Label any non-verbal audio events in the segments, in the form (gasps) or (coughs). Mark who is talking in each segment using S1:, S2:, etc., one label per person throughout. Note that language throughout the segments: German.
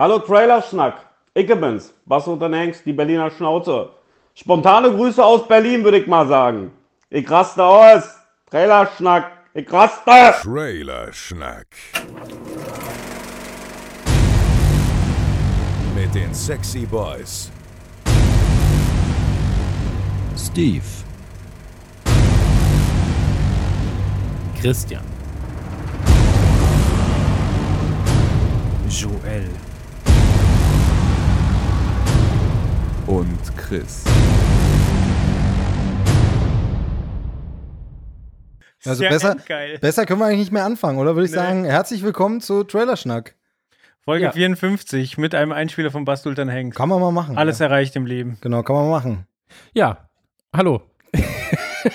S1: Hallo Trailerschnack. Ich bin's. Was unternängst, die Berliner Schnauze. Spontane Grüße aus Berlin, würde ich mal sagen. Ich raste aus. Trailerschnack. Ich raste.
S2: Trailerschnack. Mit den Sexy Boys.
S3: Steve.
S4: Christian.
S5: Joel.
S3: Und Chris.
S6: Also
S5: Sehr
S6: besser,
S5: geil.
S6: besser können wir eigentlich nicht mehr anfangen, oder würde ich
S5: Nee.
S6: sagen, herzlich willkommen zu Trailerschnack.
S5: Folge
S4: Ja.
S5: 54 mit einem Einspieler von Bastultan Hengst.
S6: Kann man mal machen.
S5: Alles
S6: ja.
S5: erreicht im Leben.
S6: Genau, kann man machen.
S4: Ja, hallo.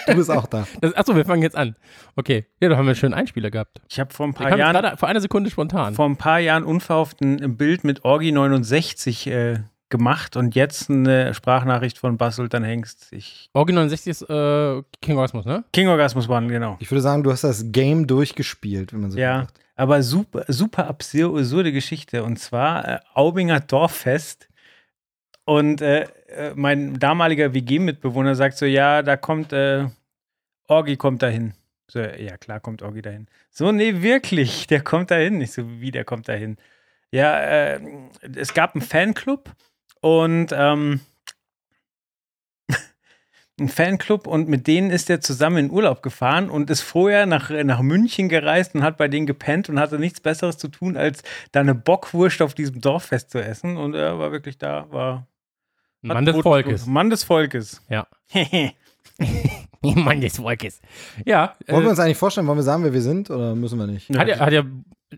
S6: Du bist auch da. (laughs)
S4: Das, achso, wir fangen jetzt an. Okay, ja, da haben wir einen schönen Einspieler gehabt.
S5: Ich habe vor ein paar Jahren
S4: vor einer Sekunde spontan.
S5: vor ein paar Jahren unverhofft ein Bild mit Orgi 69 äh, gemacht und jetzt eine Sprachnachricht von Bastultan Hengst. Ich
S4: Orgi 69 ist äh, King Orgasmus, ne?
S5: King Orgasmus One, genau.
S6: Ich würde sagen, du hast das Game durchgespielt, wenn man so
S5: Ja,
S6: sagt.
S5: aber super, super absur- absurde Geschichte. Und zwar äh, Aubinger Dorffest. Und äh, äh, mein damaliger WG-Mitbewohner sagt so: Ja, da kommt, äh, Orgi kommt dahin. So, ja, klar kommt Orgi dahin. So, nee, wirklich, der kommt dahin. Ich so, wie, der kommt dahin? Ja, äh, es gab einen Fanclub und ähm, (laughs) einen Fanclub und mit denen ist er zusammen in Urlaub gefahren und ist vorher nach, nach München gereist und hat bei denen gepennt und hatte nichts Besseres zu tun, als da eine Bockwurst auf diesem Dorffest zu essen. Und er war wirklich da, war.
S4: Mann des Volkes.
S5: Mann des Volkes.
S4: Ja. (laughs) (laughs) Mann des Volkes. Ja,
S6: Wollen wir
S4: äh,
S6: uns eigentlich vorstellen, wollen wir sagen, wer wir sind oder müssen wir nicht?
S4: hat ja, hat ja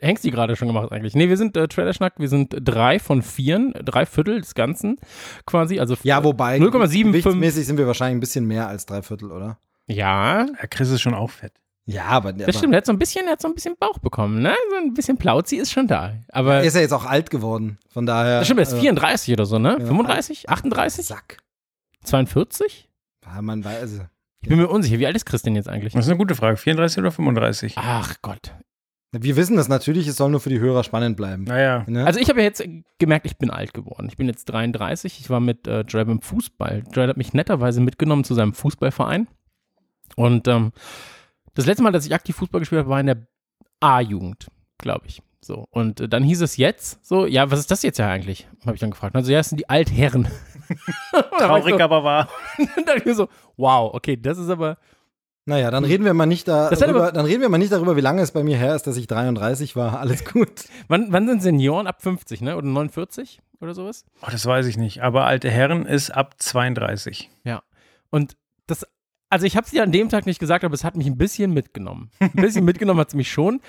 S4: Hengsti gerade schon gemacht eigentlich. Nee, wir sind äh, Trailerschnack, wir sind drei von vieren, drei Viertel des Ganzen quasi. Also
S6: Ja, wobei
S4: 0,75.
S6: gewichtsmäßig sind wir wahrscheinlich ein bisschen mehr als drei Viertel, oder?
S4: Ja,
S5: Ja, Chris ist schon auch fett.
S6: Ja, aber,
S4: das
S6: aber
S4: stimmt. Er hat so ein bisschen, er hat so ein bisschen Bauch bekommen, ne? So ein bisschen Plauzi ist schon da. Aber
S6: er ist ja jetzt auch alt geworden. Von daher.
S4: das stimmt, er ist
S6: äh,
S4: 34 oder so, ne?
S6: ja.
S4: 35? 38?
S6: Sack.
S4: 42?
S6: Ja, man weiß.
S4: Ich bin mir unsicher. Wie alt ist Christian jetzt eigentlich?
S5: Das ist eine gute Frage. 34 oder 35?
S4: Ach Gott.
S6: Wir wissen das natürlich, es soll nur für die Hörer spannend bleiben.
S5: Naja.
S6: Ne?
S4: Also ich habe ja jetzt gemerkt, ich bin alt geworden. Ich bin jetzt 33. Ich war mit äh, Joel beim Fußball. Joel hat mich netterweise mitgenommen zu seinem Fußballverein. Und ähm, das letzte Mal, dass ich aktiv Fußball gespielt habe, war in der A-Jugend, glaube ich. So. Und äh, dann hieß es jetzt so, ja, was ist das jetzt ja eigentlich? Habe ich dann gefragt. Also ja, das sind die Altherren. (laughs)
S5: Traurig, aber wahr.
S4: so, dann dachte ich mir so, wow, okay, das ist aber.
S6: naja, dann reden wir mal nicht darüber,
S4: aber-
S6: dann reden wir mal nicht darüber, wie lange es bei mir her ist, dass ich 33 war. (laughs) Alles gut.
S4: Wann, wann sind Senioren ab 50, ne? Oder 49 oder sowas?
S5: Oh, das weiß ich nicht. Aber alte Herren ist ab 32.
S4: Ja. Und das, also ich habe es dir an dem Tag nicht gesagt, aber es hat mich ein bisschen mitgenommen. Ein bisschen (laughs) mitgenommen hat es mich schon.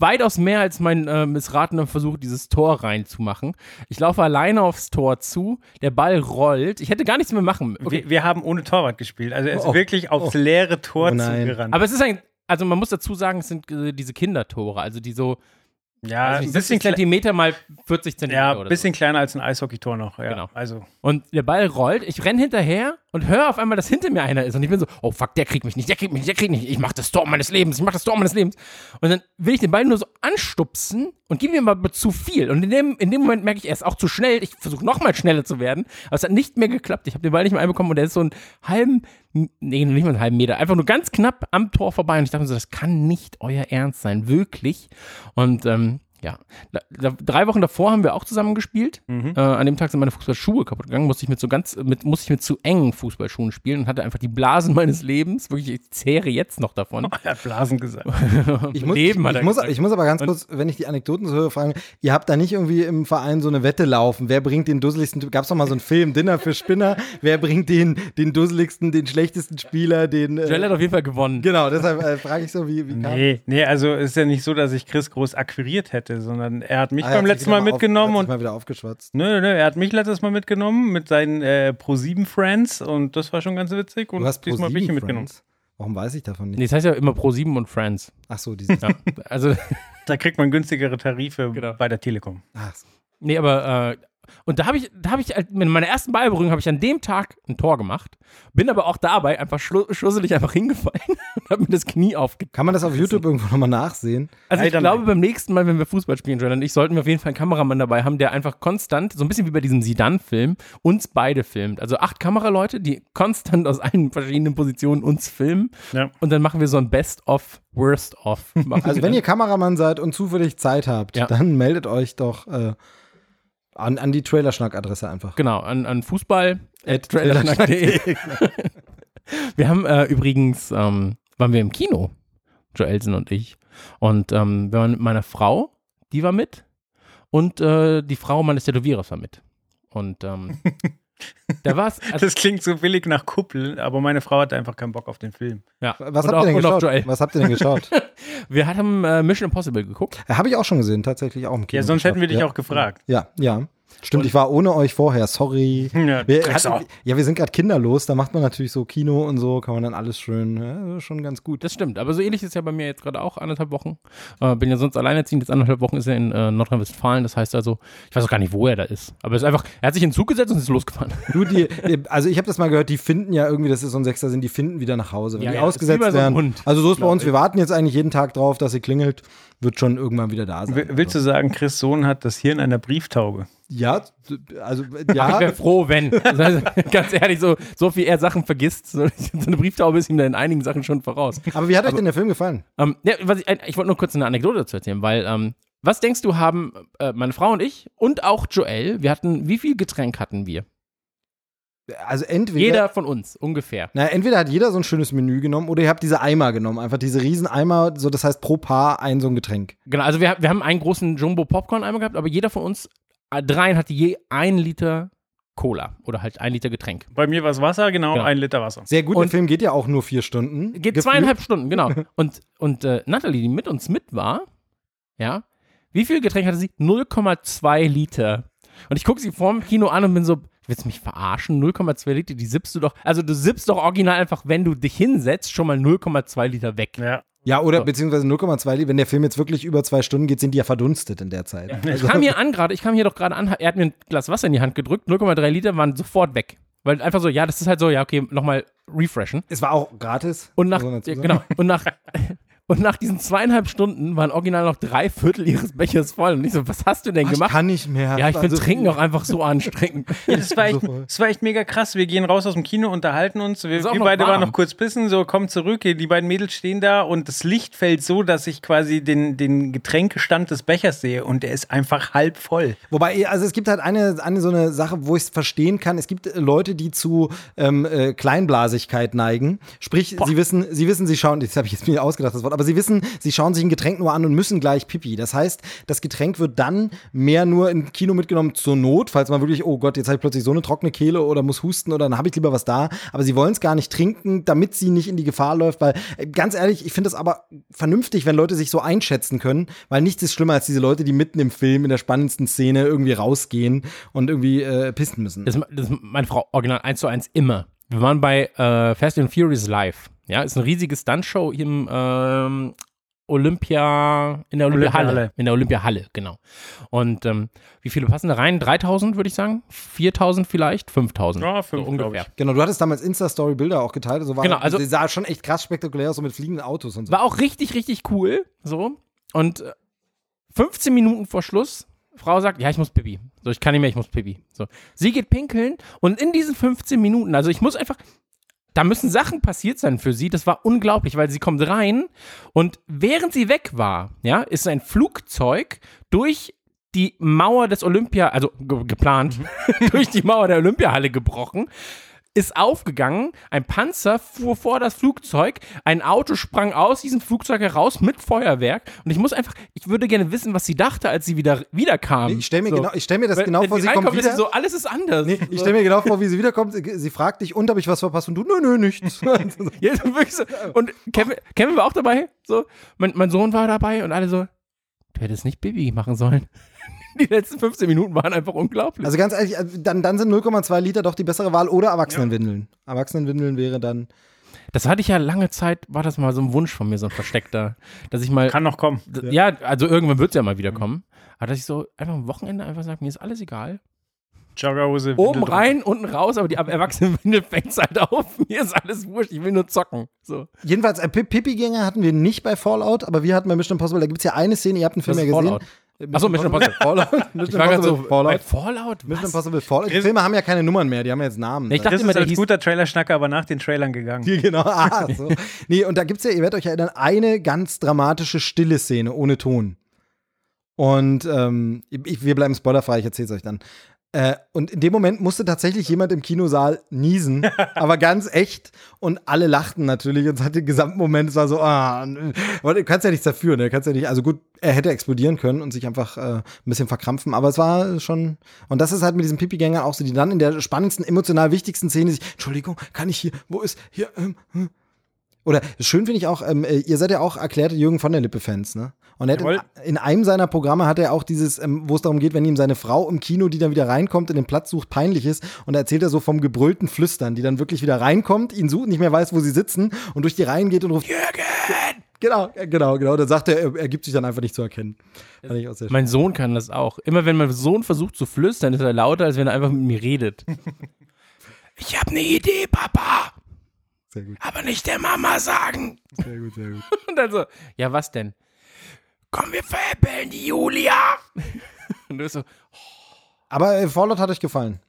S4: Weitaus mehr als mein äh, missratener Versuch, dieses Tor reinzumachen. Ich laufe alleine aufs Tor zu, der Ball rollt. Ich hätte gar nichts mehr machen. Okay.
S5: Wir, wir haben ohne Torwart gespielt. Also er ist
S6: Oh.
S5: wirklich aufs leere Tor
S6: Oh
S5: zugerannt.
S4: Aber es ist ein, also man muss dazu sagen, es sind äh, diese Kindertore, also die so
S5: ja,
S4: nicht,
S5: ein bisschen,
S4: 70
S5: kle
S4: Zentimeter mal 40 Zentimeter
S5: ja, ein bisschen
S4: so.
S5: kleiner als ein Eishockeytor noch. Ja.
S4: Genau.
S5: Also
S4: Und der Ball rollt, ich renn hinterher und höre auf einmal, dass hinter mir einer ist. Und ich bin so, oh fuck, der kriegt mich nicht, der kriegt mich nicht, der kriegt mich nicht. Ich mach das Tor meines Lebens, ich mach das Tor meines Lebens. Und dann will ich den Ball nur so anstupsen und gebe ihm aber zu viel. Und in dem, in dem Moment merke ich, er ist auch zu schnell. Ich versuche nochmal schneller zu werden. Aber es hat nicht mehr geklappt. Ich habe den Ball nicht mehr einbekommen und er ist so einen halben, nee, nicht mal einen halben Meter, einfach nur ganz knapp am Tor vorbei. Und ich dachte mir so, das kann nicht euer Ernst sein, wirklich. Und ähm, ja, da, da, drei Wochen davor haben wir auch zusammen gespielt.
S5: Mhm.
S4: Äh, an dem Tag sind meine Fußballschuhe kaputt gegangen, musste ich mit so ganz, mit, musste ich mit zu engen Fußballschuhen spielen und hatte einfach die Blasen (laughs) meines Lebens. Wirklich, ich zehre jetzt noch davon. (laughs)
S5: er hat Blasen gesagt. (laughs)
S6: Ich muss,
S4: Leben, hat
S6: ich,
S4: er
S6: muss,
S4: gesagt.
S6: ich muss aber ganz
S4: Und-
S6: kurz, wenn ich die Anekdoten so höre, fragen, ihr habt da nicht irgendwie im Verein so eine Wette laufen, wer bringt den dusseligsten, gab es doch mal so einen Film, Dinner für Spinner, wer bringt den, den dusseligsten, den schlechtesten Spieler, den,
S4: Joel
S6: äh,
S4: hat auf jeden Fall gewonnen.
S6: genau, deshalb äh, frage ich so, wie, wie kam
S5: Nee, nee, also ist ja nicht so, dass ich Chris groß akquiriert hätte, sondern er hat mich
S6: Ah,
S5: beim letzten
S6: wieder
S5: Mal
S6: auf-
S5: mitgenommen und
S6: mal wieder aufgeschwatzt.
S5: Nö, nö, nö, er hat mich letztes Mal mitgenommen mit seinen äh, Pro7 Friends und das war schon ganz witzig. Und
S6: Du hast
S5: diesmal
S6: Pro
S5: bin ich ihn
S6: 7
S5: mitgenommen.
S6: Friends. Warum weiß ich davon nicht?
S4: Nee, das heißt ja immer Pro7 und Friends.
S6: Ach so, dieses.
S4: Ja. Also,
S5: Da kriegt man günstigere Tarife
S4: Genau.
S5: bei der Telekom.
S6: Ach so.
S4: nee, aber äh, Und da habe ich, da habe ich, mit meiner ersten Ballberührung habe ich an dem Tag ein Tor gemacht, bin aber auch dabei einfach schlu- schusselig einfach hingefallen (laughs) und habe mir das Knie aufgetan.
S6: Kann man das auf YouTube irgendwo nochmal nachsehen?
S4: Also ich
S5: Leider
S4: glaube, beim nächsten Mal, wenn wir Fußball spielen, und ich, sollten wir auf jeden Fall einen Kameramann dabei haben, der einfach konstant, so ein bisschen wie bei diesem Sidan-Film, uns beide filmt. Also acht Kameraleute, die konstant aus allen verschiedenen Positionen uns filmen.
S5: Ja.
S4: Und dann machen wir so ein Best-of, Worst-of. (laughs) Machen
S6: Also wenn ihr Kameramann seid und zufällig Zeit habt,
S4: Ja.
S6: dann meldet euch doch äh, an, an die Trailerschnack-Adresse einfach.
S4: Genau, an, an Fußball.
S6: At
S4: trailerschnack.de. (laughs) wir haben äh, übrigens, ähm, waren wir im Kino, Joelsen und ich. Und ähm, wir waren mit meiner Frau, die war mit. Und äh, die Frau meines Tätowierers war mit. Und ähm, (laughs) da war es. (laughs) Also,
S5: Das klingt so billig nach Kuppel, aber meine Frau hatte einfach keinen Bock auf den Film.
S4: ja.
S6: Was habt
S4: auch,
S6: ihr. Was habt ihr denn geschaut? (laughs)
S4: Wir haben äh, Mission Impossible geguckt.
S6: Habe ich auch schon gesehen, tatsächlich auch im Kino.
S5: Ja, sonst hätten wir dich
S6: ja.
S5: auch gefragt.
S6: Ja, ja. Stimmt, ich war ohne euch vorher, sorry. (laughs)
S5: Ja,
S6: Wir, hatten, ja, wir sind gerade kinderlos, da macht man natürlich so Kino und so, kann man dann alles schön, ja, schon ganz gut.
S4: Das stimmt, aber so ähnlich ist ja bei mir jetzt gerade auch anderthalb Wochen. Äh, bin ja sonst alleinerziehend, jetzt anderthalb Wochen ist er in äh, Nordrhein-Westfalen, das heißt also, ich weiß auch gar nicht, wo er da ist. Aber es ist einfach, er hat sich in den Zug gesetzt und ist losgefahren.
S6: Du, die, also ich habe das mal gehört, die finden ja irgendwie, das ist so ein Sechster Sinn, die finden wieder nach Hause, wenn
S4: Ja,
S6: die ausgesetzt
S4: so
S6: werden.
S4: Hund.
S6: Also so ist bei uns, wir warten jetzt eigentlich jeden Tag drauf, dass sie klingelt, wird schon irgendwann wieder da sein.
S5: W- Willst du sagen, Chris Sohn hat das Hirn einer Brieftaube?
S6: Ja, also
S4: Ich
S6: ja,
S4: wäre froh, wenn. Das (laughs) heißt, ganz ehrlich, so, so viel er Sachen vergisst, so, eine Brieftaube ist ihm da in einigen Sachen schon voraus.
S6: aber wie hat euch denn der Film gefallen?
S4: Ähm, ja, was ich ich wollte nur kurz eine Anekdote dazu erzählen, weil, ähm, was denkst du, haben äh, meine Frau und ich und auch Joel, wir hatten, wie viel Getränk hatten wir?
S6: Also entweder
S4: Jeder von uns, ungefähr.
S6: Na, entweder hat jeder so ein schönes Menü genommen oder ihr habt diese Eimer genommen, einfach diese riesen Eimer, so das heißt pro Paar ein so ein Getränk.
S4: Genau, also wir, wir haben einen großen Jumbo-Popcorn-Eimer gehabt, aber jeder von uns, dreien hatte je ein Liter Cola oder halt ein Liter Getränk.
S5: Bei mir war es Wasser, genau,
S4: Genau.
S5: ein Liter Wasser.
S6: Sehr gut,
S4: Und-
S6: der Film geht ja auch nur vier Stunden.
S4: Geht
S6: Gefühlt.
S4: zweieinhalb Stunden, genau. (laughs) Und, und äh, Natalie, die mit uns mit war, ja, wie viel Getränk hatte sie? 0,2 Liter. Und ich gucke sie vorm Kino an und bin so, willst du mich verarschen? 0,2 Liter, die sippst du doch. Also du sippst doch original einfach, wenn du dich hinsetzt, schon mal 0,2 Liter weg.
S5: Ja.
S6: Ja, oder
S4: So.
S6: beziehungsweise 0,2 Liter, wenn der Film jetzt wirklich über zwei Stunden geht, sind die ja verdunstet in der Zeit.
S4: Ich kam hier an gerade, ich kam hier doch gerade an, er hat mir ein Glas Wasser in die Hand gedrückt, 0,3 Liter waren sofort weg. Weil einfach so, ja, das ist halt so, ja, okay, nochmal refreshen.
S6: Es war auch gratis.
S4: Und nach, ja, genau, (laughs) und nach, und nach diesen zweieinhalb Stunden waren original noch drei Viertel ihres Bechers voll. Und ich so, was hast du denn
S6: Ach, ich
S4: gemacht?
S6: kann nicht mehr.
S4: ja, ich finde
S6: Also-
S4: Trinken auch einfach so anstrengend. (laughs)
S5: Ja, das war, echt, das war echt mega krass. Wir gehen raus aus dem Kino, unterhalten uns. Wir, wir beide
S4: warm.
S5: waren noch kurz pissen, so kommen zurück. Die beiden Mädels stehen da und das Licht fällt so, dass ich quasi den, den Getränkestand des Bechers sehe und der ist einfach halb voll.
S6: Wobei, also es gibt halt eine, eine so eine Sache, wo ich es verstehen kann. Es gibt äh, Leute, die zu ähm, äh, Kleinblasigkeit neigen. Sprich, sie wissen, sie wissen, sie schauen, das habe ich jetzt mir ausgedacht, das Wort, aber sie wissen, sie schauen sich ein Getränk nur an und müssen gleich Pipi. Das heißt, das Getränk wird dann mehr nur im Kino mitgenommen zur Not, falls man wirklich, oh Gott, jetzt habe ich plötzlich so eine trockene Kehle oder muss husten oder dann habe ich lieber was da. Aber sie wollen es gar nicht trinken, damit sie nicht in die Gefahr läuft, weil äh, ganz ehrlich, ich finde es aber vernünftig, wenn Leute sich so einschätzen können, weil nichts ist schlimmer als diese Leute, die mitten im Film in der spannendsten Szene irgendwie rausgehen und irgendwie äh, pissen müssen.
S4: Das, das ist meine Frau original eins zu eins immer. Wir waren bei äh, Fast and Furious Live. Ja, ist eine riesige Stuntshow im ähm, Olympia, in der Olympiahalle.
S5: Olympiahalle.
S4: In der Olympiahalle, genau. Und ähm, wie viele passen da rein? 3000 würde ich sagen? 4000 vielleicht? 5000?
S5: Ja, fünf,
S4: so ungefähr.
S6: Genau, du hattest damals Insta-Story-Bilder auch geteilt. So war,
S4: Genau, also-
S6: sie sah schon echt krass spektakulär aus, so mit fliegenden Autos und so.
S4: War auch richtig, richtig cool. So. Und äh, 15 Minuten vor Schluss, Frau sagt, ja, ich muss pipi. So, ich kann nicht mehr, ich muss pipi. So. Sie geht pinkeln und in diesen 15 Minuten, also ich muss einfach, da müssen Sachen passiert sein für sie. Das war unglaublich, weil sie kommt rein und während sie weg war, ja, ist ein Flugzeug durch die Mauer des Olympia, also ge geplant, (laughs) durch die Mauer der Olympiahalle gebrochen, ist aufgegangen, ein Panzer fuhr vor das Flugzeug, ein Auto sprang aus diesem Flugzeug heraus mit Feuerwerk und ich muss einfach, ich würde gerne wissen, was sie dachte, als sie wieder wiederkam.
S6: ich stelle mir,
S4: So.
S6: genau, ich stell mir das
S4: Wenn-
S6: genau vor,
S4: sie
S6: sie kommt wieder.
S4: sie so, alles ist anders.
S6: Nee, ich stelle mir genau vor, wie sie wiederkommt. Sie fragt dich, und habe ich was verpasst? Und du, nö, nö, nichts. (laughs) (laughs)
S4: Ja, so. Und Kevin, Kevin war auch dabei. So, mein, mein Sohn war dabei und alle so, du hättest nicht Baby machen sollen. (laughs) Die letzten 15 Minuten waren einfach unglaublich.
S6: also ganz ehrlich, also dann, dann sind 0,2 Liter doch die bessere Wahl oder Erwachsenenwindeln. Erwachsenenwindeln wäre dann.
S4: das hatte ich ja lange Zeit, war das mal so ein Wunsch von mir, so ein versteckter, dass ich mal,
S5: Kann noch kommen.
S4: ja, also irgendwann wird es ja mal wieder kommen, aber dass ich so einfach am Wochenende einfach sage, mir ist alles egal.
S5: Joggerhose.
S4: Oben rein, unten raus, aber die Erwachsenenwindel fängt halt auf. (laughs) Mir ist alles wurscht, ich will nur zocken. So.
S6: Jedenfalls, äh, Pi- Pipi-Gänger hatten wir nicht bei Fallout, aber wir hatten bei Mission Impossible, da gibt es ja eine Szene, ihr habt einen Film ja gesehen.
S4: Fallout. Achso, Mission Impossible.
S6: Fallout. (laughs) Mission
S4: so,
S6: Impossible
S4: bei
S6: Fallout.
S4: Fallout?
S6: Mission? Impossible Fallout. Die Filme haben ja keine Nummern mehr, die haben ja jetzt Namen.
S4: Ich dachte
S5: Das
S4: immer,
S5: ist
S4: der
S5: als
S4: hieß
S5: guter Trailer-Schnacker, aber nach den Trailern gegangen.
S6: Hier, genau. Ah, (laughs) so. Nee, und da gibt es ja, ihr werdet euch erinnern, eine ganz dramatische stille Szene ohne Ton. Und ähm, ich, wir bleiben spoilerfrei, ich erzähl's euch dann. Äh, und in dem Moment musste tatsächlich jemand im Kinosaal niesen, (laughs) aber ganz echt. Und alle lachten natürlich und es hat den gesamten Moment, es war so, ah, du kannst ja nichts dafür, ne? Kannst ja nicht, also gut, er hätte explodieren können und sich einfach äh, ein bisschen verkrampfen, aber es war schon, und das ist halt mit diesen Pipi-Gängern auch so, die dann in der spannendsten, emotional wichtigsten Szene sich, Entschuldigung, kann ich hier, wo ist, hier, ähm, hm. Oder schön finde ich auch, ähm, äh, ihr seid ja auch erklärte Jürgen von der Lippe-Fans, ne? Und er hat in, in einem seiner Programme hat er auch dieses, ähm, wo es darum geht, wenn ihm seine Frau im Kino, die dann wieder reinkommt, in den Platz sucht, peinlich ist. Und da erzählt er so vom gebrüllten Flüstern, die dann wirklich wieder reinkommt, ihn sucht, nicht mehr weiß, wo sie sitzen und durch die Reihen geht und ruft, Jürgen! Genau, äh, genau, genau. Dann sagt er, er, gibt sich dann einfach nicht zu erkennen. Fand ich auch sehr schön.
S4: Mein Sohn kann das auch. Immer wenn mein Sohn versucht zu flüstern, ist er lauter, als wenn er einfach mit mir redet. (laughs) ich habe eine Idee, Papa.
S6: Sehr gut,
S4: Aber nicht der Mama sagen.
S6: sehr gut, sehr gut. (laughs)
S4: Und dann so, ja, was denn? Komm, wir veräppeln die Julia. (laughs) Und du bist so,
S6: Aber äh, Fallout hat euch gefallen.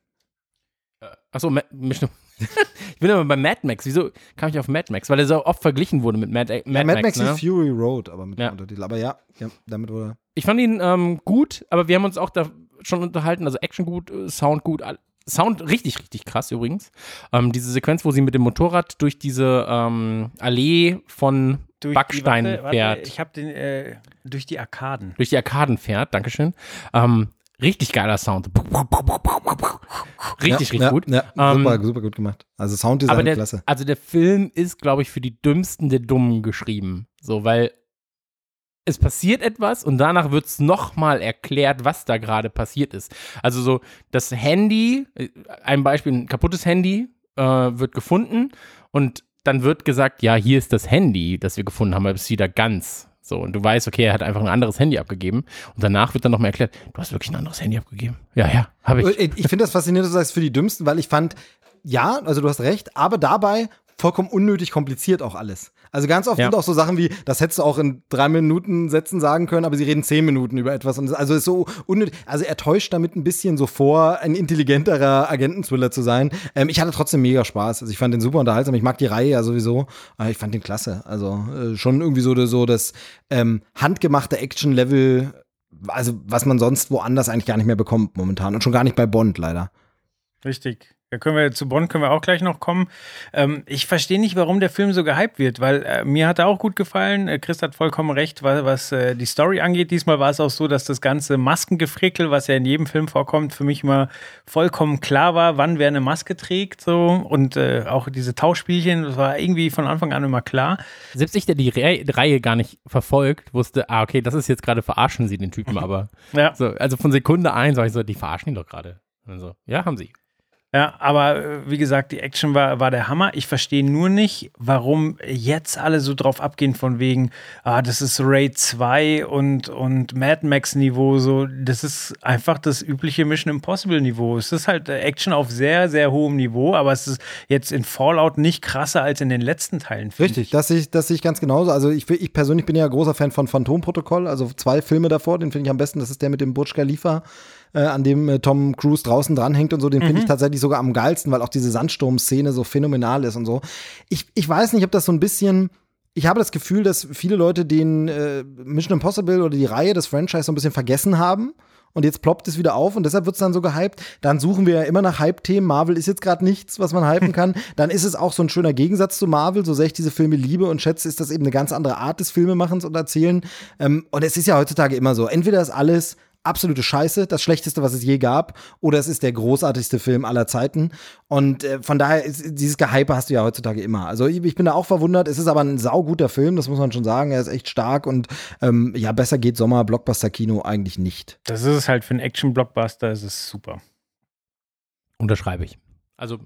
S4: achso, Ma- Mission. (laughs) ich bin aber bei Mad Max. Wieso kam ich auf Mad Max? Weil er so oft verglichen wurde mit Mad, Mad,
S6: Ja, Mad Max
S4: ne?
S6: ist Fury Road, aber mit
S4: Ja.
S6: dem Untertitel. Aber ja, ja, damit wurde.
S4: Ich fand ihn ähm, gut, aber wir haben uns auch da schon unterhalten. Also Action gut, äh, Sound gut. Sound richtig, richtig krass übrigens. Ähm, diese Sequenz, wo sie mit dem Motorrad durch diese ähm, Allee von
S5: Durch
S4: Backstein
S5: die, warte, warte,
S4: fährt.
S5: Ich habe den äh, durch die Arkaden.
S4: durch die Arkaden fährt, Dankeschön. Ähm, richtig geiler Sound. Richtig,
S6: ja,
S4: richtig
S6: ja,
S4: gut.
S6: Ja,
S4: Ähm,
S6: super, super gut gemacht. Also Sounddesign
S4: Aber der,
S6: klasse.
S4: also der Film ist, glaube ich, für die Dümmsten der Dummen geschrieben. So, weil es passiert etwas und danach wird es nochmal erklärt, was da gerade passiert ist. Also so, das Handy, äh, ein Beispiel, ein kaputtes Handy äh, wird gefunden und dann wird gesagt, ja, hier ist das Handy, das wir gefunden haben, aber es ist wieder ganz. So, und du weißt, okay, er hat einfach ein anderes Handy abgegeben. Und danach wird dann nochmal erklärt, du hast wirklich ein anderes Handy abgegeben. Ja, ja, habe ich.
S6: Ich, ich finde das faszinierend, dass du sagst, für die Dümmsten, weil ich fand, ja, also du hast recht, aber dabei vollkommen unnötig kompliziert auch alles. Also ganz oft
S4: Ja.
S6: sind auch so Sachen wie, das hättest du auch in drei Minuten Sätzen sagen können, aber sie reden zehn Minuten über etwas. Und es- also ist so unnötig. Also er täuscht damit ein bisschen so vor, ein intelligenterer Agententhriller zu sein. Ähm, ich hatte trotzdem mega Spaß. Also ich fand den super unterhaltsam. Ich mag die Reihe ja sowieso. Aber ich fand den klasse. Also äh, schon irgendwie so, so das ähm, handgemachte Action-Level, also was man sonst woanders eigentlich gar nicht mehr bekommt momentan. Und schon gar nicht bei Bond leider.
S5: Richtig. Da können wir zu Bonn können wir auch gleich noch kommen. Ähm, ich verstehe nicht, warum der Film so gehypt wird, weil äh, mir hat er auch gut gefallen. Äh, Chris hat vollkommen recht, was, was äh, die Story angeht. Diesmal war es auch so, dass das ganze Maskengefrickel, was ja in jedem Film vorkommt, für mich immer vollkommen klar war, wann wer eine Maske trägt. So und äh, auch diese Tauschspielchen, das war irgendwie von Anfang an immer klar.
S4: Selbst ich, der die Re Reihe gar nicht verfolgt, wusste, ah, okay, das ist jetzt gerade verarschen sie den Typen, (laughs) aber
S5: Ja.
S4: so, also von Sekunde eins war ich so, die verarschen ihn doch gerade. Also, ja, haben sie.
S5: Ja, aber äh, wie gesagt, die Action war, war der Hammer. Ich verstehe nur nicht, warum jetzt alle so drauf abgehen von wegen, ah, das ist Raid 2 und, und Mad Max Niveau, so, das ist einfach das übliche Mission Impossible Niveau. Es ist halt äh, Action auf sehr, sehr hohem Niveau, aber es ist jetzt in Fallout nicht krasser als in den letzten Teilen.
S6: Richtig, das sehe ich, das sehe ich ganz genauso. Also ich, ich persönlich bin ja großer Fan von Phantomprotokoll, also zwei Filme davor, den finde ich am besten. Das ist der mit dem Burj Khalifa, äh, an dem äh, Tom Cruise draußen dranhängt und so. Den finde ich tatsächlich sogar am geilsten, weil auch diese Sandsturm-Szene so phänomenal ist und so. Ich, ich weiß nicht, ob das so ein bisschen ich habe das Gefühl, dass viele Leute den äh, Mission Impossible oder die Reihe des Franchise so ein bisschen vergessen haben. Und jetzt ploppt es wieder auf und deshalb wird es dann so gehypt. Dann suchen wir ja immer nach Hype-Themen. Marvel ist jetzt gerade nichts, was man hypen kann. (laughs) Dann ist es auch so ein schöner Gegensatz zu Marvel. So sehr ich diese Filme liebe und schätze, ist das eben eine ganz andere Art des Filmemachens und Erzählen. Ähm, und es ist ja heutzutage immer so. Entweder ist alles absolute Scheiße, das Schlechteste, was es je gab, oder es ist der großartigste Film aller Zeiten. Und äh, von daher, ist, dieses Gehype hast du ja heutzutage immer. Also ich, ich bin da auch verwundert. Es ist aber ein sauguter Film, das muss man schon sagen. Er ist echt stark und ähm, ja, besser geht Sommer-Blockbuster-Kino eigentlich nicht.
S5: Das ist es halt für einen Action-Blockbuster, ist es super.
S4: Unterschreibe ich. Also,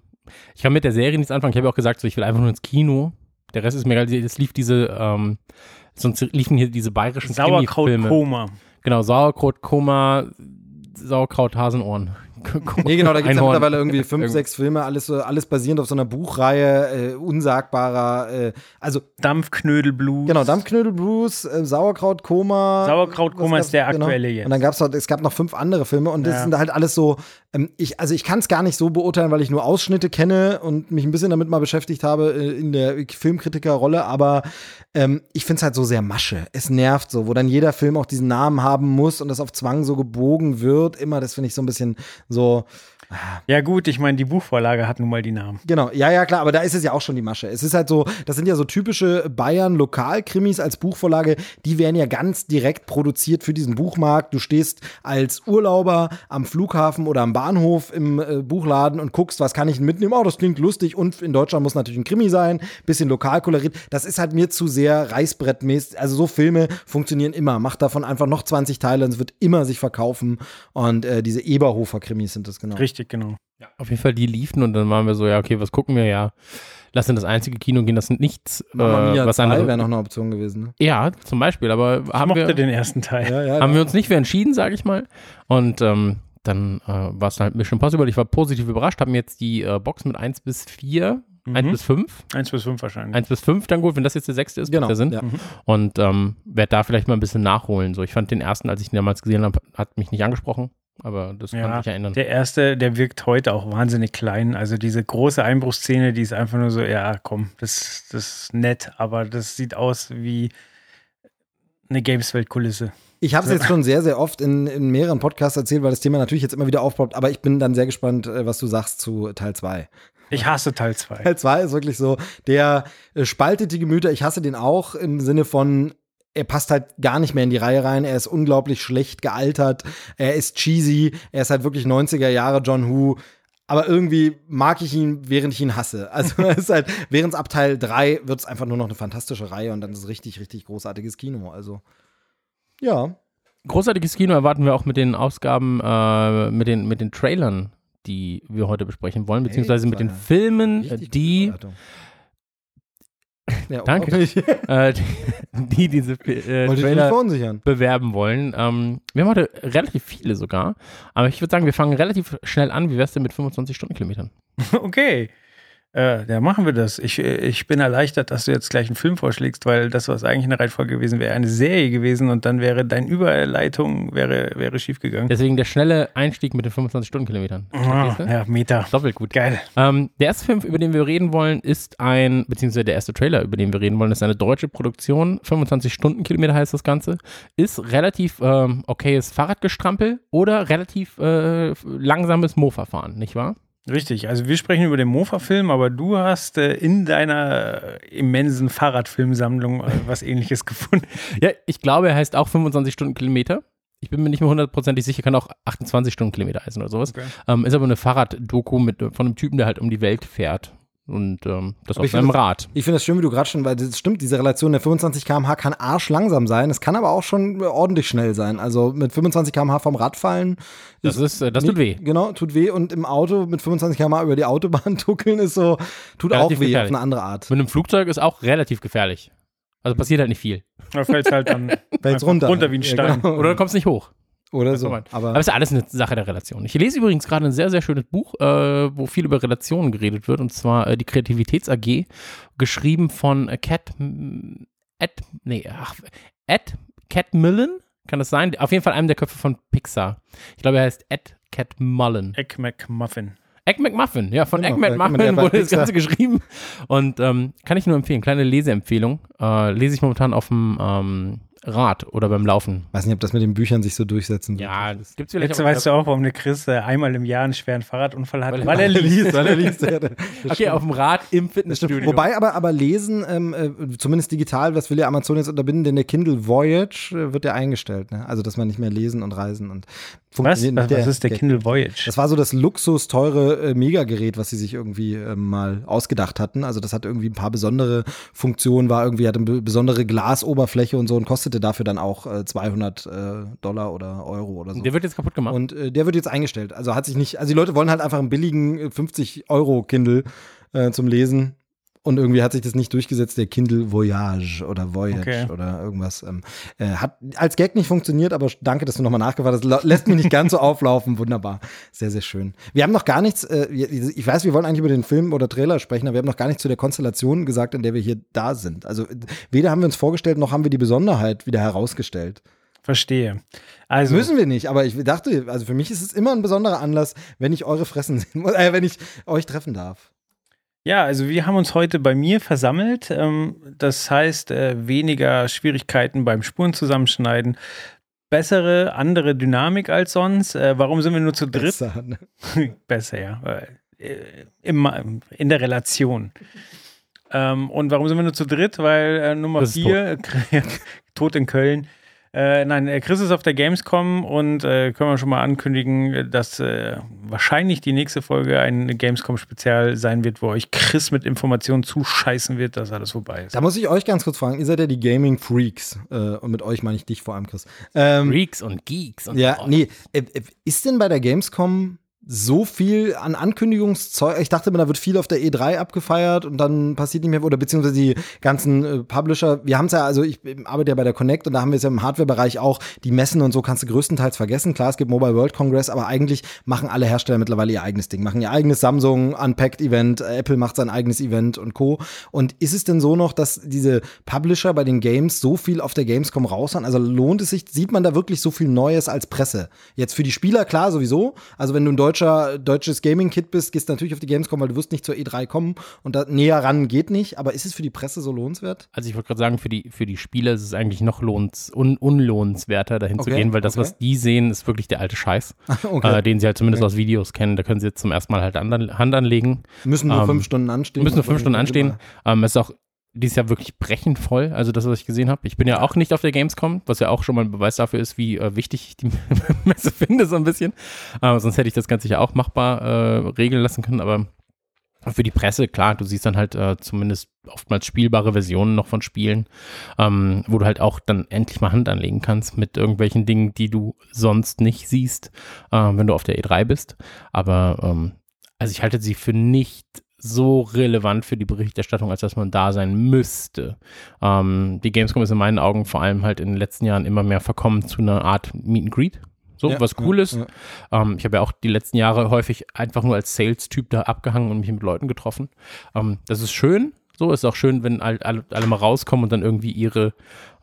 S4: ich kann mit der Serie nichts anfangen. Ich habe ja auch gesagt, so, ich will einfach nur ins Kino. Der Rest ist mir egal. Es lief diese, ähm, sonst liefen hier diese bayerischen.
S5: Sauerkraut-Koma.
S4: Genau, Sauerkraut, Koma, Sauerkraut, Hasenohren. (laughs)
S6: Nee, genau, da gibt es ja mittlerweile irgendwie fünf, sechs Filme, alles, alles basierend auf so einer Buchreihe, äh, unsagbarer, äh, also
S5: Dampfknödelblues.
S6: genau, Dampfknödel Blues, äh, Sauerkrautkoma.
S5: Sauerkrautkoma
S6: Was
S5: ist der
S6: gab's-
S5: aktuelle jetzt.
S6: Und dann gab es es gab noch fünf andere Filme und das
S5: Ja.
S6: sind halt alles so, ähm, ich, also ich kann es gar nicht so beurteilen, weil ich nur Ausschnitte kenne und mich ein bisschen damit mal beschäftigt habe äh, in der Filmkritikerrolle, aber ähm, ich finde es halt so sehr Masche. Es nervt so, wo dann jeder Film auch diesen Namen haben muss und das auf Zwang so gebogen wird. Immer, das finde ich so ein bisschen so,
S5: Ja, gut, ich meine, die Buchvorlage hat nun mal die Namen.
S6: Genau, ja, ja, klar, aber da ist es ja auch schon die Masche. Es ist halt so, das sind ja so typische Bayern-Lokalkrimis als Buchvorlage, die werden ja ganz direkt produziert für diesen Buchmarkt. Du stehst als Urlauber am Flughafen oder am Bahnhof im äh, Buchladen und guckst, was kann ich denn mitnehmen? Oh, das klingt lustig und in Deutschland muss natürlich ein Krimi sein, bisschen lokalkoloriert. Das ist halt mir zu sehr reißbrettmäßig. Also so Filme funktionieren immer. Mach davon einfach noch 20 Teile und es wird immer sich verkaufen. Und äh, diese Eberhofer-Krimis sind das genau.
S5: Richtig, genau.
S4: Auf jeden Fall, die liefen und dann waren wir so, ja, okay, was gucken wir? Ja, lass in das einzige Kino gehen, das sind nichts, äh, was
S6: 2
S4: anderes.
S6: wäre noch eine Option gewesen. Ne?
S4: Ja, zum Beispiel, aber
S5: Ich
S4: haben
S5: mochte
S4: wir,
S5: den ersten Teil.
S6: Ja, ja,
S4: haben wir uns nicht für entschieden, sage ich mal. Und ähm, dann äh, war es halt Mission Possible. Ich war positiv überrascht, habe mir jetzt die äh, Box mit 1 bis 4,
S5: Mhm.
S4: 1 bis 5,
S5: 1 bis 5 wahrscheinlich.
S4: 1 bis 5 dann gut, wenn das jetzt der sechste ist,
S6: Genau,
S4: macht der Sinn.
S6: ja.
S4: Und ähm, werde da vielleicht mal ein bisschen nachholen. So, ich fand den ersten, als ich ihn damals gesehen habe, hat mich nicht angesprochen. Aber das kann
S5: Ja,
S4: sich erinnern.
S5: der erste, der wirkt heute auch wahnsinnig klein. Also diese große Einbruchsszene, die ist einfach nur so, ja, komm, das, das ist nett, aber das sieht aus wie eine Gameswelt-Kulisse.
S6: Ich habe es jetzt schon sehr, sehr oft in, in mehreren Podcasts erzählt, weil das Thema natürlich jetzt immer wieder aufpoppt, aber ich bin dann sehr gespannt, äh, was du sagst zu Teil 2.
S5: Ich hasse Teil 2.
S6: Teil 2 ist wirklich so, der äh, spaltet die Gemüter. Ich hasse den auch im Sinne von, er passt halt gar nicht mehr in die Reihe rein. Er ist unglaublich schlecht gealtert. Er ist cheesy. Er ist halt wirklich 90er Jahre John Who. Aber irgendwie mag ich ihn, während ich ihn hasse. Also es ist halt, während es ab Teil 3 wird es einfach nur noch eine fantastische Reihe und dann ist es richtig, richtig großartiges Kino. Also, ja.
S4: Großartiges Kino erwarten wir auch mit den Ausgaben, äh, mit, den, mit den Trailern, die wir heute besprechen wollen, beziehungsweise mit den Filmen, die. (laughs)
S6: Ja,
S4: Danke. (laughs) äh, die, die diese äh, Trailer bewerben wollen. Ähm, wir haben heute relativ viele sogar, aber ich würde sagen, wir fangen relativ schnell an. Wie wär's denn mit 25 Stundenkilometern? (laughs)
S5: Okay. Äh, ja, machen wir das. Ich, ich bin erleichtert, dass du jetzt gleich einen Film vorschlägst, weil das, was eigentlich eine Reihenfolge gewesen wäre, eine Serie gewesen und dann wäre deine Überleitung wäre, wäre schief gegangen.
S4: Deswegen der schnelle Einstieg mit den 25 Stundenkilometern. Du?
S5: ja, Meta.
S4: Doppelt gut.
S5: Geil.
S4: Ähm, der erste Film, über den wir reden wollen, ist ein, beziehungsweise der erste Trailer, über den wir reden wollen, ist eine deutsche Produktion. 25 Stundenkilometer heißt das Ganze. Ist relativ ähm, okayes Fahrradgestrampel oder relativ äh, langsames Mofa-Fahren, nicht wahr?
S5: Richtig, also wir sprechen über den Mofa-Film, aber du hast äh, in deiner äh, immensen Fahrradfilmsammlung äh, was ähnliches gefunden. (laughs)
S4: Ja, ich glaube, er heißt auch 25 Stundenkilometer. Ich bin mir nicht mehr hundertprozentig sicher, kann auch 28 Stundenkilometer heißen oder sowas.
S5: Okay.
S4: Ähm, ist aber eine Fahrraddoku mit von einem Typen, der halt um die Welt fährt. Und ähm, das
S6: Aber
S4: auf
S6: ich finde
S4: seinem
S6: das-
S4: Rad.
S6: Ich finde das schön, wie du gerade schon, weil das stimmt, diese Relation der 25 km/h kann arschlangsam sein. Es kann aber auch schon ordentlich schnell sein. Also mit 25 km/h vom Rad fallen.
S4: Das ist, äh, das tut weh.
S6: Genau, tut weh. Und im Auto mit 25 km/h über die Autobahn (laughs) tuckeln ist so, tut
S4: Relativ
S6: auch weh
S4: gefährlich.
S6: auf eine andere Art.
S4: Mit einem Flugzeug ist auch relativ gefährlich. Also passiert halt nicht viel.
S5: Da fällt halt dann
S6: Fällt's runter.
S5: runter wie ein
S6: Ja,
S5: Stein.
S6: genau.
S4: Oder du kommst nicht hoch.
S6: Oder so.
S4: Aber,
S6: Aber,
S4: ist ja alles eine Sache der Relation. Ich lese übrigens gerade ein sehr, sehr schönes Buch, äh, wo viel über Relationen geredet wird, und zwar äh, die Kreativitäts AG, geschrieben von äh, Cat, Ed, nee, ach, Ed Cat Millen, kann das sein? Auf jeden Fall einem der Köpfe von Pixar. Ich glaube, er heißt Ed Cat Mullen.
S5: Egg McMuffin.
S4: Egg McMuffin, ja, von
S6: Genau,
S4: Egg McMuffin wurde das. Ganze geschrieben. Und ähm, kann ich nur empfehlen, kleine Leseempfehlung. Äh, lese ich momentan auf dem ähm, Rad oder beim Laufen.
S6: weiß nicht, ob das mit den Büchern sich so durchsetzen wird.
S4: Ja, das gibt's vielleicht
S5: Jetzt
S4: auch-
S5: weißt du auch, warum der Chris äh, einmal im Jahr einen schweren Fahrradunfall hat.
S4: Weil er-
S5: Weil er (laughs) liest.
S6: weil er liest. Ja,
S4: Okay,
S6: stimmt.
S4: auf dem Rad im Fitnessstudio.
S6: Wobei aber, aber lesen, ähm, äh, zumindest digital, das will ja Amazon jetzt unterbinden, denn der Kindle Voyage äh, wird ja eingestellt. Ne? Also, dass man nicht mehr lesen und reisen und
S5: Was?
S6: funktioniert
S5: Was, was ist der Kindle Voyage?
S6: Das war so das luxus teure äh, Megagerät, was sie sich irgendwie ähm, mal ausgedacht hatten. Also das hat irgendwie ein paar besondere Funktionen, war irgendwie hatte eine besondere Glasoberfläche und so und kostete dafür dann auch äh, 200 äh, Dollar oder Euro oder so.
S4: Der wird jetzt kaputt gemacht.
S6: Und äh, der wird jetzt eingestellt. Also hat sich nicht, also die Leute wollen halt einfach einen billigen äh, 50 Euro Kindle äh, zum Lesen und irgendwie hat sich das nicht durchgesetzt, der Kindle Voyage oder Voyage
S5: Okay.
S6: oder irgendwas. Ähm, äh, hat als Gag nicht funktioniert, aber danke, dass du nochmal nachgefragt hast. Lässt mich nicht ganz so (laughs) auflaufen. Wunderbar. Sehr, sehr schön. Wir haben noch gar nichts, äh, ich weiß, wir wollen eigentlich über den Film oder Trailer sprechen, aber wir haben noch gar nichts zu der Konstellation gesagt, in der wir hier da sind. Also weder haben wir uns vorgestellt, noch haben wir die Besonderheit wieder herausgestellt.
S5: Verstehe. Also,
S6: Müssen wir nicht, aber ich dachte, also für mich ist es immer ein besonderer Anlass, wenn ich eure Fressen sehen muss, äh, wenn ich euch treffen darf.
S5: Ja, also wir haben uns heute bei mir versammelt. Ähm, das heißt, äh, weniger Schwierigkeiten beim Spuren zusammenschneiden, bessere, andere Dynamik als sonst. Äh, warum sind wir nur zu dritt?
S6: Besser, ne? (laughs)
S5: Besser, ja. Äh, Immer in der Relation. Ähm, und warum sind wir nur zu dritt? Weil Nummer vier, tot (laughs) in Köln. Äh, nein, äh, Chris ist auf der Gamescom und äh, können wir schon mal ankündigen, dass äh, wahrscheinlich die nächste Folge ein Gamescom-Spezial sein wird, wo euch Chris mit Informationen zuscheißen wird, dass alles vorbei ist.
S6: Da muss ich euch ganz kurz fragen, ihr seid ja die Gaming Freaks äh, und mit euch meine ich dich vor allem, Chris. Ähm,
S4: Freaks und Geeks und
S6: ja,
S4: oh,
S6: nee, äh, äh, ist denn bei der Gamescom so viel an Ankündigungszeug? Ich dachte immer, da wird viel auf der E3 abgefeiert und dann passiert nicht mehr, oder beziehungsweise die ganzen äh, Publisher. Wir haben es ja, also ich arbeite ja bei der Connect und da haben wir es ja im Hardware-Bereich auch. Die Messen und so kannst du größtenteils vergessen. Klar, es gibt Mobile World Congress, aber eigentlich machen alle Hersteller mittlerweile ihr eigenes Ding, machen ihr eigenes Samsung Unpacked-Event, äh, Apple macht sein eigenes Event und Co. Und ist es denn so noch, dass diese Publisher bei den Games so viel auf der Gamescom raushauen? Also lohnt es sich, sieht man da wirklich so viel Neues als Presse? Jetzt für die Spieler klar sowieso. Also wenn du ein deutscher, deutsches Gaming-Kit bist, gehst du natürlich auf die Gamescom, weil du wirst nicht zur E3 kommen und da näher ran geht nicht. Aber ist es für die Presse so lohnenswert?
S4: Also ich wollte gerade sagen, für die, für die Spieler ist es eigentlich noch lohns, un, unlohnenswerter, dahin zu
S6: Okay,
S4: gehen, weil das,
S6: okay.
S4: was die sehen, ist wirklich der alte Scheiß, (laughs)
S6: Okay.
S4: äh, den sie halt zumindest aus Videos kennen. Da können sie jetzt zum ersten Mal halt Hand, an, Hand anlegen.
S6: Müssen nur
S4: ähm,
S6: fünf Stunden anstehen.
S4: müssen nur fünf Stunden anstehen.
S6: immer-
S4: Ähm, es ist auch dieses Jahr wirklich brechend voll, also das, was ich gesehen habe. Ich bin ja auch nicht auf der Gamescom, was ja auch schon mal ein Beweis dafür ist, wie äh, wichtig ich die (laughs) Messe finde, so ein bisschen. Äh, sonst hätte ich das Ganze ja auch machbar äh, regeln lassen können, aber für die Presse, klar, du siehst dann halt äh, zumindest oftmals spielbare Versionen noch von Spielen, ähm, wo du halt auch dann endlich mal Hand anlegen kannst mit irgendwelchen Dingen, die du sonst nicht siehst, äh, wenn du auf der E3 bist. Aber ähm, also ich halte sie für nicht so relevant für die Berichterstattung, als dass man da sein müsste. Ähm, die Gamescom ist in meinen Augen vor allem halt in den letzten Jahren immer mehr verkommen zu einer Art Meet and Greet. So,
S6: Ja,
S4: was cool
S6: ja,
S4: ist.
S6: ja.
S4: Ähm, ich habe ja auch die letzten Jahre häufig einfach nur als Sales-Typ da abgehangen und mich mit Leuten getroffen. Ähm, das ist schön. So ist auch schön, wenn all, alle, alle mal rauskommen und dann irgendwie ihre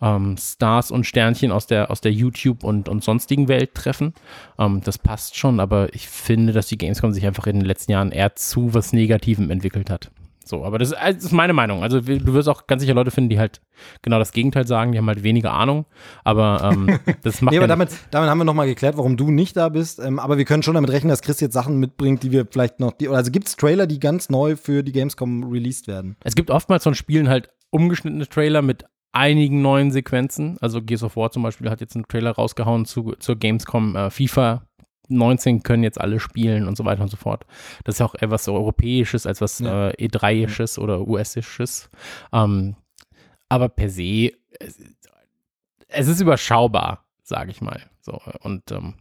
S4: ähm, Stars und Sternchen aus der, aus der YouTube und, und sonstigen Welt treffen. Ähm, das passt schon, aber ich finde, dass die Gamescom sich einfach in den letzten Jahren eher zu was Negativem entwickelt hat. So, aber das ist, das ist meine Meinung. Also du wirst auch ganz sicher Leute finden, die halt genau das Gegenteil sagen, die haben halt weniger Ahnung. Aber ähm, (laughs) das macht
S6: Nee,
S4: ja
S6: aber
S4: nichts.
S6: damit, damit haben wir nochmal geklärt, warum du nicht da bist. Ähm, aber wir können schon damit rechnen, dass Chris jetzt Sachen mitbringt, die wir vielleicht noch. Die, also gibt es Trailer, die ganz neu für die Gamescom released werden?
S4: Es gibt oftmals von Spielen halt umgeschnittene Trailer mit einigen neuen Sequenzen. Also Gears of War zum Beispiel hat jetzt einen Trailer rausgehauen zu, zur Gamescom äh, FIFA 19 können jetzt alle spielen und so weiter und so fort. Das ist ja auch etwas Europäisches als was
S6: Ja.
S4: äh, E3-isches oder US-isches. Ähm, aber per se, es, es ist überschaubar, sage ich mal. So, und ähm,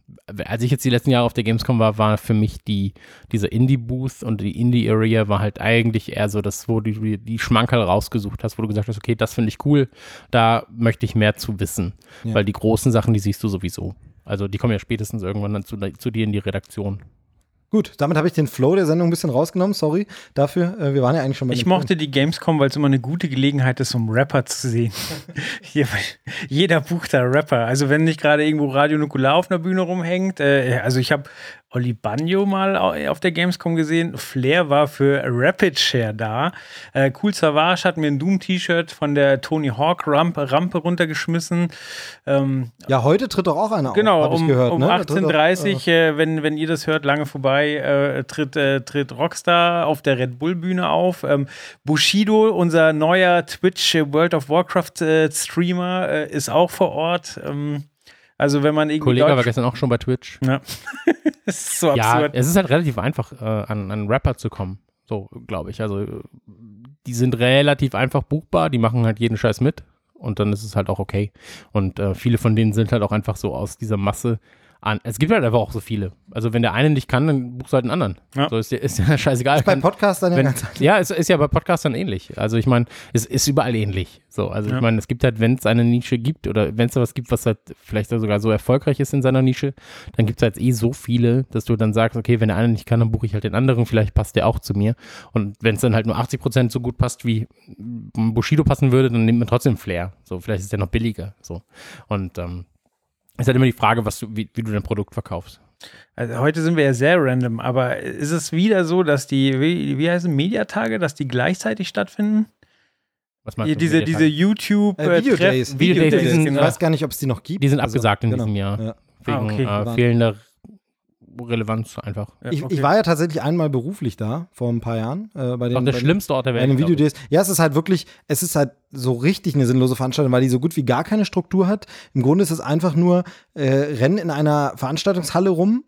S4: als ich jetzt die letzten Jahre auf der Gamescom war, war für mich die, dieser Indie-Booth und die Indie-Area war halt eigentlich eher so das, wo du die, die Schmankerl rausgesucht hast, wo du gesagt hast, okay, das finde ich cool, da möchte ich mehr zu wissen.
S6: Ja.
S4: Weil die großen Sachen, die siehst du sowieso. Also die kommen ja spätestens irgendwann dann zu, zu dir in die Redaktion.
S6: Gut, damit habe ich den Flow der Sendung ein bisschen rausgenommen. Sorry dafür. Äh, wir waren ja eigentlich schon bei
S5: Ich mochte die Gamescom, weil es immer eine gute Gelegenheit ist, um Rapper zu sehen. (laughs) Jeder bucht da Rapper. Also wenn nicht gerade irgendwo Radio Nukular auf einer Bühne rumhängt. Äh, also ich habe Oli Banjo mal au- auf der Gamescom gesehen. Flair war für Rapid Share da. Äh, cool Savage hat mir ein Doom-T-Shirt von der Tony Hawk Rampe, Rampe runtergeschmissen. Ähm,
S6: Ja, heute tritt doch auch einer
S5: Genau,
S6: auf,
S5: um,
S6: gehört.
S5: um
S6: ne? Da tritt auch,
S5: 18.30 äh, wenn, wenn ihr das hört, lange vorbei, äh, tritt, äh, tritt Rockstar auf der Red Bull Bühne auf. Ähm, Bushido, unser neuer Twitch äh, World of Warcraft äh, Streamer, äh, ist auch vor Ort. Ähm, also wenn man irgendwie
S4: Kollege war
S5: Deutsch-
S4: gestern auch schon bei Twitch.
S5: ja. (laughs) das ist so
S4: Ja,
S5: absurd.
S4: es ist halt relativ einfach, äh, an, an Rapper zu kommen. So, glaube ich. Also, die sind relativ einfach buchbar, die machen halt jeden Scheiß mit und dann ist es halt auch okay. Und äh, viele von denen sind halt auch einfach so aus dieser Masse an. Es gibt halt einfach auch so viele. Also wenn der eine nicht kann, dann buchst du halt einen anderen.
S5: Ja.
S4: So ist, ist ja (laughs) scheißegal.
S6: Bei
S4: Kann-
S6: Podcastern ja
S4: wenn, ja, es ist ja bei Podcastern ähnlich. Also ich meine, es ist überall ähnlich. So, also
S5: Ja.
S4: ich meine, es gibt halt, wenn es eine Nische gibt oder wenn es da was gibt, was halt vielleicht sogar so erfolgreich ist in seiner Nische, dann gibt es halt eh so viele, dass du dann sagst, okay, wenn der eine nicht kann, dann buche ich halt den anderen, vielleicht passt der auch zu mir. Und wenn es dann halt nur 80 Prozent so gut passt, wie Bushido passen würde, dann nimmt man trotzdem Flair. So, vielleicht ist der noch billiger. So. Und ähm, ist halt immer die Frage, was du, wie, wie du dein Produkt verkaufst.
S5: Also heute sind wir ja sehr random, aber ist es wieder so, dass die, wie, wie heißen Mediatage, dass die gleichzeitig stattfinden?
S4: Was meinst du?
S5: diese, diese YouTube
S6: Äh, Video
S5: Treff-
S6: Days.
S5: Video
S4: Video Days
S5: Days,
S4: sind-
S6: Ich
S5: genau.
S6: weiß gar nicht, ob es die noch gibt.
S4: Die sind
S6: Also,
S4: abgesagt in
S6: genau.
S4: diesem Jahr.
S6: Ja.
S4: Wegen
S5: Ah, okay.
S4: äh, fehlender Relevanz einfach.
S5: Ja,
S6: Ich,
S5: okay.
S6: ich war ja tatsächlich einmal beruflich da, vor ein paar Jahren. Äh, bei den,
S4: Doch der
S6: bei den-
S4: schlimmste Ort der
S6: Bei
S4: Welt. ich.
S6: Videodays. Ja, es ist halt wirklich, es ist halt so richtig eine sinnlose Veranstaltung, weil die so gut wie gar keine Struktur hat. Im Grunde ist es einfach nur äh, Rennen in einer Veranstaltungshalle rum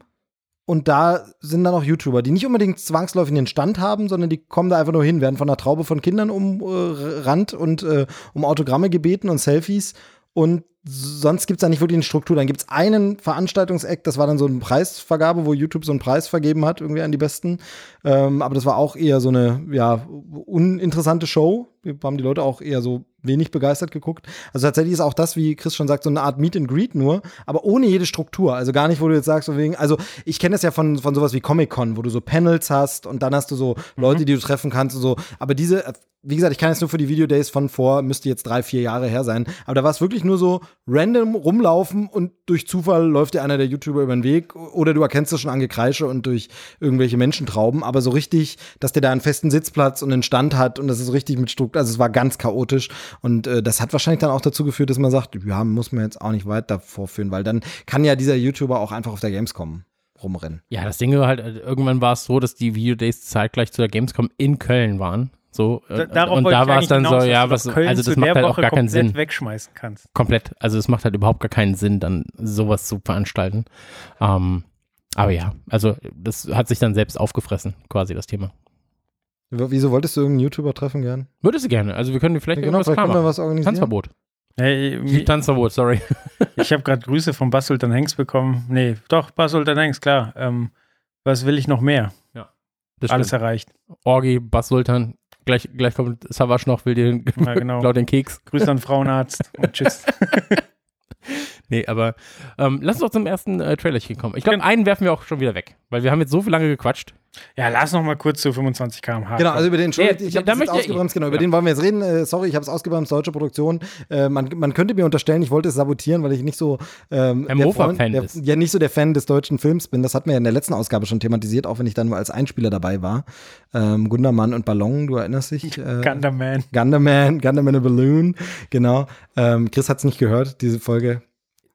S6: und da sind dann auch YouTuber, die nicht unbedingt zwangsläufig einen Stand haben, sondern die kommen da einfach nur hin, werden von einer Traube von Kindern umrannt und äh, um Autogramme gebeten und Selfies und sonst gibt es da nicht wirklich eine Struktur. Dann gibt es einen Veranstaltungseck, das war dann so eine Preisvergabe, wo YouTube so einen Preis vergeben hat, irgendwie an die Besten. Ähm, aber das war auch eher so eine, ja, uninteressante Show. Wir haben die Leute auch eher so wenig begeistert geguckt. Also tatsächlich ist auch das, wie Chris schon sagt, so eine Art Meet and Greet nur, aber ohne jede Struktur. Also gar nicht, wo du jetzt sagst, so wegen, also ich kenne das ja von, von sowas wie Comic-Con, wo du so Panels hast und dann hast du so Leute, die du treffen kannst und so. Aber diese, wie gesagt, ich kann jetzt nur für die Videodays von vor, müsste jetzt drei, vier Jahre her sein. Aber da war es wirklich nur so random rumlaufen und durch Zufall läuft dir einer der YouTuber über den Weg oder du erkennst es schon an Gekreische und durch irgendwelche Menschentrauben. Aber so richtig, dass der da einen festen Sitzplatz und einen Stand hat und das ist richtig mit Struktur. Also es war ganz chaotisch und äh, das hat wahrscheinlich dann auch dazu geführt, dass man sagt, ja, muss man jetzt auch nicht weiter vorführen, weil dann kann ja dieser YouTuber auch einfach auf der Gamescom rumrennen.
S4: Ja, das Ding war halt, äh, irgendwann war es so, dass die Videodays zeitgleich zu der Gamescom in Köln waren. So,
S5: Da-
S4: äh,
S5: darauf
S4: und da war es dann
S5: hinaus,
S4: so, ja,
S5: du
S4: was, also das macht halt auch
S5: Woche
S4: gar keinen
S5: komplett
S4: Sinn.
S5: wegschmeißen kannst.
S4: Komplett. Also es macht halt überhaupt gar keinen Sinn, dann sowas zu veranstalten. Ähm, aber ja, also das hat sich dann selbst aufgefressen, quasi das Thema.
S6: W- Wieso wolltest du irgendeinen YouTuber treffen gern?
S4: Würdest du gerne? Also wir können vielleicht
S6: Ja, genau,
S4: irgendwas
S6: vielleicht
S4: klar
S6: können was organisieren.
S4: Tanzverbot.
S5: Hey, (laughs)
S4: Tanzverbot, sorry. (laughs)
S5: ich habe gerade Grüße von Basultan Hengst bekommen. Nee, doch, Basultan Hengst, klar. Ähm, was will ich noch mehr?
S4: Das
S5: Alles
S4: stimmt.
S5: erreicht.
S4: Orgi, Bas Sultan, gleich, gleich kommt Savage noch, will dir
S5: Ja, genau. (laughs)
S4: den Keks.
S5: Grüße an Frauenarzt und tschüss.
S4: Nee, aber ähm, lass uns doch zum ersten äh, Trailerchen kommen. Ich glaube, einen werfen wir auch schon wieder weg, weil wir haben jetzt so viel lange gequatscht.
S5: Ja, lass noch mal kurz zu 25 km/h.
S6: Genau, also über den, Entschuldigung,
S4: Ja,
S6: ich habe jetzt ausgebremst, genau, über
S4: ja.
S6: den wollen wir jetzt reden. Äh, sorry, ich habe es ausgebremst, deutsche Produktion. Äh, man, man könnte mir unterstellen, ich wollte es sabotieren, weil ich nicht so ähm, der
S4: Mofa-Fan
S6: Freund- der-
S4: bist.
S6: Ja, nicht so der Fan des deutschen Films bin. Das hatten wir ja in der letzten Ausgabe schon thematisiert, auch wenn ich dann nur als Einspieler dabei war. Ähm, Gundermann und Ballon, du erinnerst dich? (laughs) Äh,
S5: Gunderman.
S6: Gunderman, Gunderman a Balloon, genau. Ähm, Chris hat es nicht gehört, diese Folge.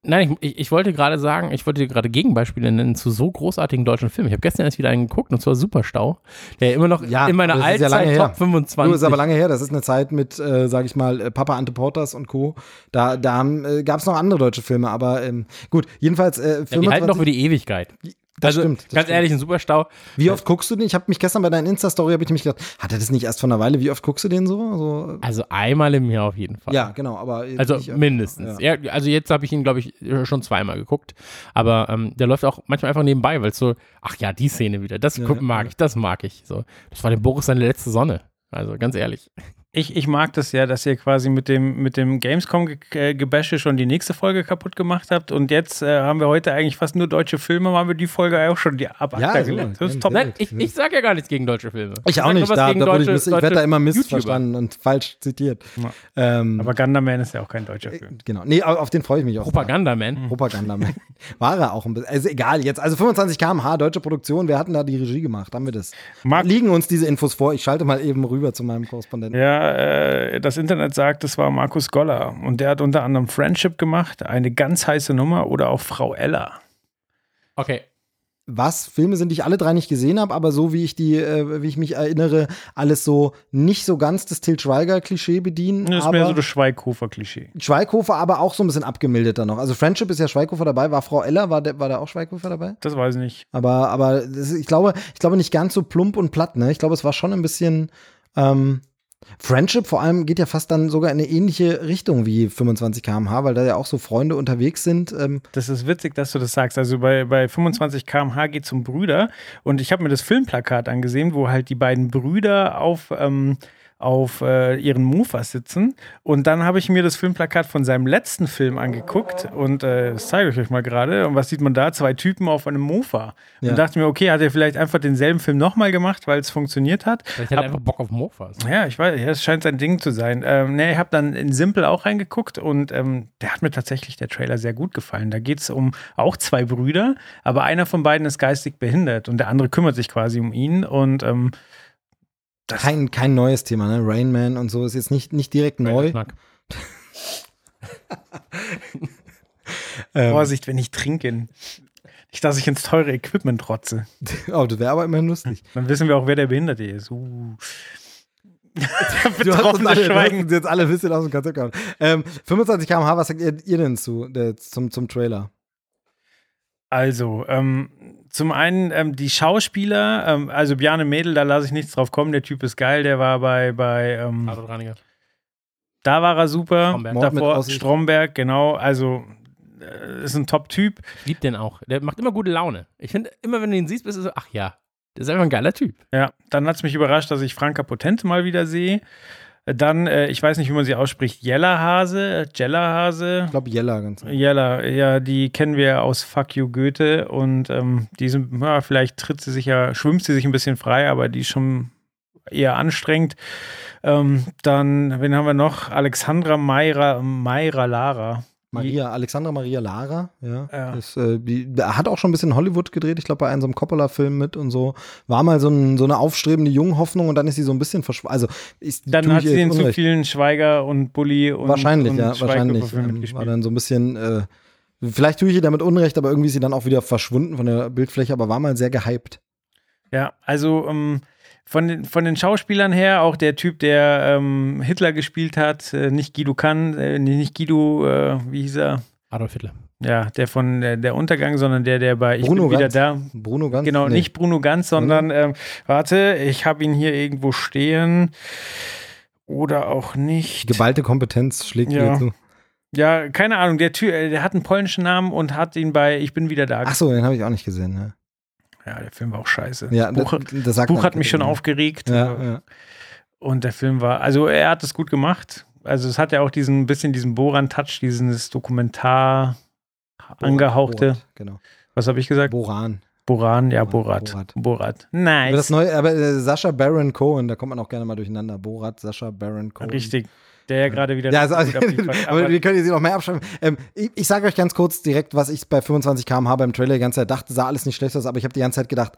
S4: Nein, ich, ich, wollte gerade sagen, ich wollte dir gerade Gegenbeispiele nennen zu so großartigen deutschen Filmen. Ich habe gestern erst wieder einen geguckt und zwar Superstau, der immer noch
S6: Ja,
S4: in meiner
S6: ist ja
S4: Altzeit
S6: her.
S4: Top 25.
S6: Du, ist aber lange her. Das ist eine Zeit mit, äh, sag ich mal, äh, Papa Ante Portas und Co. Da, da äh, gab es noch andere deutsche Filme, aber ähm, gut, jedenfalls äh,
S4: ja, die halten doch für die Ewigkeit.
S6: Das
S4: also,
S6: stimmt, das
S4: ganz
S6: stimmt.
S4: ehrlich, ein Superstau.
S6: Wie oft guckst du den? Ich habe mich gestern bei deiner Insta-Story, habe ich mich gedacht, hat er das nicht erst vor einer Weile? Wie oft guckst du den so? so
S4: Also einmal im Jahr auf jeden Fall.
S6: ja, genau, aber
S4: Also mindestens. Ja. also jetzt habe ich ihn, glaube ich, schon zweimal geguckt. Aber ähm, der läuft auch manchmal einfach nebenbei, weil es so, ach ja, die Szene wieder, das guck, mag ich, das mag ich. So, das war dem Boris seine letzte Sonne. Also ganz ehrlich.
S5: Ich, ich mag das ja, dass ihr quasi mit dem, mit dem Gamescom-Gebäsche schon die nächste Folge kaputt gemacht habt. Und jetzt äh, haben wir heute eigentlich fast nur deutsche Filme, haben wir die Folge auch schon die ab
S6: Ja, so,
S5: gelegt. Das ist top.
S4: Nein, ich, ich sage ja gar nichts gegen deutsche Filme.
S6: Ich auch
S4: sag nur
S6: nicht,
S4: was
S6: da,
S4: gegen
S6: da ich,
S4: deutsche-
S6: miss, ich werde da immer
S4: YouTuber.
S6: missverstanden und falsch zitiert.
S5: Ja.
S6: Ähm,
S5: Aber Gunderman ist ja auch kein deutscher Film.
S6: genau, nee, auf den freue ich mich auch.
S4: Propaganda, man.
S6: Propaganda. (laughs) War er auch ein bisschen. Also egal, jetzt, also 25 km/h, deutsche Produktion, wer hat denn da die Regie gemacht? Haben wir das?
S5: Marc-
S6: Liegen uns diese Infos vor? Ich schalte mal eben rüber zu meinem Korrespondenten.
S5: Ja, äh, das Internet sagt, es war Markus Goller. Und der hat unter anderem Friendship gemacht, eine ganz heiße Nummer oder auch Frau Ella.
S4: Okay.
S6: was Filme sind, die ich alle drei nicht gesehen habe, aber so wie ich die, äh, wie ich mich erinnere, alles so nicht so ganz das Til Schweiger-Klischee bedienen.
S5: Das ist
S6: aber
S5: mehr so das Schweighofer-Klischee.
S6: Schweighofer aber auch so ein bisschen abgemilderter noch. Also Friendship ist ja Schweighofer dabei. War Frau Eller, war, der, war da auch Schweighofer dabei?
S5: Das weiß ich nicht.
S6: Aber, aber das, ich glaube, ich glaube nicht ganz so plump und platt, ne? Ich glaube, es war schon ein bisschen, ähm, Friendship vor allem geht ja fast dann sogar in eine ähnliche Richtung wie 25 km/h, weil da ja auch so Freunde unterwegs sind. Ähm,
S5: Das ist witzig, dass du das sagst. Also bei, bei 25 km/h geht es um Brüder. Und ich habe mir das Filmplakat angesehen, wo halt die beiden Brüder auf, ähm, auf äh, ihren Mofas sitzen. Und dann habe ich mir das Filmplakat von seinem letzten Film angeguckt. Und äh, das zeige ich euch mal gerade. Und was sieht man da? Zwei Typen auf einem Mofa.
S6: Ja.
S5: Und dachte mir, okay, hat er vielleicht einfach denselben Film nochmal gemacht, weil es funktioniert hat.
S4: Vielleicht hat er einfach Bock auf Mofas.
S5: Ja, ich weiß, ja, es scheint sein Ding zu sein. Ähm, ne, ich habe dann in Simple auch reingeguckt und ähm, der hat mir tatsächlich der Trailer sehr gut gefallen. Da geht es um auch zwei Brüder, aber einer von beiden ist geistig behindert und der andere kümmert sich quasi um ihn und ähm, das
S6: kein, kein neues Thema, ne? Rain Man und so ist jetzt nicht, nicht direkt neu. (laughs) Ähm,
S5: Vorsicht, wenn ich trinke. Nicht, dass ich ins teure Equipment trotze.
S6: oh, (laughs) das wäre aber immerhin lustig.
S5: Dann wissen wir auch, wer der Behinderte ist. Uh. (laughs)
S6: Du hast, uns
S5: Betroffene
S6: alle, du hast
S5: Schweigen.
S6: uns jetzt alle ein bisschen aus dem Konzept gehauen. Ähm, 25 km/h, was sagt ihr, ihr denn zu, der, zum, zum Trailer?
S5: Also, ähm, zum einen ähm, die Schauspieler, ähm, also Bjarne Mädel, da lasse ich nichts drauf kommen. Der Typ ist geil, der war bei, bei ähm. Da war er super.
S4: Stromberg.
S5: Davor. Stromberg, genau. Also äh, ist ein Top-Typ.
S4: Ich lieb den auch. Der macht immer gute Laune. Ich finde, immer wenn du ihn siehst, bist du so, ach ja, der ist einfach ein geiler Typ.
S5: Ja, dann hat es mich überrascht, dass ich Franka Potente mal wieder sehe. Dann, äh, ich weiß nicht, wie man sie ausspricht, Jellerhase, Jellerhase.
S6: Ich glaube, Jella ganz.
S5: Jella, ja, die kennen wir aus Fuck You Goethe und ähm, die sind, ja, vielleicht tritt sie sich ja, schwimmt sie sich ein bisschen frei, aber die ist schon eher anstrengend. Ähm, dann, wen haben wir noch? Alexandra Mayra, Mayra Lara.
S6: Maria, Alexandra Maria Lara, ja.
S5: Ja.
S6: Ist, äh, die, hat auch schon ein bisschen Hollywood gedreht, ich glaube, bei einem so einem Coppola-Film mit und so. War mal so, ein, so eine aufstrebende Junghoffnung und dann ist sie so ein bisschen verschwunden. Also, ich,
S5: Dann hat sie in zu vielen Schweiger und Bully und
S6: Wahrscheinlich,
S5: und
S6: ja, wahrscheinlich.
S5: Schweighöfer-Filmen
S6: Ähm, war dann so ein bisschen, äh, vielleicht tue ich ihr damit Unrecht, aber irgendwie ist sie dann auch wieder verschwunden von der Bildfläche, aber war mal sehr gehypt.
S5: Ja, also ähm, von, den, von den Schauspielern her, auch der Typ, der ähm, Hitler gespielt hat, äh, nicht Guido Kann, äh, nicht Guido, äh, wie hieß er?
S4: Adolf Hitler.
S5: Ja, der von äh, der Untergang, sondern der, der bei Ich
S6: Bruno
S5: bin wieder
S6: Ganz?
S5: da.
S6: Bruno ganz.
S5: Genau,
S6: nee.
S5: nicht Bruno Ganz, sondern ähm, warte, ich habe ihn hier irgendwo stehen. Oder auch nicht.
S6: Geballte Kompetenz schlägt
S5: Ja.
S6: mir zu.
S5: Ja, keine Ahnung, der Typ, äh, der hat einen polnischen Namen und hat ihn bei Ich bin wieder da.
S6: Ach so, den habe ich auch nicht gesehen. Ne?
S5: Ja, der Film war auch scheiße.
S6: Ja,
S5: das Buch,
S6: das, das
S5: Buch hat mich schon aufgeregt.
S6: Ja, ja.
S5: Und der Film war, also er hat es gut gemacht. Also es hat ja auch diesen bisschen diesen Boran-Touch, dieses Dokumentar angehauchte.
S6: Borat, genau.
S5: Was habe ich gesagt?
S6: Boran.
S5: Boran, ja,
S6: Borat,
S5: Borat.
S6: Borat.
S5: Borat.
S6: Aber
S5: Nice.
S6: das neue, aber äh, Sascha Baron Cohen, da kommt man auch gerne mal durcheinander. Borat, Sascha Baron Cohen.
S5: Richtig. Der ja gerade wieder.
S6: Ja, also,
S5: abliefert. (laughs)
S6: aber,
S5: Aber
S6: wir können jetzt hier noch mehr abschreiben. Ähm, ich ich sage euch ganz kurz direkt, was ich bei 25 km/h beim Trailer die ganze Zeit dachte, sah alles nicht schlecht aus, aber ich habe die ganze Zeit gedacht,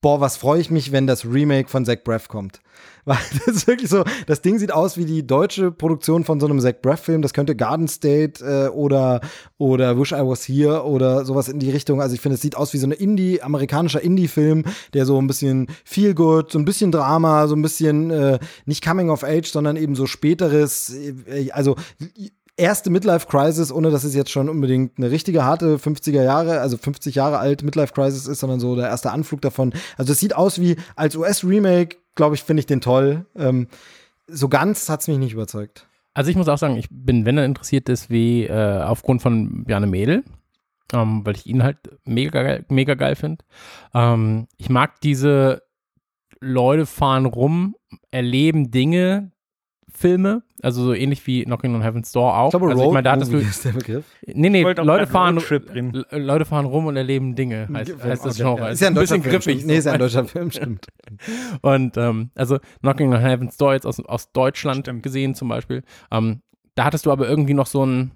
S6: boah, was freue ich mich, wenn das Remake von Zach Braff kommt. (laughs) Weil das ist wirklich so, das Ding sieht aus wie die deutsche Produktion von so einem Zach Braff-Film. Das könnte Garden State äh, oder, oder Wish I Was Here oder sowas in die Richtung. Also ich finde, es sieht aus wie so ein Indie, amerikanischer Indie-Film, der so ein bisschen feel good, so ein bisschen Drama, so ein bisschen äh, nicht Coming of Age, sondern eben so späteres, äh, also erste Midlife Crisis, ohne dass es jetzt schon unbedingt eine richtige harte 50er Jahre, also 50 Jahre alt Midlife Crisis ist, sondern so der erste Anflug davon. Also es sieht aus wie als US-Remake, glaube ich, finde ich den toll. Ähm, so ganz hat es mich nicht überzeugt.
S4: Also ich muss auch sagen, ich bin, wenn er interessiert ist, wie äh, aufgrund von Bjarne Mädel, ähm, weil ich ihn halt mega geil, mega geil finde. Ähm, ich mag diese Leute fahren rum, erleben Dinge, Filme, also so ähnlich wie Knocking on Heaven's Door auch.
S6: Ich glaube,
S4: also ich meine, da hattest du,
S6: ist der Begriff.
S4: nee, nee, Leute fahren. Le- Leute fahren rum und erleben Dinge, heißt, heißt das Genre.
S6: Ist ja ein deutscher
S4: bisschen
S6: Film.
S4: griffig.
S6: stimmt. Nee, ist ja ein deutscher Film, stimmt. (laughs)
S4: Und ähm, also Knocking on Heaven's Door jetzt aus, aus Deutschland
S5: Stimmt.
S4: gesehen zum Beispiel. Ähm, da hattest du aber irgendwie noch so einen,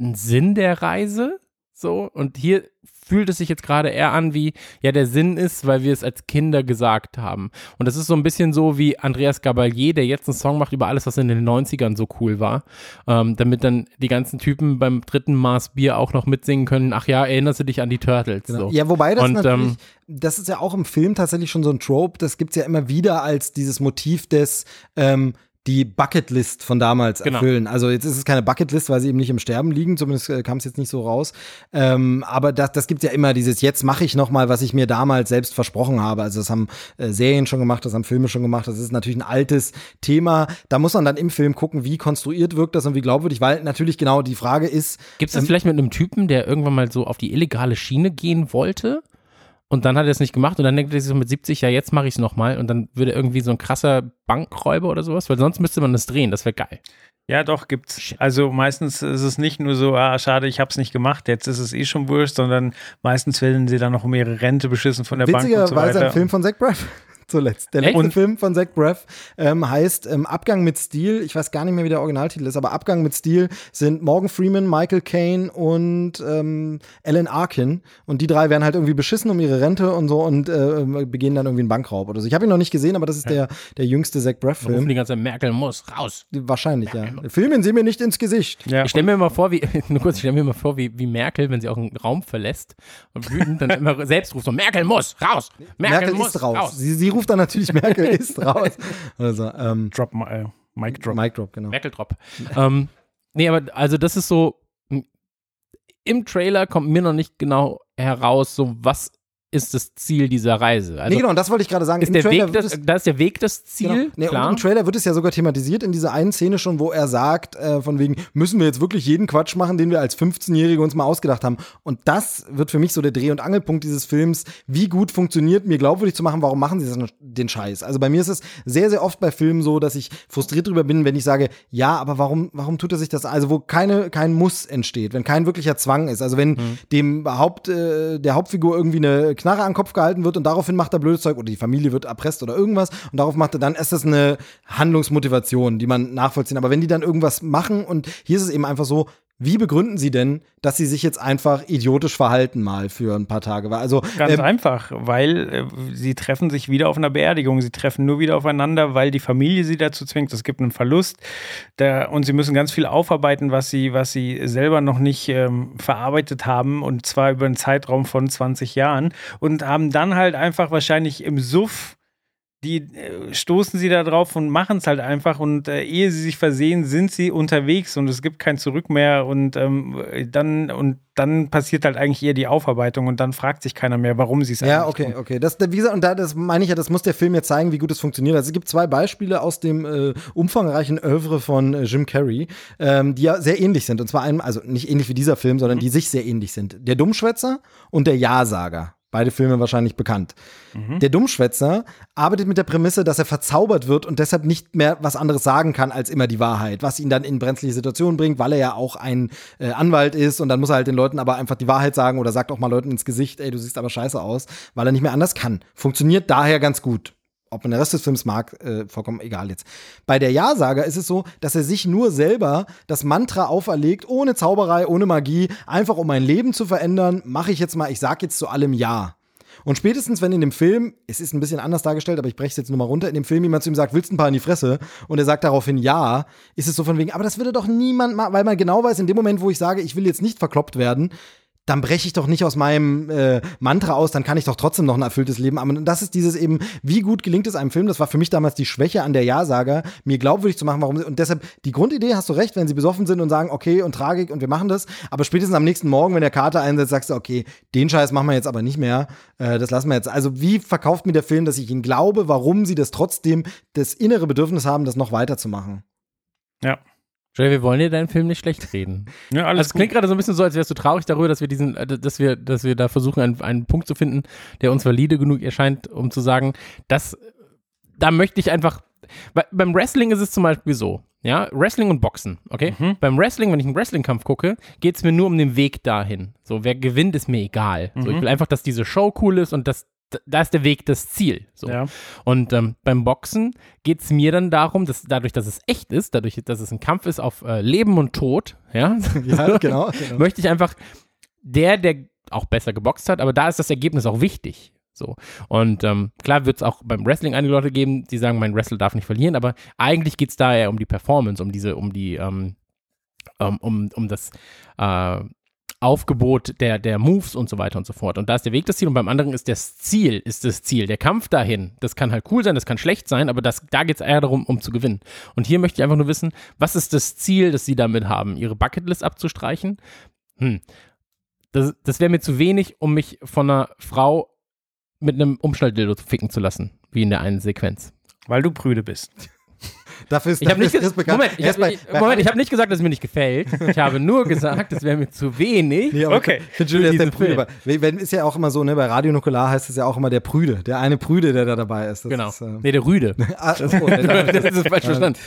S4: einen Sinn der Reise. So, und hier fühlt es sich jetzt gerade eher an wie, ja, der Sinn ist, weil wir es als Kinder gesagt haben. Und das ist so ein bisschen so wie Andreas Gabalier, der jetzt einen Song macht über alles, was in den 90ern so cool war. Ähm, damit dann die ganzen Typen beim dritten Maß Bier auch noch mitsingen können, ach ja, erinnerst du dich an die Turtles?
S6: Genau.
S4: So.
S6: Ja, wobei das
S4: Und,
S6: natürlich,
S4: ähm,
S6: das ist ja auch im Film tatsächlich schon so ein Trope, das gibt's ja immer wieder als dieses Motiv des, ähm, die Bucketlist von damals
S4: Genau.
S6: erfüllen. Also jetzt ist es keine Bucketlist, weil sie eben nicht im Sterben liegen, zumindest äh, kam es jetzt nicht so raus. Ähm, aber das, das gibt ja immer dieses, jetzt mache ich noch mal, was ich mir damals selbst versprochen habe. Also das haben äh, Serien schon gemacht, das haben Filme schon gemacht. Das ist natürlich ein altes Thema. Da muss man dann im Film gucken, wie konstruiert wirkt das und wie glaubwürdig, weil natürlich genau die Frage ist,
S4: Gibt es das vielleicht mit einem Typen, der irgendwann mal so auf die illegale Schiene gehen wollte? Und dann hat er es nicht gemacht und dann denkt er sich so mit 70, ja, jetzt mache ich es nochmal. Und dann würde irgendwie so ein krasser Bankräuber oder sowas, weil sonst müsste man das drehen, das wäre geil.
S5: Ja, doch, gibt's.
S4: Shit.
S5: Also meistens ist es nicht nur so, ah, schade, ich hab's nicht gemacht, jetzt ist es eh schon wurscht, sondern meistens werden sie dann noch um ihre Rente beschissen von der Bank und so
S6: Witzigerweise
S5: weiter.
S6: ein Film von Zach Braff. Zuletzt. Der letzte
S4: Echt?
S6: Film von Zach Braff ähm, heißt ähm, Abgang mit Stil. Ich weiß gar nicht mehr, wie der Originaltitel ist, aber Abgang mit Stil sind Morgan Freeman, Michael Caine und ähm, Alan Arkin. Und die drei werden halt irgendwie beschissen um ihre Rente und so und äh, begehen dann irgendwie einen Bankraub oder so. Ich habe ihn noch nicht gesehen, aber das ist der, der jüngste Zach
S4: Rufen
S6: Braff-Film.
S4: die ganze Merkel muss raus.
S6: Wahrscheinlich, ja. Filmen Sie mir nicht ins Gesicht.
S5: Ja,
S4: Ich stelle mir mal vor, wie, (laughs) nur kurz, ich stelle mir mal vor, wie, wie Merkel, wenn sie auch einen Raum verlässt und wütend dann (laughs) immer selbst ruft, so, Merkel muss raus! Merkel,
S6: Merkel
S4: muss
S6: ist raus. Sie, sie ruft dann natürlich, Merkel (laughs) ist raus. Also, ähm,
S5: Drop, äh, Mic Drop.
S6: Mic Drop, genau.
S4: Merkel Drop. (laughs) ähm, nee, aber also das ist so, im Trailer kommt mir noch nicht genau heraus, so was ist das Ziel dieser Reise. Also
S6: nee, genau, und das wollte ich gerade sagen.
S4: ist
S6: Im
S4: der
S6: Trailer
S4: Weg das,
S6: es-
S4: da ist der Weg das Ziel,
S6: Genau. Nee, und
S4: klar.
S6: im Trailer wird es ja sogar thematisiert in dieser einen Szene schon, wo er sagt, äh, von wegen, müssen wir jetzt wirklich jeden Quatsch machen, den wir als 15-Jährige uns mal ausgedacht haben. Und das wird für mich so der Dreh- und Angelpunkt dieses Films. Wie gut funktioniert, mir glaubwürdig zu machen, warum machen sie das, den Scheiß? Also bei mir ist es sehr, sehr oft bei Filmen so, dass ich frustriert drüber bin, wenn ich sage, ja, aber warum, warum tut er sich das? Also wo keine, kein Muss entsteht, wenn kein wirklicher Zwang ist. Also wenn dem Haupt, äh, der Hauptfigur irgendwie eine Knarre an den Kopf gehalten wird und daraufhin macht er blödes Zeug oder die Familie wird erpresst oder irgendwas und darauf macht er, dann ist das eine Handlungsmotivation, die man nachvollziehen. Aber wenn die dann irgendwas machen und hier ist es eben einfach so, wie begründen sie denn, dass sie sich jetzt einfach idiotisch verhalten mal für ein paar Tage? Also
S5: Ganz
S6: ähm,
S5: einfach, weil äh, sie treffen sich wieder auf einer Beerdigung. Sie treffen nur wieder aufeinander, weil die Familie sie dazu zwingt. Es gibt einen Verlust der, und sie müssen ganz viel aufarbeiten, was sie, was sie selber noch nicht ähm, verarbeitet haben und zwar über einen Zeitraum von 20 Jahren und haben dann halt einfach wahrscheinlich im Suff die äh, stoßen sie da drauf und machen es halt einfach und äh, ehe sie sich versehen, sind sie unterwegs und es gibt kein Zurück mehr und ähm, dann und dann passiert halt eigentlich eher die Aufarbeitung und dann fragt sich keiner mehr, warum sie es
S6: Ja, okay,
S5: tun.
S6: okay. Das, wie gesagt, und da, das meine ich ja, das muss der Film jetzt zeigen, wie gut es funktioniert. Also es gibt zwei Beispiele aus dem äh, umfangreichen Oeuvre von äh, Jim Carrey, ähm, die ja sehr ähnlich sind. Und zwar einem, also nicht ähnlich wie dieser Film, sondern die sich sehr ähnlich sind. Der Dummschwätzer und der Ja-Sager. Beide Filme wahrscheinlich bekannt. Der Dummschwätzer arbeitet mit der Prämisse, dass er verzaubert wird und deshalb nicht mehr was anderes sagen kann als immer die Wahrheit, was ihn dann in brenzliche Situationen bringt, weil er ja auch ein äh, Anwalt ist und dann muss er halt den Leuten aber einfach die Wahrheit sagen oder sagt auch mal Leuten ins Gesicht, ey, du siehst aber scheiße aus, weil er nicht mehr anders kann. Funktioniert daher ganz gut. Ob man den Rest des Films mag, äh, vollkommen egal jetzt. Bei der Ja-Sager ist es so, dass er sich nur selber das Mantra auferlegt, ohne Zauberei, ohne Magie, einfach um mein Leben zu verändern, mache ich jetzt mal, ich sag jetzt zu allem Ja. Und spätestens, wenn in dem Film, es ist ein bisschen anders dargestellt, aber ich breche es jetzt nur mal runter, in dem Film jemand zu ihm sagt, willst du ein paar in die Fresse? Und er sagt daraufhin ja, ist es so von wegen, aber das würde doch niemand machen, weil man genau weiß, in dem Moment, wo ich sage, ich will jetzt nicht verkloppt werden, dann breche ich doch nicht aus meinem äh, Mantra aus, dann kann ich doch trotzdem noch ein erfülltes Leben haben. Und das ist dieses eben, wie gut gelingt es einem Film, das war für mich damals die Schwäche an der Ja-Sager, mir glaubwürdig zu machen, warum und deshalb, die Grundidee hast du recht, wenn sie besoffen sind und sagen, okay, und Tragik und wir machen das, aber spätestens am nächsten Morgen, wenn der Kater einsetzt, sagst du, okay, den Scheiß machen wir jetzt aber nicht mehr, äh, das lassen wir jetzt. Also wie verkauft mir der Film, dass ich ihn glaube, warum sie das trotzdem, das innere Bedürfnis haben, das noch weiterzumachen?
S5: Ja.
S4: Jay, wir wollen dir deinen Film nicht schlecht reden. (laughs)
S5: Ja,
S4: Also
S5: alles
S4: es klingt gerade so ein bisschen so, als wärst du traurig darüber, dass wir diesen, äh, dass wir, dass wir da versuchen, einen, einen Punkt zu finden, der uns valide genug erscheint, um zu sagen, dass da möchte ich einfach. Bei, beim Wrestling ist es zum Beispiel so, ja, Wrestling und Boxen, okay? Beim Wrestling, wenn ich einen Wrestling-Kampf gucke, geht es mir nur um den Weg dahin. So, wer gewinnt, ist mir egal. So, ich will einfach, dass diese Show cool ist und das, da ist der Weg das Ziel. So.
S5: Ja.
S4: Und ähm, beim Boxen geht es mir dann darum, dass dadurch, dass es echt ist, dadurch, dass es ein Kampf ist auf äh, Leben und Tod, ja,
S6: Ja, (laughs) genau. genau.
S4: möchte ich einfach der, der auch besser geboxt hat, aber da ist das Ergebnis auch wichtig. So. Und ähm, klar wird es auch beim Wrestling einige Leute geben, die sagen, mein Wrestler darf nicht verlieren, aber eigentlich geht es da eher um die Performance, um diese, um die, ähm, ähm, um, um das äh, Aufgebot der, der Moves und so weiter und so fort. Und da ist der Weg das Ziel und beim anderen ist das Ziel, ist das Ziel. Der Kampf dahin, das kann halt cool sein, das kann schlecht sein, aber das, da geht es eher darum, um zu gewinnen. Und hier möchte ich einfach nur wissen, was ist das Ziel, das sie damit haben? Ihre Bucketlist abzustreichen? Hm. Das, das wäre mir zu wenig, um mich von einer Frau mit einem Umschnalldildo ficken zu lassen, wie in der einen Sequenz.
S5: Weil du prüde bist. (laughs)
S6: Dafür ist,
S4: Ich habe
S6: dafür
S4: nicht,
S6: ist Chris bekannt.
S4: Moment, ich,
S6: bei-
S4: ich,
S6: bei-
S4: Moment, ich hab nicht gesagt, dass es mir nicht gefällt. Ich habe nur gesagt, es wäre mir zu wenig.
S6: Nee,
S5: Okay.
S6: Ich finde schön, ist der Prüde. Wenn- ist ja auch immer so, ne, bei Radio Nukular heißt es ja auch immer der Prüde. Der eine Prüde, der da dabei ist. Das
S4: Genau.
S6: Ist, äh,
S4: nee, der Rüde. (laughs)
S6: ah, oh, der- (laughs)
S4: das ist falsch verstanden.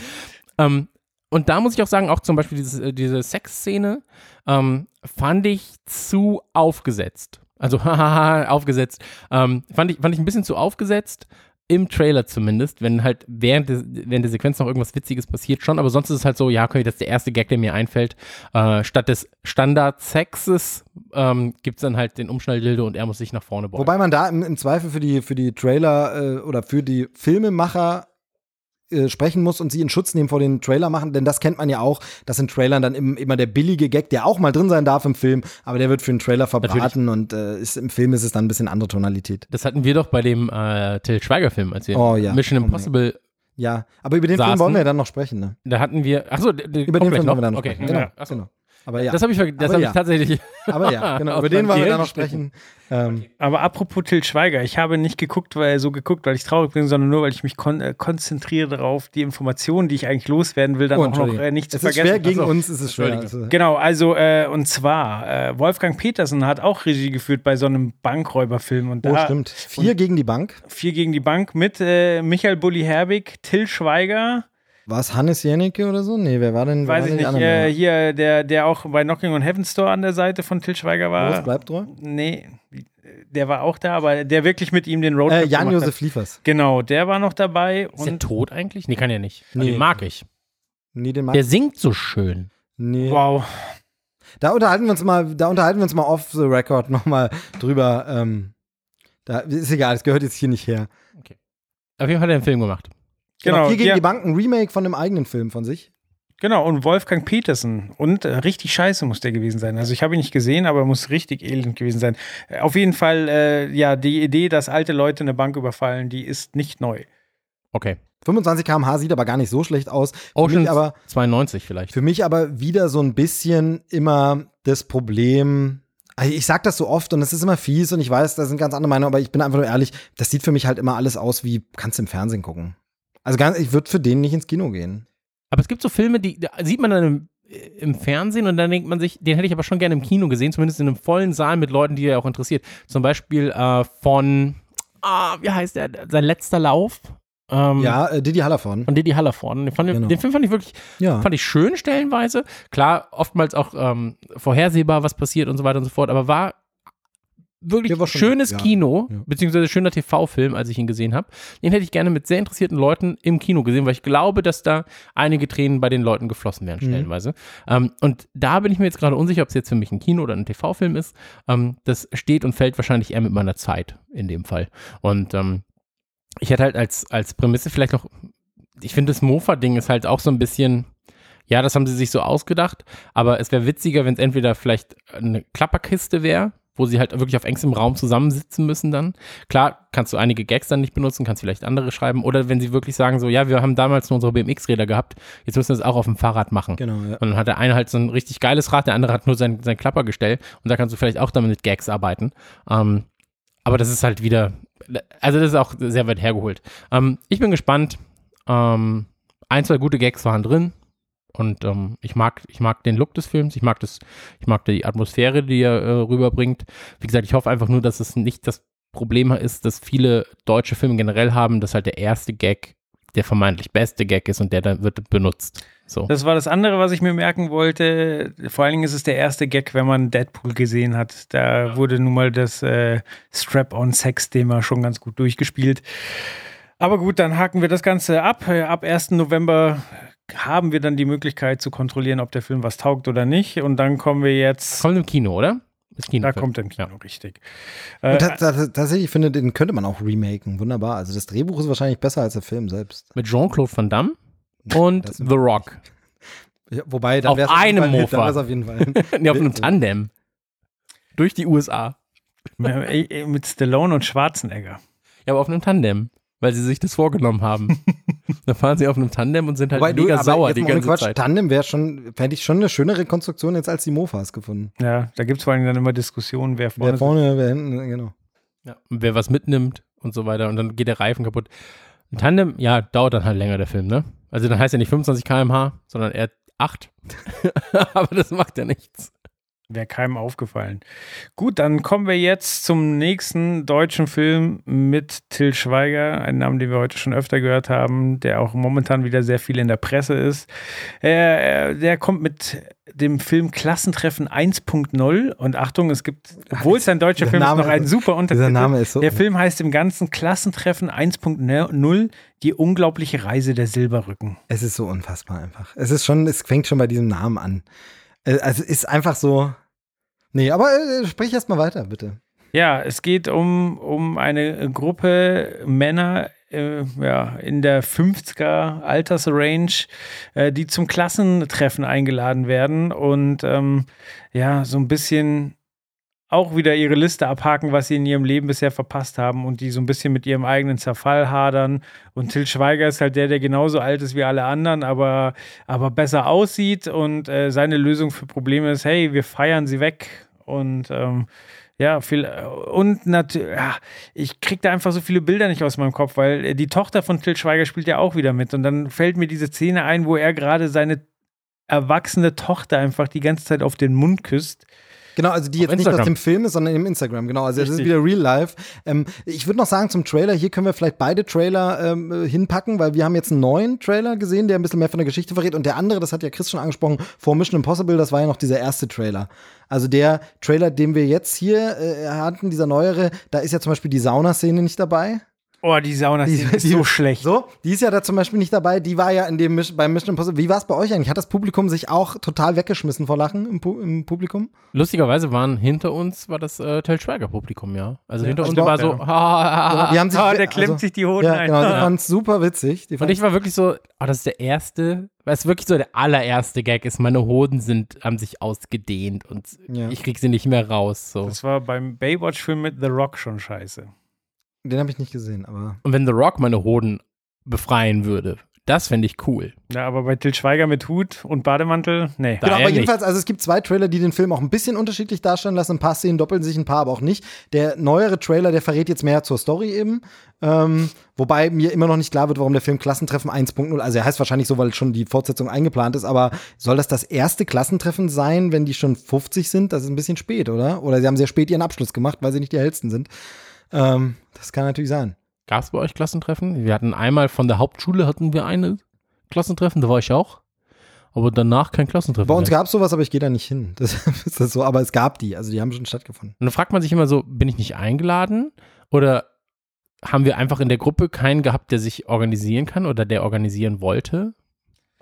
S4: Ähm, und da muss ich auch sagen, auch zum Beispiel dieses, äh, diese Sexszene ähm, fand ich zu aufgesetzt. Also, hahaha, aufgesetzt. Ähm, fand, ich, fand ich ein bisschen zu aufgesetzt. Im Trailer zumindest, wenn halt während, des, während der Sequenz noch irgendwas Witziges passiert, schon, aber sonst ist es halt so, ja, okay, das ist der erste Gag, der mir einfällt. Äh, statt des Standard-Sexes ähm, gibt es dann halt den Umschnalldildo und er muss sich nach vorne beugen.
S6: Wobei man da im, im Zweifel für die, für die Trailer äh, oder für die Filmemacher äh, sprechen muss und sie in Schutz nehmen vor den Trailer machen, denn das kennt man ja auch, dass in Trailern dann im, immer der billige Gag, der auch mal drin sein darf im Film, aber der wird für den Trailer verbraten und äh, ist, im Film ist es dann ein bisschen andere Tonalität.
S4: Das hatten wir doch bei dem äh, Till Schweiger-Film, als wir
S6: Oh ja.
S4: Mission
S6: Oh
S4: Impossible,
S6: Ja, aber über den
S4: Saßen.
S6: Film wollen wir ja dann noch sprechen, ne?
S4: da hatten wir, achso,
S6: Über den Film wollen wir dann noch
S4: Okay,
S6: sprechen.
S4: genau. Achso.
S6: genau. Aber ja,
S4: Das habe ich, das hab
S6: ja.
S4: ich tatsächlich. (laughs)
S6: aber ja, genau, über den wollen wir dann noch sprechen. Ähm,
S5: Aber apropos Till Schweiger, ich habe nicht geguckt, weil so geguckt, weil ich traurig bin, sondern nur, weil ich mich kon äh, konzentriere darauf, die Informationen, die ich eigentlich loswerden will, dann
S6: oh,
S5: auch noch äh, nicht zu
S6: es ist
S5: vergessen.
S6: schwer, gegen
S5: Achso.
S6: uns ist es schwer. Also,
S5: Genau, also äh, und zwar, äh, Wolfgang Petersen hat auch Regie geführt bei so einem Bankräuberfilm und
S6: oh,
S5: da
S6: stimmt. Vier gegen die Bank.
S5: vier gegen die Bank mit äh, Michael Bulli Herbig, Till Schweiger,
S6: War es Hannes Jennecke oder so? Nee, wer war denn?
S5: weiß
S6: war
S5: ich nicht, äh, hier, der, der auch bei Knocking on Heaven Store an der Seite von Till Schweiger
S6: Boris
S5: war.
S6: bleibt treu?
S5: Nee, der war auch da, aber der wirklich mit ihm den Roadtrip
S6: Äh,
S5: gemacht hat.
S6: Jan-Josef Liefers.
S5: Genau, der war noch dabei
S4: Ist der tot eigentlich? Nee, kann er nicht.
S6: Nee.
S4: Den mag ich.
S6: Nee, den mag
S4: Der singt so schön.
S6: Nee.
S5: wow.
S6: Da unterhalten wir uns mal, da unterhalten wir uns mal off the record nochmal drüber. Ähm, da ist egal, es gehört jetzt hier nicht her.
S4: Auf jeden Fall hat er einen Film gemacht.
S5: Genau,
S6: Hier gegen
S5: ja.
S6: die Bank ein Remake von einem eigenen Film von sich.
S5: Genau, und Wolfgang Petersen. Und äh, richtig scheiße muss der gewesen sein. Also ich habe ihn nicht gesehen, aber er muss richtig elend gewesen sein. Äh, auf jeden Fall, äh, ja, die Idee, dass alte Leute eine Bank überfallen, die ist nicht neu.
S4: Okay.
S6: 25 km/h sieht aber gar nicht so schlecht aus. Mich aber
S4: 92 vielleicht.
S6: Für mich aber wieder so ein bisschen immer das Problem. also Ich sag das so oft und es ist immer fies und ich weiß, da sind ganz andere Meinungen, aber ich bin einfach nur ehrlich, das sieht für mich halt immer alles aus wie, kannst du im Fernsehen gucken. Also ganz, ich würde für den nicht ins Kino gehen.
S4: Aber es gibt so Filme, die sieht man dann im, im Fernsehen und dann denkt man sich, den hätte ich aber schon gerne im Kino gesehen, zumindest in einem vollen Saal mit Leuten, die er auch interessiert. Zum Beispiel äh, von, ah, wie heißt der, sein letzter Lauf? Ähm,
S6: Ja, äh, Didi Hallervorden.
S4: Von Didi Hallervorden. Den, fand,
S6: Genau.
S4: den Film fand ich wirklich,
S6: Ja.
S4: fand ich schön stellenweise. Klar, oftmals auch ähm, vorhersehbar, was passiert und so weiter und so fort, aber war wirklich
S6: schon
S4: schönes
S6: ja.
S4: Kino,
S6: Ja.
S4: beziehungsweise schöner TV-Film, als ich ihn gesehen habe. Den hätte ich gerne mit sehr interessierten Leuten im Kino gesehen, weil ich glaube, dass da einige Tränen bei den Leuten geflossen wären,
S6: Mhm.
S4: stellenweise. Ähm, und da bin ich mir jetzt gerade unsicher, ob es jetzt für mich ein Kino oder ein TV-Film ist. Ähm, das steht und fällt wahrscheinlich eher mit meiner Zeit in dem Fall. Und ähm, ich hätte halt als, als Prämisse vielleicht noch, ich finde, das Mofa-Ding ist halt auch so ein bisschen, ja, das haben sie sich so ausgedacht, aber es wäre witziger, wenn es entweder vielleicht eine Klapperkiste wäre, wo sie halt wirklich auf engstem Raum zusammensitzen müssen dann. Klar, kannst du einige Gags dann nicht benutzen, kannst vielleicht andere schreiben. Oder wenn sie wirklich sagen, so, ja, wir haben damals nur unsere BMX-Räder gehabt, jetzt müssen wir das auch auf dem Fahrrad machen.
S6: Genau, ja.
S4: Und dann hat der eine halt so ein richtig geiles Rad, der andere hat nur sein, sein Klappergestell und da kannst du vielleicht auch damit mit Gags arbeiten. Ähm, aber das ist halt wieder, also das ist auch sehr weit hergeholt. Ähm, ich bin gespannt. Ähm, ein, zwei gute Gags waren drin. Und ähm, ich mag, ich mag den Look des Films, ich mag das, ich mag die Atmosphäre, die er äh, rüberbringt. Wie gesagt, ich hoffe einfach nur, dass es nicht das Problem ist, dass viele deutsche Filme generell haben, dass halt der erste Gag der vermeintlich beste Gag ist und der dann wird benutzt. So.
S5: Das war das andere, was ich mir merken wollte. Vor allen Dingen ist es der erste Gag, wenn man Deadpool gesehen hat. Da wurde nun mal das äh, Strap-on-Sex-Thema schon ganz gut durchgespielt. Aber gut, dann haken wir das Ganze ab. Äh, Ab 1. November haben wir dann die Möglichkeit zu kontrollieren, ob der Film was taugt oder nicht. Und dann kommen wir jetzt.
S4: Kommt im Kino, oder? Ist Kino
S5: Da kommt im Kino,
S4: Ja.
S5: richtig. Äh,
S6: tatsächlich, ich finde, den könnte man auch remaken. Wunderbar. Also das Drehbuch ist wahrscheinlich besser als der Film selbst.
S4: Mit Jean-Claude Van Damme (laughs) und
S6: Das
S4: The Rock. (laughs)
S6: Ja, wobei, dann
S4: Auf einem
S6: jeden Fall-
S4: Mofa.
S6: Wär's auf jeden Fall. (laughs)
S4: nee, auf einem Tandem. durch die USA.
S5: Mit Stallone und Schwarzenegger.
S4: Ja, aber auf einem Tandem, weil sie sich das vorgenommen haben. (laughs) da fahren sie auf einem Tandem und sind halt
S6: Wobei du,
S4: mega
S6: aber
S4: sauer die ganze
S6: Quatsch,
S4: Zeit.
S6: Tandem wäre schon, fände ich schon eine schönere Konstruktion jetzt als die Mofas gefunden.
S5: Ja, da gibt es vor allem dann immer Diskussionen, wer vorne
S6: Wer vorne, wer hinten, genau.
S4: Ja. Und wer was mitnimmt und so weiter und dann geht der Reifen kaputt. Ein Tandem, ja, dauert dann halt länger der Film, ne? Also dann heißt er nicht 25 km/h, sondern eher 8. (laughs) aber das macht ja nichts.
S5: Wäre keinem aufgefallen. Gut, dann kommen wir jetzt zum nächsten deutschen Film mit Till Schweiger, einen Namen, den wir heute schon öfter gehört haben, der auch momentan wieder sehr viel in der Presse ist. Äh, der kommt mit dem Film Klassentreffen 1.0 und Achtung, es gibt, obwohl es ein deutscher Film ist,
S6: Name
S5: noch einen
S6: ist-
S5: super Untertitel.
S6: Dieser Name ist so.
S5: Der Film heißt im Ganzen Klassentreffen 1.0, die unglaubliche Reise der Silberrücken.
S6: Es ist so unfassbar einfach. Es ist schon, es fängt schon bei diesem Namen an. Äh, Also ist einfach so. Nee, aber äh, sprich erst mal weiter, bitte.
S5: Ja, es geht um, um eine Gruppe Männer äh, ja, in der 50er Altersrange, äh, die zum Klassentreffen eingeladen werden und ähm, ja, so ein bisschen auch wieder ihre Liste abhaken, was sie in ihrem Leben bisher verpasst haben und die so ein bisschen mit ihrem eigenen Zerfall hadern. Und Till Schweiger ist halt der, der genauso alt ist wie alle anderen, aber, aber besser aussieht und äh, seine Lösung für Probleme ist, hey, wir feiern sie weg und ähm, ja, viel, und natürlich, ja, ich krieg da einfach so viele Bilder nicht aus meinem Kopf, weil äh, die Tochter von Till Schweiger spielt ja auch wieder mit. Und dann fällt mir diese Szene ein, wo er gerade seine erwachsene Tochter einfach die ganze Zeit auf den Mund küsst.
S6: Genau, also die jetzt nicht aus dem Film ist, sondern im Instagram, genau. Also das ist
S5: Richtig.
S6: wieder Real Life. Ähm, ich würde noch sagen zum Trailer, hier können wir vielleicht beide Trailer ähm, äh, hinpacken, weil wir haben jetzt einen neuen Trailer gesehen, der ein bisschen mehr von der Geschichte verrät. Und der andere, das hat ja Chris schon angesprochen, vor Mission Impossible, das war ja noch dieser erste Trailer. Also der Trailer, den wir jetzt hier äh, hatten, dieser neuere, da ist ja zum Beispiel die Saunaszene nicht dabei.
S5: Oh, die Sauna
S6: Die-
S5: ist
S6: die-
S5: so schlecht.
S6: So, die ist ja da zum Beispiel nicht dabei. Die war ja in dem beim Mission Impossible. Wie war es bei euch eigentlich? Hat das Publikum sich auch total weggeschmissen vor Lachen im, Pu im Publikum?
S4: Lustigerweise waren hinter uns, war das äh, Till Schweiger Publikum, ja. Also hinter
S6: also
S4: uns war
S6: ja.
S4: so, ha, ha, ha, ha.
S6: Die haben sich,
S5: Ah, der klemmt
S6: also-
S5: sich die Hoden
S6: Ja,
S5: ein.
S6: genau. Die fanden es super witzig. Die
S4: Und
S6: fanden
S4: ich war wirklich so, oh, das ist der erste, weil es wirklich so der allererste Gag ist. Meine Hoden sind, haben sich ausgedehnt und
S6: Ja.
S4: ich krieg sie nicht mehr raus. So.
S5: Das war beim Baywatch-Film mit The Rock schon scheiße.
S6: Den habe ich nicht gesehen, aber.
S4: Und wenn The Rock meine Hoden befreien würde, das fände ich cool.
S5: Ja, aber bei Till Schweiger mit Hut und Bademantel, nee.
S4: Da
S6: Genau,
S4: er
S6: aber jedenfalls, also es gibt zwei Trailer, die den Film auch ein bisschen unterschiedlich darstellen lassen. Ein paar Szenen doppeln sich, ein paar aber auch nicht. Der neuere Trailer, der verrät jetzt mehr zur Story eben. Ähm, wobei mir immer noch nicht klar wird, warum der Film Klassentreffen 1.0, also er heißt wahrscheinlich so, weil schon die Fortsetzung eingeplant ist, aber soll das das erste Klassentreffen sein, wenn die schon 50 sind? Das ist ein bisschen spät, oder? Oder sie haben sehr spät ihren Abschluss gemacht, weil sie nicht die hellsten sind. Ähm, das kann natürlich sein.
S4: Gab es bei euch Klassentreffen? Wir hatten einmal von der Hauptschule hatten wir eine Klassentreffen, da war ich auch. Aber danach kein Klassentreffen.
S6: Bei uns gab es sowas, aber ich gehe da nicht hin. (laughs) Das ist das so, aber es gab die, also die haben schon stattgefunden.
S4: Und dann fragt man sich immer so, bin ich nicht eingeladen? Oder haben wir einfach in der Gruppe keinen gehabt, der sich organisieren kann oder der organisieren wollte?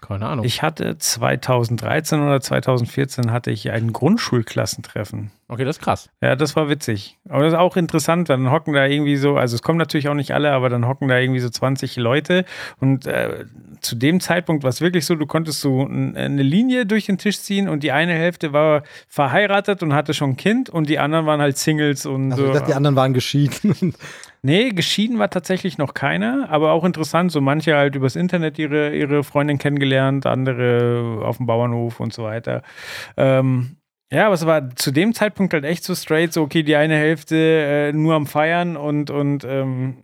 S4: Keine Ahnung.
S5: Ich hatte 2013 oder 2014 hatte ich ein Grundschulklassentreffen.
S4: Okay, das ist krass.
S5: Ja, das war witzig. Aber das ist auch interessant, dann hocken da irgendwie so, also es kommen natürlich auch nicht alle, aber dann hocken da irgendwie so 20 Leute und äh, zu dem Zeitpunkt war es wirklich so, du konntest so eine Linie durch den Tisch ziehen und die eine Hälfte war verheiratet und hatte schon ein Kind und die anderen waren halt Singles und
S6: Also
S5: so.
S6: ich dachte, die anderen waren geschieden. (laughs)
S5: Nee, geschieden war tatsächlich noch keiner, aber auch interessant. So manche halt übers Internet ihre, ihre Freundin kennengelernt, andere auf dem Bauernhof und so weiter. Ähm, ja, aber es war zu dem Zeitpunkt halt echt so straight, so okay, die eine Hälfte äh, nur am Feiern und, und ähm,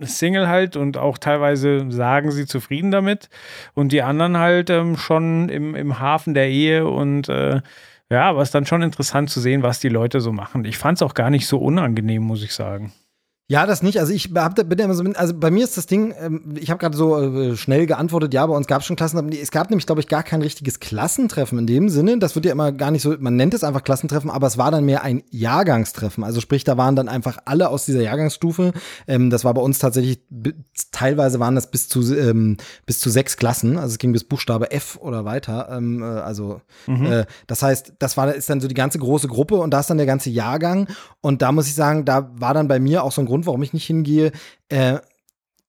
S5: Single halt und auch teilweise sagen sie zufrieden damit und die anderen halt ähm, schon im, im Hafen der Ehe und äh, ja, aber es ist dann schon interessant zu sehen, was die Leute so machen. Ich fand es auch gar nicht so unangenehm, muss ich sagen.
S6: Ja, das nicht. Also ich hab, da- bin ja immer so, also bei mir ist das Ding, ähm, ich habe gerade so äh, schnell geantwortet, ja, bei uns gab es schon Klassentreffen. Es gab nämlich, glaube ich, gar kein richtiges Klassentreffen in dem Sinne. Das wird ja immer gar nicht so, man nennt es einfach Klassentreffen, aber es war dann mehr ein Jahrgangstreffen. Also sprich, da waren dann einfach alle aus dieser Jahrgangsstufe. Ähm, das war bei uns tatsächlich, teilweise waren das bis zu, ähm, bis zu sechs Klassen. Also es ging bis Buchstabe F oder weiter. Äh, also äh, das heißt, das war ist dann so die ganze große Gruppe und da ist dann der ganze Jahrgang. Und da muss ich sagen, da war dann bei mir auch so ein Grund, warum ich nicht hingehe. Äh,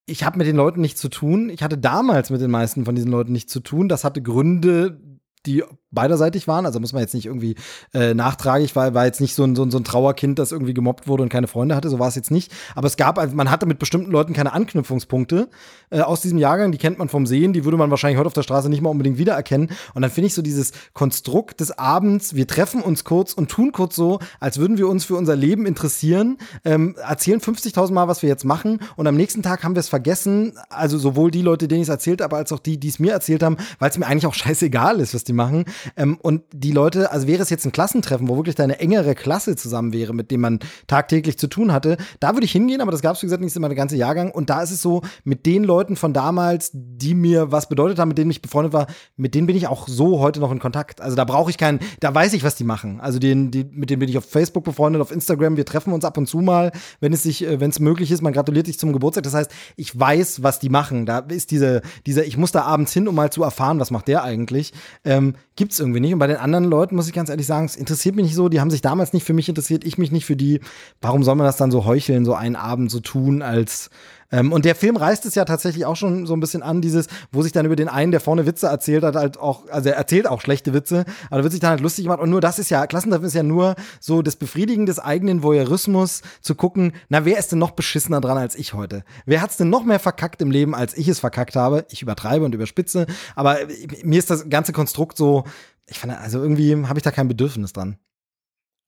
S6: ich habe mit den Leuten nichts zu tun. Ich hatte damals mit den meisten von diesen Leuten nichts zu tun. Das hatte Gründe, die beiderseitig waren. Also muss man jetzt nicht irgendwie äh, nachtragig, war, war jetzt nicht so ein, so, ein, so ein Trauerkind, das irgendwie gemobbt wurde und keine Freunde hatte, so war es jetzt nicht. Aber es gab, man hatte mit bestimmten Leuten keine Anknüpfungspunkte äh, aus diesem Jahrgang, die kennt man vom Sehen, die würde man wahrscheinlich heute auf der Straße nicht mal unbedingt wiedererkennen. Und dann finde ich so dieses Konstrukt des Abends, wir treffen uns kurz und tun kurz so, als würden wir uns für unser Leben interessieren, ähm, erzählen 50.000 Mal, was wir jetzt machen und am nächsten Tag haben wir es vergessen, also sowohl die Leute, denen ich es erzählt habe, als auch die, die es mir erzählt haben, weil es mir eigentlich auch (laughs) scheißegal ist, was die machen. Ähm, und die Leute, also wäre es jetzt ein Klassentreffen, wo wirklich deine engere Klasse zusammen wäre, mit dem man tagtäglich zu tun hatte, da würde ich hingehen, aber das gab es, wie gesagt, nicht immer der ganze Jahrgang. Und da ist es so, mit den Leuten von damals, die mir was bedeutet haben, mit denen ich befreundet war, mit denen bin ich auch so heute noch in Kontakt. Also da brauche ich keinen, da weiß ich, was die machen. Also den, die, mit denen bin ich auf Facebook befreundet, auf Instagram, wir treffen uns ab und zu mal, wenn es sich, äh, wenn es möglich ist, man gratuliert sich zum Geburtstag. Das heißt, ich weiß, was die machen. Da ist diese, dieser, ich muss da abends hin, um mal zu erfahren, was macht der eigentlich. Ähm, Gibt es irgendwie nicht. Und bei den anderen Leuten muss ich ganz ehrlich sagen, es interessiert mich nicht so. Die haben sich damals nicht für mich interessiert, ich mich nicht für die. Warum soll man das dann so heucheln, so einen Abend so tun, als ähm, und der Film reißt es ja tatsächlich auch schon so ein bisschen an, dieses, wo sich dann über den einen, der vorne Witze erzählt hat, halt auch, also er erzählt auch schlechte Witze, aber wird sich dann halt lustig gemacht. Und nur das ist ja, Klassentreffen ist ja nur so das Befriedigen des eigenen Voyeurismus, zu gucken, na, wer ist denn noch beschissener dran als ich heute? Wer hat's denn noch mehr verkackt im Leben, als ich es verkackt habe? Ich übertreibe und überspitze, aber mir ist das ganze Konstrukt so, ich fand, also irgendwie habe ich da kein Bedürfnis dran.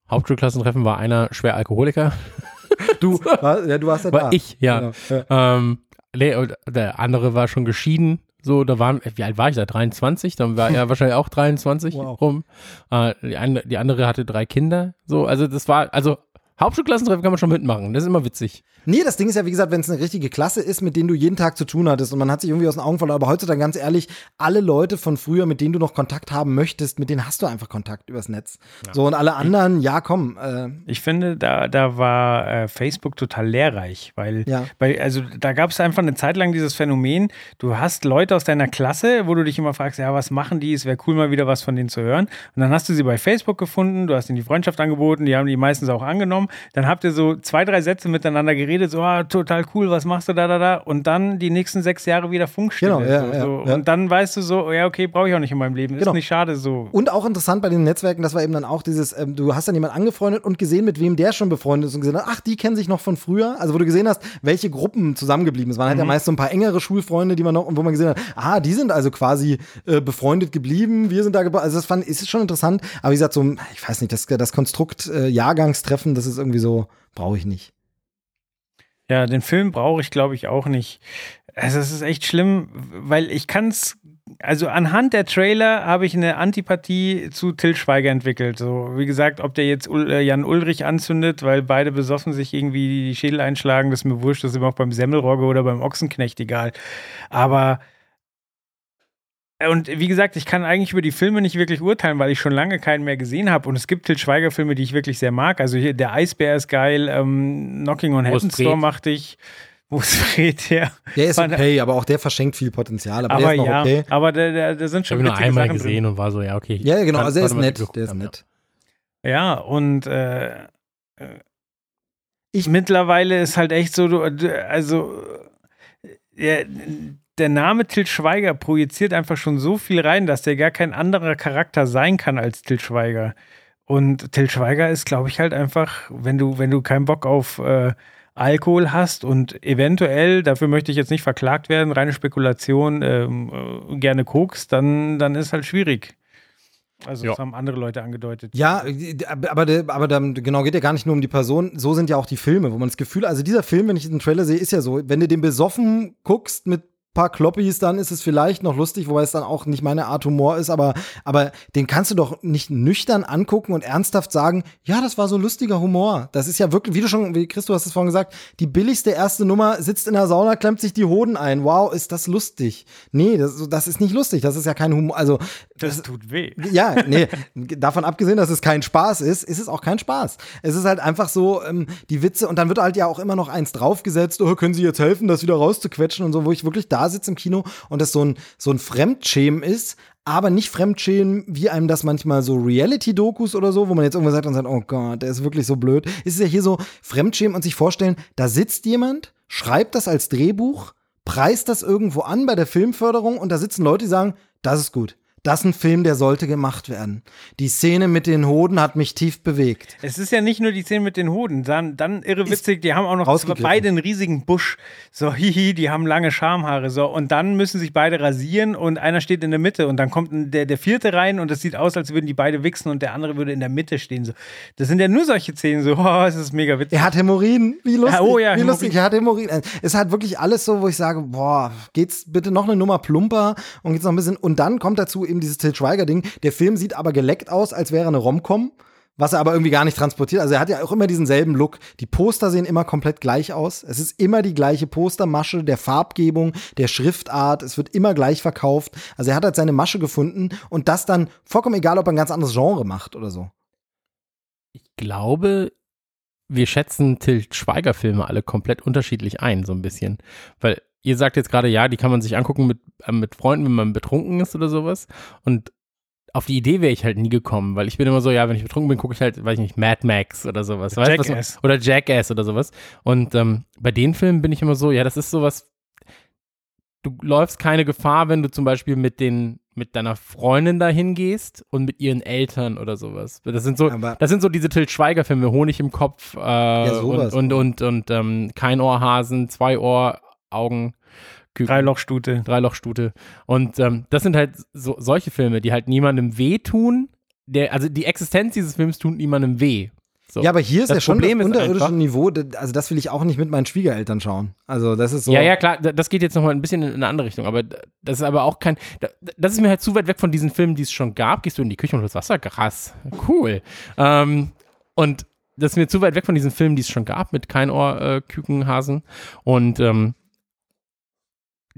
S4: Hauptschulklassentreffen war einer schwer Alkoholiker. (laughs)
S6: Du, war, (laughs) ja, du warst ja
S4: War
S6: da.
S4: ich, ja.
S6: Genau, ja.
S4: Ähm, nee, der andere war schon geschieden. So, da waren, wie alt war ich da? 23? Dann war er (laughs) wahrscheinlich auch 23
S6: Wow.
S4: rum. Äh, die, eine, die andere hatte drei Kinder. So, also das war, also Hauptschulklassentreffen kann man schon mitmachen. Das ist immer witzig.
S6: Nee, das Ding ist ja, wie gesagt, wenn es eine richtige Klasse ist, mit denen du jeden Tag zu tun hattest und man hat sich irgendwie aus den Augen verloren. Aber heutzutage, ganz ehrlich, alle Leute von früher, mit denen du noch Kontakt haben möchtest, mit denen hast du einfach Kontakt übers Netz. So, und alle anderen, ja, komm. Äh,
S5: Ich finde, da, da war äh, Facebook total lehrreich, weil,
S6: Ja.
S5: weil also da gab es einfach eine Zeit lang dieses Phänomen, du hast Leute aus deiner Klasse, wo du dich immer fragst, ja, was machen die? Es wäre cool, mal wieder was von denen zu hören. Und dann hast du sie bei Facebook gefunden, du hast ihnen die Freundschaft angeboten, die haben die meistens auch angenommen. Dann habt ihr so zwei, drei Sätze miteinander geredet, so, ah, total cool, was machst du da, da, da? Und dann die nächsten sechs Jahre wieder Funkstille.
S6: Genau, ja,
S5: so,
S6: ja,
S5: so.
S6: ja.
S5: Und dann weißt du so, ja, okay, brauche ich auch nicht in meinem Leben.
S6: Genau.
S5: Ist nicht schade so.
S6: Und auch interessant bei den Netzwerken, das war eben dann auch dieses, ähm, du hast dann jemanden angefreundet und gesehen, mit wem der schon befreundet ist und gesehen hat, ach, die kennen sich noch von früher. Also wo du gesehen hast, welche Gruppen zusammengeblieben sind. Man hat ja meist so ein paar engere Schulfreunde, die man noch, und wo man gesehen hat, ah, die sind also quasi äh, befreundet geblieben, wir sind da geblieben. Also das fand, ist schon interessant. Aber wie gesagt, so, ich weiß nicht, das, das Konstrukt äh, Jahrgangstreffen, das ist irgendwie so, brauche ich nicht.
S5: Ja, den Film brauche ich, glaube ich, auch nicht. Also es ist echt schlimm, weil ich kann es, also anhand der Trailer habe ich eine Antipathie zu Till Schweiger entwickelt. So, wie gesagt, ob der jetzt äh, Jan Ulrich anzündet, weil beide besoffen sich irgendwie die Schädel einschlagen, das ist mir wurscht, das ist immer auch beim Semmelrogge oder beim Ochsenknecht egal. Aber und wie gesagt, ich kann eigentlich über die Filme nicht wirklich urteilen, weil ich schon lange keinen mehr gesehen habe. Und es gibt Til Schweiger-Filme, die ich wirklich sehr mag. Also hier Der Eisbär ist geil, ähm, Knocking on Heaven's Door
S4: dreht.
S5: machte ich. Wo es (laughs) dreht, ja.
S6: Der ist okay, aber auch der verschenkt viel Potenzial. Aber,
S5: Aber
S6: der ist noch
S5: ja,
S6: okay.
S5: aber da, da, sind
S4: Ich
S5: schon
S4: habe ihn nur einmal
S5: Sachen
S4: gesehen und war so, ja, okay.
S6: Ja, genau,
S4: Kann-
S6: also er ist nett. Der ist
S4: ja.
S6: nett.
S5: drin. Ja, und äh, äh,
S6: Ich-
S5: mittlerweile ist halt echt so, du, du- also äh, der Name Til Schweiger projiziert einfach schon so viel rein, dass der gar kein anderer Charakter sein kann als Til Schweiger. Und Til Schweiger ist, glaube ich, halt einfach, wenn du, wenn du keinen Bock auf äh, Alkohol hast und eventuell, dafür möchte ich jetzt nicht verklagt werden, reine Spekulation, ähm, äh, gerne kokst, dann, dann ist halt schwierig. Also
S4: Ja.
S5: das haben andere Leute angedeutet.
S6: Ja, aber, der- aber dann, genau, geht ja gar nicht nur um die Person. So sind ja auch die Filme, wo man das Gefühl, also dieser Film, wenn ich den Trailer sehe, ist ja so, wenn du den besoffen guckst mit paar Kloppis, dann ist es vielleicht noch lustig, wobei es dann auch nicht meine Art Humor ist, aber, aber den kannst du doch nicht nüchtern angucken und ernsthaft sagen, ja, das war so lustiger Humor. Das ist ja wirklich, wie du schon, wie Christo hast es vorhin gesagt, die billigste erste Nummer, sitzt in der Sauna, klemmt sich die Hoden ein. Wow, ist das lustig. Nee, das, das ist nicht lustig. Das ist ja kein Humor. Also,
S5: Das tut weh.
S6: ja, nee, davon abgesehen, dass es kein Spaß ist, ist es auch kein Spaß. Es ist halt einfach so, ähm, die Witze, und dann wird halt ja auch immer noch eins draufgesetzt, oh, können Sie jetzt helfen, das wieder rauszuquetschen und so, wo ich wirklich da sitze im Kino und das so ein, so ein Fremdschämen ist, aber nicht Fremdschämen, wie einem das manchmal so Reality-Dokus oder so, wo man jetzt irgendwas sagt und sagt, oh Gott, der ist wirklich so blöd. Es ist ja hier so Fremdschämen und sich vorstellen, da sitzt jemand, schreibt das als Drehbuch, preist das irgendwo an bei der Filmförderung und da sitzen Leute, die sagen, das ist gut. Das ist ein Film, der sollte gemacht werden. Die Szene mit den Hoden hat mich tief bewegt.
S5: Es ist ja nicht nur die Szene mit den Hoden, dann, dann irre witzig, die haben auch noch beide einen riesigen Busch. So, (laughs) hihi, die haben lange Schamhaare. So, und dann müssen sich beide rasieren und einer steht in der Mitte und dann kommt der, der vierte rein und es sieht aus, als würden die beide wichsen und der andere würde in der Mitte stehen. So. Das sind ja nur solche Szenen, so, (laughs) oh, es ist mega witzig.
S6: Er hat Hämorrhoiden, wie lustig.
S5: Ja, oh ja,
S6: wie
S5: Hämorrhoiden.
S6: lustig, er hat Hämorrhoiden. Es hat wirklich alles so, wo ich sage, boah, geht's bitte noch eine Nummer plumper und geht's noch ein bisschen. Und dann kommt dazu eben dieses Til Schweiger-Ding. Der Film sieht aber geleckt aus, als wäre eine Romcom. Was er aber irgendwie gar nicht transportiert. Also er hat ja auch immer diesen selben Look. Die Poster sehen immer komplett gleich aus. Es ist immer die gleiche Postermasche, der Farbgebung, der Schriftart. Es wird immer gleich verkauft. Also er hat halt seine Masche gefunden und das dann vollkommen egal, ob er ein ganz anderes Genre macht oder so.
S4: Ich glaube, wir schätzen Til Schweiger-Filme alle komplett unterschiedlich ein, so ein bisschen. Weil ihr sagt jetzt gerade, ja, die kann man sich angucken mit, äh, mit Freunden, wenn man betrunken ist oder sowas. Und auf die Idee wäre ich halt nie gekommen, weil ich bin immer so, ja, wenn ich betrunken bin, gucke ich halt, weiß ich nicht, Mad Max oder sowas. Weißt du, was
S5: Jackass.
S4: Oder Jackass oder sowas. Und ähm, bei den Filmen bin ich immer so, ja, das ist sowas, du läufst keine Gefahr, wenn du zum Beispiel mit den mit deiner Freundin dahin gehst und mit ihren Eltern oder sowas. Das sind so,
S6: Aber-
S4: das sind so diese Til Schweiger-Filme, Honig im Kopf äh,
S6: sowas.
S4: und, und, und, und ähm, kein Ohrhasen, zwei Ohr, Augen, Küken,
S5: Dreilochstute.
S4: Dreilochstute. Und ähm, das sind halt so, solche Filme, die halt niemandem wehtun. Der, also die Existenz dieses Films tut niemandem weh. So.
S6: Ja, aber hier ist
S4: Das
S6: ja schon
S4: Problem
S6: das
S4: ist
S6: unterirdische
S4: einfach-
S6: Niveau. Also das will ich auch nicht mit meinen Schwiegereltern schauen. Also das ist so.
S4: Ja, ja, klar, da- das geht jetzt nochmal ein bisschen in eine andere Richtung, aber das ist aber auch kein, da- das ist mir halt zu weit weg von diesen Filmen, die es schon gab. Gehst du in die Küche und holst Wasser? Krass, cool. Ähm, und das ist mir zu weit weg von diesen Filmen, die es schon gab, mit kein Ohr, äh, Küken, Hasen. Und ähm,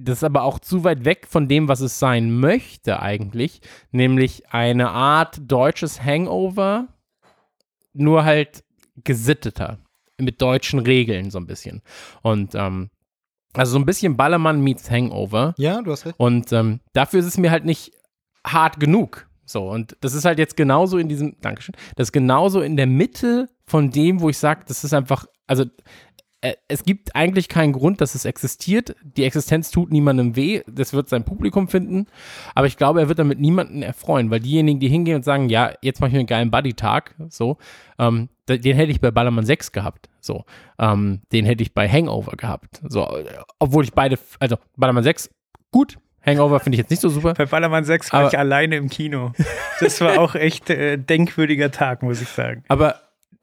S4: das ist aber auch zu weit weg von dem, was es sein möchte eigentlich, nämlich eine Art deutsches Hangover, nur halt gesitteter, mit deutschen Regeln so ein bisschen. Und ähm, also so ein bisschen Ballermann meets Hangover.
S6: Ja, du hast recht.
S4: Und ähm, dafür ist es mir halt nicht hart genug. So, und das ist halt jetzt genauso in diesem, Dankeschön, das ist genauso in der Mitte von dem, wo ich sage, das ist einfach, also es gibt eigentlich keinen Grund, dass es existiert. Die Existenz tut niemandem weh. Das wird sein Publikum finden. Aber ich glaube, er wird damit niemanden erfreuen, weil diejenigen, die hingehen und sagen, ja, jetzt mache ich mir einen geilen Buddy-Tag, so, ähm, den hätte ich bei Ballermann 6 gehabt. So, ähm, den hätte ich bei Hangover gehabt. So, äh, obwohl ich beide, also Ballermann 6, gut. Hangover finde ich jetzt nicht so super.
S5: Bei Ballermann 6 war
S4: Aber-
S5: ich alleine im Kino. Das war auch echt äh, denkwürdiger Tag, muss ich sagen.
S4: Aber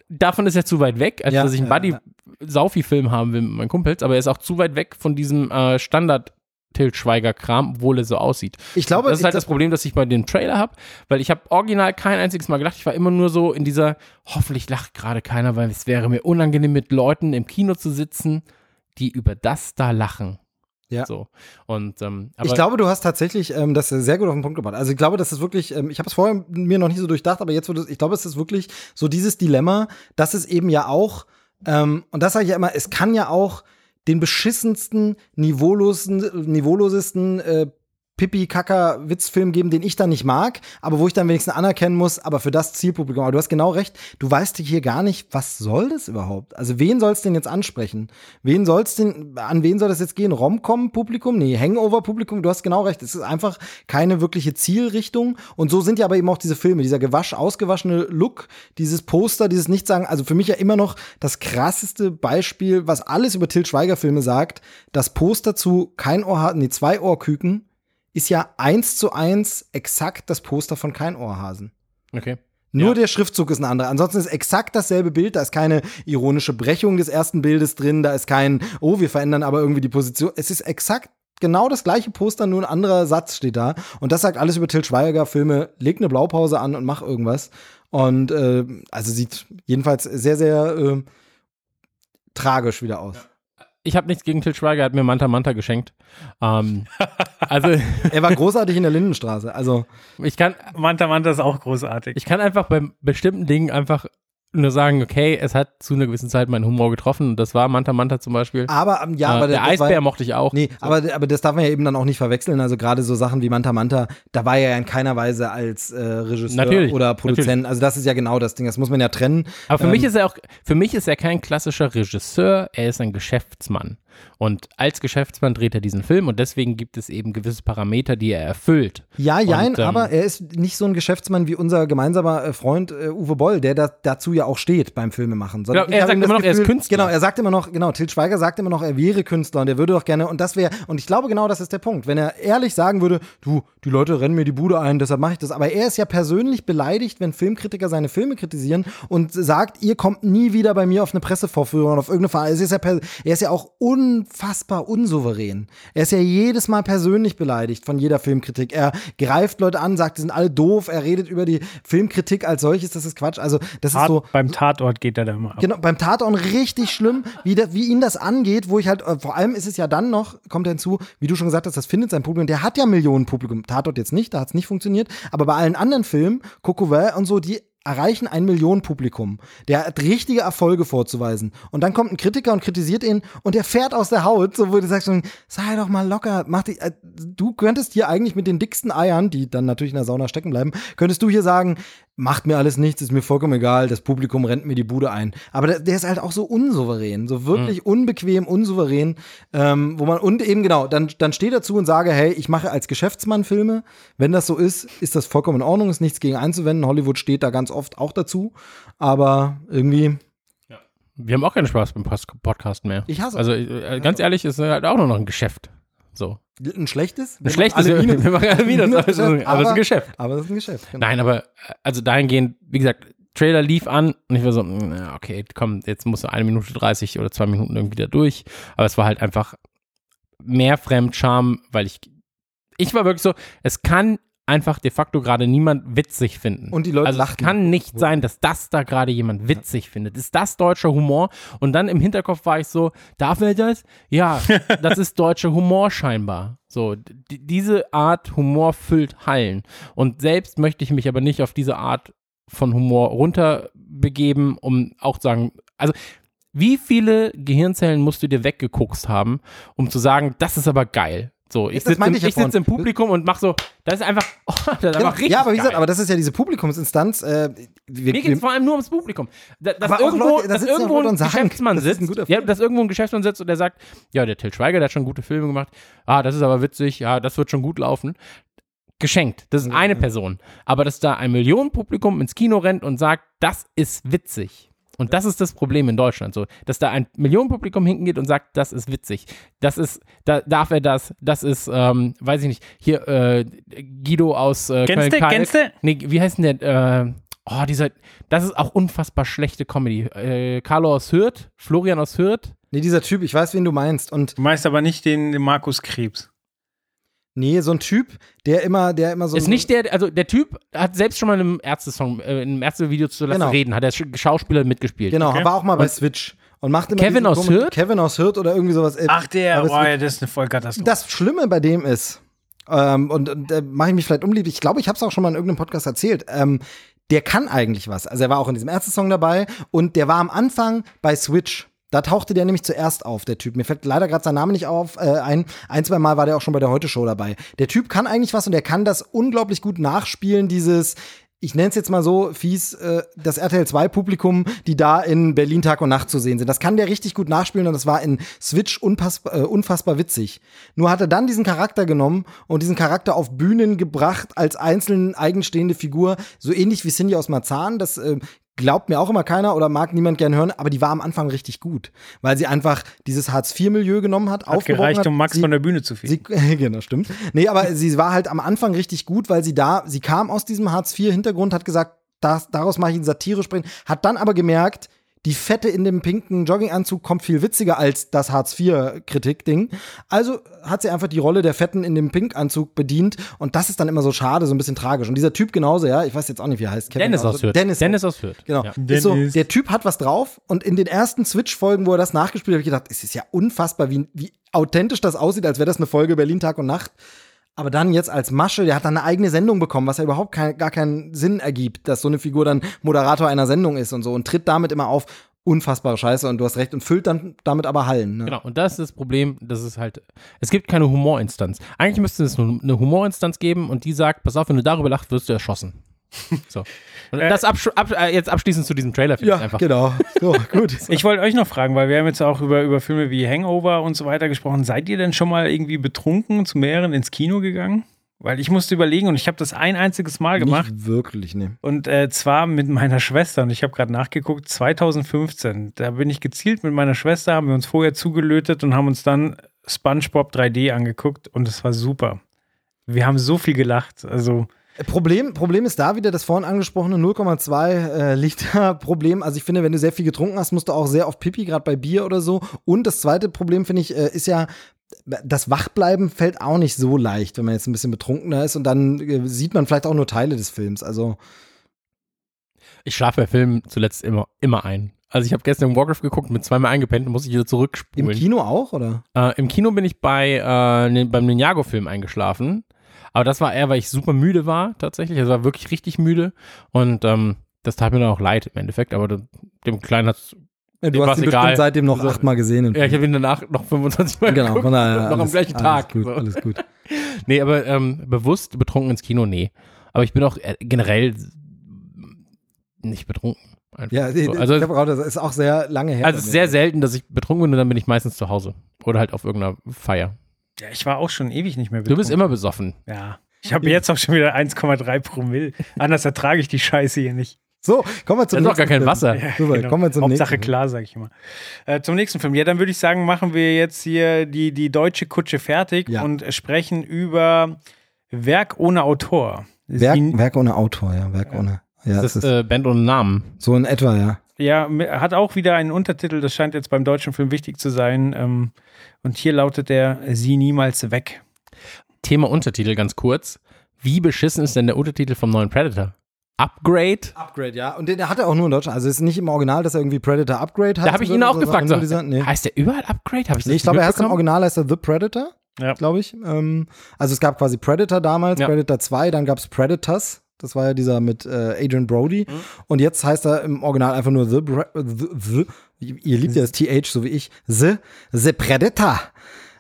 S4: davon ist er zu weit weg, als
S6: Ja,
S4: dass ich einen
S6: ja,
S4: Buddy
S6: ja.
S4: Saufi-Film haben will mit meinen Kumpels, aber er ist auch zu weit weg von diesem äh, Standard Til Schweiger-Kram, obwohl er so aussieht.
S6: Ich glaube,
S4: das ist halt
S6: ich-
S4: das Problem, das ich bei dem Trailer habe, weil ich habe original kein einziges Mal gelacht. Ich war immer nur so in dieser, hoffentlich lacht gerade keiner, weil es wäre mir unangenehm, mit Leuten im Kino zu sitzen, die über das da lachen.
S6: Ja.
S4: So. Und, ähm, aber
S6: ich glaube, du hast tatsächlich ähm, das sehr gut auf den Punkt gebracht. Also ich glaube, das ist wirklich, ähm, ich habe es vorher mir noch nicht so durchdacht, aber jetzt, ich glaube, es ist wirklich so dieses Dilemma, dass es eben ja auch, ähm, und das sage ich ja immer, es kann ja auch den beschissensten, niveaulosen, niveaulosesten äh, Pipi-Kaka-Witzfilm geben, den ich dann nicht mag, aber wo ich dann wenigstens anerkennen muss, aber für das Zielpublikum. Aber du hast genau recht, du weißt hier gar nicht, was soll das überhaupt? Also wen soll es denn jetzt ansprechen? Wen soll's denn, an wen soll das jetzt gehen? Romcom-Publikum? Nee, Hangover-Publikum? Du hast genau recht, es ist einfach keine wirkliche Zielrichtung. Und so sind ja aber eben auch diese Filme, dieser gewasch, ausgewaschene Look, dieses Poster, dieses Nichtsagen. Also für mich ja immer noch das krasseste Beispiel, was alles über Til Schweiger-Filme sagt. Das Poster zu Kein Ohrhasen, nee, zwei Ohrküken ist ja eins zu eins exakt das Poster von Kein Ohrhasen.
S4: okay.
S6: Nur
S4: Ja.
S6: der Schriftzug ist ein anderer. Ansonsten ist exakt dasselbe Bild. Da ist keine ironische Brechung des ersten Bildes drin. Da ist kein, oh, wir verändern aber irgendwie die Position. Es ist exakt genau das gleiche Poster, nur ein anderer Satz steht da. Und das sagt alles über Til Schweiger Filme. Leg eine Blaupause an und mach irgendwas. Und äh, also sieht jedenfalls sehr, sehr äh, tragisch wieder aus.
S4: Ich habe nichts gegen Til Schweiger, er hat mir Manta Manta geschenkt. Ähm, also (laughs)
S6: Er war großartig in der Lindenstraße. Also
S4: ich kann,
S5: Manta Manta ist auch großartig.
S4: ich kann einfach bei bestimmten Dingen einfach nur sagen, okay, es hat zu einer gewissen Zeit meinen Humor getroffen und das war Manta Manta zum Beispiel.
S6: aber ähm, ja,
S4: äh,
S6: aber
S4: der
S6: war-
S4: Eisbär mochte ich auch.
S6: Nee, aber, aber das darf man ja eben dann auch nicht verwechseln. Also gerade so Sachen wie Manta Manta, da war er ja in keiner Weise als äh, Regisseur
S4: Natürlich,
S6: oder Produzent. Also das ist ja genau das Ding. Das muss man ja trennen.
S4: Aber für
S6: Ähm,
S4: mich ist er auch, für mich ist er kein klassischer Regisseur, er ist ein Geschäftsmann. Und als Geschäftsmann dreht er diesen Film und deswegen gibt es eben gewisse Parameter, die er erfüllt.
S6: Ja, jein,
S4: Und, ähm,
S6: aber er ist nicht so ein Geschäftsmann wie unser gemeinsamer äh, Freund äh, Uwe Boll, der da, dazu ja auch steht beim Filmemachen. Sondern
S4: Genau, er sagt immer noch, er ist Künstler.
S6: Genau, er sagt immer noch, genau, Til Schweiger sagt immer noch, er wäre Künstler und er würde doch gerne, und das wäre, und ich glaube genau, das ist der Punkt. Wenn er ehrlich sagen würde, du, die Leute rennen mir die Bude ein, deshalb mache ich das. Aber er ist ja persönlich beleidigt, wenn Filmkritiker seine Filme kritisieren und sagt, ihr kommt nie wieder bei mir auf eine Pressevorführung oder auf irgendeine Ver es ist ja Er ist ja auch unfassbar unsouverän. Er ist ja jedes Mal persönlich beleidigt von jeder Filmkritik. Er greift Leute an, sagt, die sind alle doof. Er redet über die Filmkritik als solches. Das ist Quatsch. Also, das ist
S5: Tat,
S6: so.
S5: beim Tatort geht er da mal ab.
S6: Genau, beim Tatort richtig schlimm, wie, das, wie ihn das angeht, wo ich halt, äh, vor allem ist es ja dann noch, kommt er hinzu, wie du schon gesagt hast, das findet sein Publikum, der hat ja Millionen Publikum. Tatort jetzt nicht, da hat es nicht funktioniert, aber bei allen anderen Filmen, Coco und so, die erreichen ein Millionenpublikum. Der hat richtige Erfolge vorzuweisen. Und dann kommt ein Kritiker und kritisiert ihn und der fährt aus der Haut, so wo du sagst, sei doch mal locker, mach dich, äh, du könntest hier eigentlich mit den dicksten Eiern, die dann natürlich in der Sauna stecken bleiben, könntest du hier sagen, macht mir alles nichts, ist mir vollkommen egal, das Publikum rennt mir die Bude ein. Aber der, der ist halt auch so unsouverän, so wirklich unbequem, unsouverän, ähm, wo man, und eben genau, dann, dann steht dazu und sage, hey, ich mache als Geschäftsmann Filme. Wenn das so ist, ist das vollkommen in Ordnung, ist nichts gegen einzuwenden. Hollywood steht da ganz oft auch dazu. Aber irgendwie,
S4: Wir haben auch keinen Spaß beim Podcast mehr.
S6: Ich hasse
S4: Also äh, ganz ehrlich, ist halt auch nur noch ein Geschäft. So.
S6: ein schlechtes?
S4: Ein schlechtes, (laughs) wir machen alle Minus, aber es ist ein- Geschäft.
S6: Aber es ist ein Geschäft. Genau.
S4: Nein, aber äh, also dahingehend, wie gesagt, Trailer lief an und ich war so, mm, ja, okay, komm, jetzt musst du eine Minute 30 oder zwei Minuten irgendwie da durch. Aber es war halt einfach mehr Fremdscham, weil ich, ich war wirklich so, es kann einfach de facto gerade niemand witzig finden.
S6: Und die Leute
S4: also
S6: lachten.
S4: es kann nicht sein, dass das da gerade jemand witzig findet. Ist das deutscher Humor? Und dann im Hinterkopf war ich so, darf er das? Ja, (laughs) das ist deutscher Humor scheinbar. So, die, diese Art Humor füllt Hallen. Und selbst möchte ich mich aber nicht auf diese Art von Humor runterbegeben, um auch zu sagen, also wie viele Gehirnzellen musst du dir weggeguckst haben, um zu sagen, das ist aber geil. So, ich
S6: Das
S4: sitze im,
S6: ich
S4: sitz im Publikum und mach so, das ist einfach, (laughs) oh, das ist
S6: Genau.
S4: einfach richtig
S6: Ja, aber wie gesagt,
S4: geil.
S6: aber das ist ja diese Publikumsinstanz. Äh, wir,
S4: Mir geht es vor allem nur ums Publikum. Da, dass
S6: Aber
S4: irgendwo,
S6: Leute, da
S4: dass irgendwo ein Geschäftsmann
S6: das
S4: sitzt,
S6: guter
S4: ja, dass irgendwo ein Geschäftsmann sitzt und der sagt, ja, der Till Schweiger, der hat schon gute Filme gemacht. Ah, das ist aber witzig. Ja, das wird schon gut laufen. Geschenkt. Das ist eine Person. Aber dass da ein Millionenpublikum ins Kino rennt und sagt, das ist witzig. Und das ist das Problem in Deutschland, so, dass da ein Millionenpublikum hingeht und sagt, das ist witzig. Das ist, da darf er das, das ist, ähm, weiß ich nicht, hier, äh, Guido aus äh,
S5: kennst du?
S4: Nee, wie heißt denn der? Äh, oh, dieser, das ist auch unfassbar schlechte Comedy. Äh, Carlo aus Hürth, Florian aus Hürth.
S6: nee, dieser Typ, ich weiß, wen du meinst. Und
S5: Du meinst aber nicht den, den Markus Krebs.
S6: Nee, so ein Typ, der immer, der immer so.
S4: Ist nicht der, also der Typ hat selbst schon mal in einem Ärzte-Song, äh, in einem Ärzte-Video zu lassen
S6: Genau.
S4: reden, hat der Sch- Schauspieler mitgespielt.
S6: Genau,
S5: Okay.
S6: war auch mal bei Switch. Und macht immer
S4: Kevin aus Hürth?
S6: Kevin aus Hürth oder irgendwie sowas. Äh,
S5: Ach, der,
S6: wird-
S5: ja, das ist eine Vollkatastrophe.
S6: Das Schlimme bei dem ist, ähm, und, und da mache ich mich vielleicht unbeliebt, ich glaube, ich habe es auch schon mal in irgendeinem Podcast erzählt, ähm, der kann eigentlich was. Also er war auch in diesem ersten Song dabei und der war am Anfang bei Switch. Da tauchte der nämlich zuerst auf, der Typ. Mir fällt leider gerade sein Name nicht auf. Äh, ein, ein, zwei Mal war der auch schon bei der Heute-Show dabei. Der Typ kann eigentlich was und der kann das unglaublich gut nachspielen, dieses ich nenne es jetzt mal so fies, äh, das RTL 2 Publikum, die da in Berlin Tag und Nacht zu sehen sind. Das kann der richtig gut nachspielen und das war in Switch äh, unfassbar witzig. Nur hat er dann diesen Charakter genommen und diesen Charakter auf Bühnen gebracht als einzeln eigenstehende Figur, so ähnlich wie Cindy aus Marzahn. Das äh, glaubt mir auch immer keiner oder mag niemand gern hören, aber die war am Anfang richtig gut, weil sie einfach dieses Hartz-IV-Milieu genommen hat,
S5: Hat gereicht,
S6: hat.
S5: um Max
S6: Sie-
S5: von der Bühne zu.
S6: Sie, (laughs) genau, stimmt. Nee, aber sie war halt am Anfang richtig gut, weil sie da, sie kam aus diesem Hartz-IV-Hintergrund, hat gesagt, das, daraus mache ich einen satirisch bringen, hat dann aber gemerkt, die Fette in dem pinken Jogginganzug kommt viel witziger als das Hartz-IV-Kritik-Ding. Also hat sie einfach die Rolle der Fetten in dem Pinkanzug bedient und das ist dann immer so schade, so ein bisschen tragisch. Und dieser Typ genauso, ja, ich weiß jetzt auch nicht, wie er heißt. Kevin
S4: Dennis aus Hürth.
S6: Dennis,
S4: Dennis aus Hürth.
S6: Genau.
S4: Ja.
S6: Ist so,
S5: Dennis.
S6: der Typ hat was drauf und in den ersten Switch-Folgen, wo er das nachgespielt hat, habe ich gedacht, es ist ja unfassbar, wie, wie authentisch das aussieht, als wäre das eine Folge Berlin Tag und Nacht. Aber dann jetzt als Masche, der hat dann eine eigene Sendung bekommen, was ja überhaupt kein, gar keinen Sinn ergibt, dass so eine Figur dann Moderator einer Sendung ist und so und tritt damit immer auf. Unfassbare Scheiße und du hast recht und füllt dann damit aber Hallen. Ne?
S4: Genau, und das ist das Problem, das ist halt, es gibt keine Humorinstanz. Eigentlich müsste es nur eine Humorinstanz geben und die sagt, pass auf, wenn du darüber lachst, wirst du erschossen. (laughs) So. Und das absch ab, äh, jetzt abschließend zu diesem Trailer finde ich einfach.
S6: genau. So, (laughs) gut.
S5: Ich wollte euch noch fragen, weil wir haben jetzt auch über, über Filme wie Hangover und so weiter gesprochen. Seid ihr denn schon mal irgendwie betrunken zu mehreren ins Kino gegangen? Weil ich musste überlegen und ich habe das ein einziges Mal gemacht.
S6: Nicht wirklich, ne.
S5: Und äh, zwar mit meiner Schwester. Und ich habe gerade nachgeguckt, 2015. Da bin ich gezielt mit meiner Schwester, haben wir uns vorher zugelötet und haben uns dann SpongeBob 3D angeguckt. Und es war super. Wir haben so viel gelacht. Also,
S6: Problem, Problem ist da wieder das vorhin angesprochene 0,2 äh, Liter (laughs) Problem. Also ich finde, wenn du sehr viel getrunken hast, musst du auch sehr oft Pipi, gerade bei Bier oder so. Und das zweite Problem, finde ich, äh, ist ja, das Wachbleiben fällt auch nicht so leicht, wenn man jetzt ein bisschen betrunkener ist und dann äh, sieht man vielleicht auch nur Teile des Films. Also
S4: Ich schlafe bei Filmen zuletzt immer, immer ein. Also ich habe gestern Warcraft geguckt, mit zweimal eingepennt, muss ich wieder
S6: im
S4: zurückspulen.
S6: Kino auch, oder?
S4: Äh, Im Kino bin ich bei äh, ne, beim Ninjago-Film eingeschlafen. Aber das war eher, weil ich super müde war, tatsächlich. Also war wirklich richtig müde. Und ähm, das tat mir dann auch leid im Endeffekt. Aber dem, Kleinen hat's.
S6: Ja, du hast ihn
S4: egal.
S6: bestimmt seitdem noch
S4: Also,
S6: achtmal gesehen.
S4: Ja, ich habe ihn danach noch 25 Mal
S6: genau,
S4: geguckt.
S6: von daher
S4: noch am
S6: alles-
S4: gleichen
S6: alles
S4: Tag.
S6: Gut,
S4: so.
S6: alles gut. (laughs)
S4: Nee, aber ähm, bewusst betrunken ins Kino, nee. Aber ich bin auch äh, generell nicht betrunken. Einfach
S6: Ja,
S4: so.
S6: ich
S4: Also,
S6: glaub auch, das ist auch sehr lange her.
S4: also es ist sehr selten, dass ich betrunken bin und dann bin ich meistens zu Hause. Oder halt auf irgendeiner Feier.
S5: Ja, ich war auch schon ewig nicht mehr
S4: Du bist immer besoffen.
S5: Ja. Ich habe jetzt auch schon wieder 1,3 Promille. Anders ertrage ich die Scheiße hier nicht.
S6: So, kommen wir zum
S4: Da ist doch gar
S6: nächsten
S4: kein
S6: Film.
S4: Wasser.
S6: Super,
S5: Genau.
S6: kommen wir zum
S5: Hauptsache
S6: nächsten.
S5: klar, sage ich immer. Äh, zum nächsten Film. Ja, dann würde ich sagen, machen wir jetzt hier die, die deutsche Kutsche fertig
S6: Ja.
S5: und sprechen über Werk ohne Autor.
S6: Werk, Werk ohne Autor, ja, Werk ohne. Ja,
S4: Das
S6: das
S4: ist
S6: ist
S4: äh, Band ohne Namen.
S6: so in etwa, ja.
S5: Ja, hat auch wieder einen Untertitel, das scheint jetzt beim deutschen Film wichtig zu sein. Ähm, und hier lautet der Sie niemals weg.
S4: Thema Untertitel ganz kurz. Wie beschissen ist denn der Untertitel vom neuen Predator? Upgrade?
S6: Upgrade, ja. Und den hat er auch nur in Deutschland. Also es ist nicht im Original, dass er irgendwie Predator Upgrade hat.
S4: Da habe ich ihn auch gefragt. So,
S6: Dieser, nee.
S4: Heißt der überall Upgrade? Hab ich,
S6: Nee, ich glaube, er heißt im? Original heißt er The Predator,
S5: Ja.
S6: glaube ich. Ähm, also es gab quasi Predator damals,
S4: Ja.
S6: Predator 2, dann gab es Predators. Das war ja dieser mit äh, Adrian Brody.
S4: Mhm.
S6: Und jetzt heißt er im Original einfach nur The, Bre- the, the Ihr liebt ja das TH, so wie ich. The, the Predator.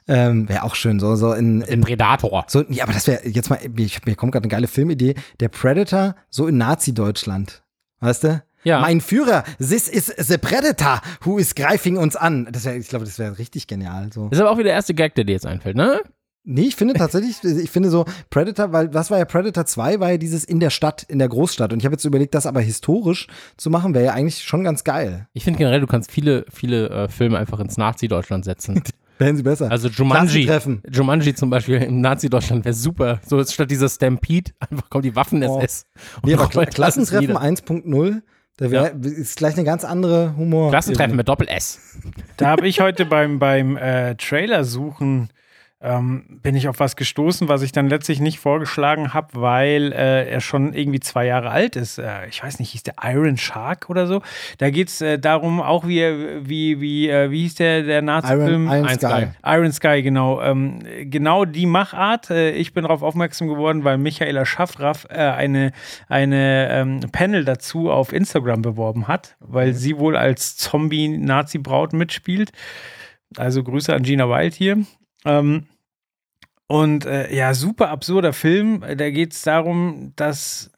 S6: Ähm, wäre auch schön, so, so in, in
S4: Predator.
S6: so, ja, aber das wäre jetzt mal, ich, mir kommt gerade eine geile Filmidee. Der Predator so in Nazi-Deutschland. Weißt du?
S4: Ja.
S6: Mein Führer, this is the Predator who is greifing uns an. Das wär, ich glaube, das wäre richtig genial. So.
S4: Das ist aber auch wieder der erste Gag, der dir jetzt einfällt, ne?
S6: Nee, ich finde tatsächlich, ich finde so Predator, weil was war ja Predator 2, war ja dieses in der Stadt, in der Großstadt. Und ich habe jetzt überlegt, das aber historisch zu machen, wäre ja eigentlich schon ganz geil.
S4: Ich finde generell, du kannst viele, viele äh, Filme einfach ins Nazi-Deutschland setzen. (laughs)
S6: Wären sie besser.
S4: Also Jumanji.
S6: Klassentreffen.
S4: Jumanji zum Beispiel im Nazi-Deutschland wäre super. So statt dieser Stampede (laughs) einfach kommt die Waffen-SS.
S6: nee, aber Kla Klassentreffen
S4: nieder.
S6: 1.0, da wär, ist gleich eine ganz andere Humor.
S4: Klassentreffen mit Doppel-S.
S5: Da habe ich heute beim, beim äh, Trailer suchen ähm, bin ich auf was gestoßen, was ich dann letztlich nicht vorgeschlagen habe, weil äh, er schon irgendwie zwei Jahre alt ist. Äh, ich weiß nicht, hieß der Iron Shark oder so. Da geht es äh, darum, auch wie, wie, wie, äh, wie hieß der, der Nazi-Film?
S6: Iron, Iron Sky.
S4: geil.
S5: Iron Sky, genau. Ähm, genau die Machart. Äh, ich bin darauf aufmerksam geworden, weil Michaela Schaffraff äh, eine, eine ähm, Panel dazu auf Instagram beworben hat, weil sie wohl als Zombie-Nazi-Braut mitspielt. Also Grüße an Gina Wild hier. Ähm, und äh, ja, super absurder Film. Da geht es darum, dass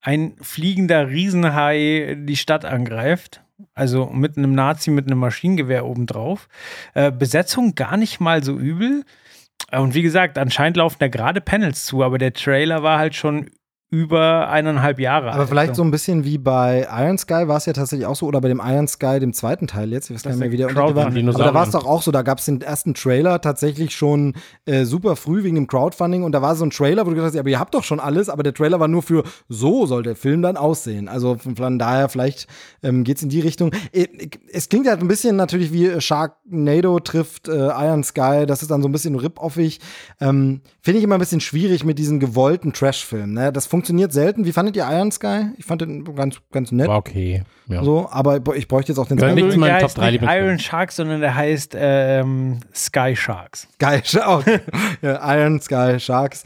S5: ein fliegender Riesenhai die Stadt angreift. Also mit einem Nazi mit einem Maschinengewehr obendrauf. Äh, Besetzung gar nicht mal so übel. Und wie gesagt, anscheinend laufen da gerade Panels zu, aber der Trailer war halt schon über eineinhalb Jahre
S6: Aber
S5: alt.
S6: vielleicht so ein bisschen wie bei Iron Sky war es ja tatsächlich auch so, oder bei dem Iron Sky, dem zweiten Teil jetzt, ich weiß gar nicht mehr, wie der.
S4: Crowdfunding.
S6: Aber da war es doch auch so, da gab es den ersten Trailer tatsächlich schon äh, super früh wegen dem Crowdfunding und da war so ein Trailer, wo du gedacht hast, ja, aber ihr habt doch schon alles, aber der Trailer war nur für, so soll der Film dann aussehen. Also von, von daher, vielleicht ähm, geht es in die Richtung. Äh, Es klingt halt ein bisschen natürlich wie Sharknado trifft äh, Iron Sky, das ist dann so ein bisschen rip-offig. Ähm, Finde ich immer ein bisschen schwierig mit diesen gewollten Trash-Filmen. Ne? Das funktioniert selten. Wie fandet ihr Iron Sky? Ich fand den ganz, ganz nett.
S4: War okay. Ja.
S6: So, aber ich bräuchte jetzt auch den
S4: meinen
S5: der
S4: Top
S5: heißt nicht. Iron Shark, sondern der heißt ähm, Sky Sharks.
S6: Geil, schau. (laughs) ja, Iron Sky Sharks.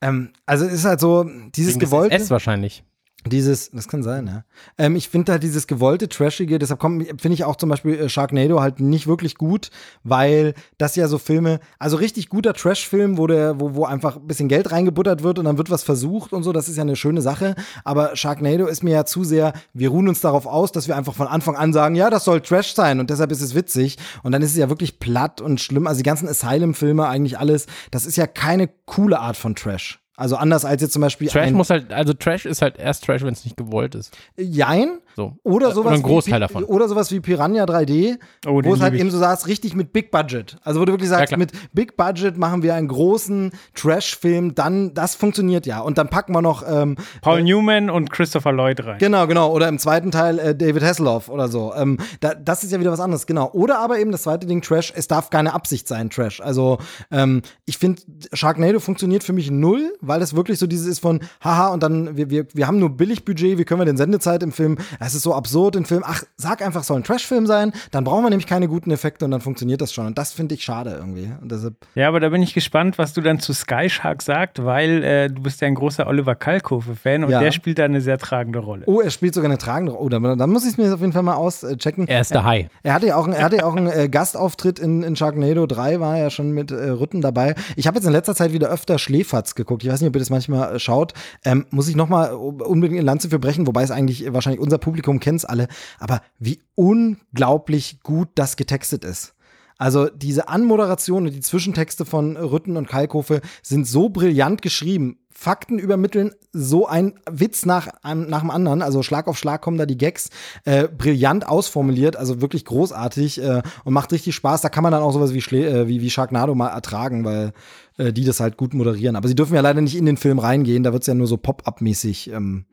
S6: Ähm, also es ist halt so, dieses
S4: Wegen des
S6: gewollte.
S4: SS wahrscheinlich.
S6: Dieses, das kann sein, ja. Ähm, ich finde halt dieses gewollte, trashige, deshalb finde ich auch zum Beispiel äh, Sharknado halt nicht wirklich gut, weil das ja so Filme, also richtig guter Trash-Film, wo der, wo, wo einfach ein bisschen Geld reingebuttert wird und dann wird was versucht und so, das ist ja eine schöne Sache. Aber Sharknado ist mir ja zu sehr, wir ruhen uns darauf aus, dass wir einfach von Anfang an sagen, ja, das soll Trash sein und deshalb ist es witzig. Und dann ist es ja wirklich platt und schlimm. Also die ganzen Asylum-Filme, eigentlich alles, das ist ja keine coole Art von Trash. Also anders als jetzt zum Beispiel
S4: Trash muss halt, also Trash ist halt erst Trash, wenn es nicht gewollt ist.
S6: Jein.
S4: So.
S6: Oder sowas,
S4: Oder ein Großteil
S6: wie,
S4: davon.
S6: Oder sowas wie Piranha 3D,
S5: Oh,
S6: wo es halt
S5: ich.
S6: eben so sagst, richtig mit Big Budget. Also wo du wirklich sagst,
S4: klar.
S6: mit Big Budget machen wir einen großen Trash-Film, dann, das funktioniert ja. Und dann packen wir noch, ähm,
S5: Paul Newman und Christopher Lloyd rein.
S6: genau, genau, oder im zweiten Teil äh, David Hasselhoff oder so. Ähm, da, das ist ja wieder was anderes, genau. Oder aber eben das zweite Ding, Trash, es darf keine Absicht sein, Trash. Also ähm, ich finde, Sharknado funktioniert für mich null, weil das wirklich so dieses ist von, haha, und dann, wir, wir, wir haben nur Billigbudget, wie können wir denn Sendezeit im Film? Es ist so absurd im Film. Ach, sag einfach, es soll ein Trash-Film sein, dann brauchen wir nämlich keine guten Effekte und dann funktioniert das schon. Und das finde ich schade irgendwie. Und deshalb,
S5: Ja, aber da bin ich gespannt, was du dann zu Sky Shark sagst, weil äh, du bist ja ein großer Oliver Kalkofe-Fan und
S6: Ja.
S5: der spielt da eine sehr tragende Rolle.
S6: oh, er spielt sogar eine tragende Rolle. Oh, dann, dann muss ich es mir auf jeden Fall mal auschecken.
S4: Er ist der Hai.
S6: Er hatte ja auch, einen- er hatte ja auch einen äh, Gastauftritt in, in Sharknado 3, war ja schon mit äh, Rütten dabei. Ich habe jetzt in letzter Zeit wieder öfter Schläferz geguckt. Ich weiß nicht, ob ihr das manchmal äh, schaut. Ähm, muss ich noch mal unbedingt in Lanze für brechen, wobei es eigentlich wahrscheinlich unser Publikum kennt es alle. Aber wie unglaublich gut das getextet ist. Also diese Anmoderation und die Zwischentexte von Rütten und Kalkofe sind so brillant geschrieben. Fakten übermitteln so ein Witz nach, nach dem anderen. Also Schlag auf Schlag kommen da die Gags. Äh, brillant ausformuliert, also wirklich großartig äh, und macht richtig Spaß. Da kann man dann auch sowas wie, Schle äh, wie, wie Sharknado mal ertragen, weil äh, die das halt gut moderieren. Aber sie dürfen ja leider nicht in den Film reingehen. Da wird es ja nur so Pop-Up-mäßig, ähm,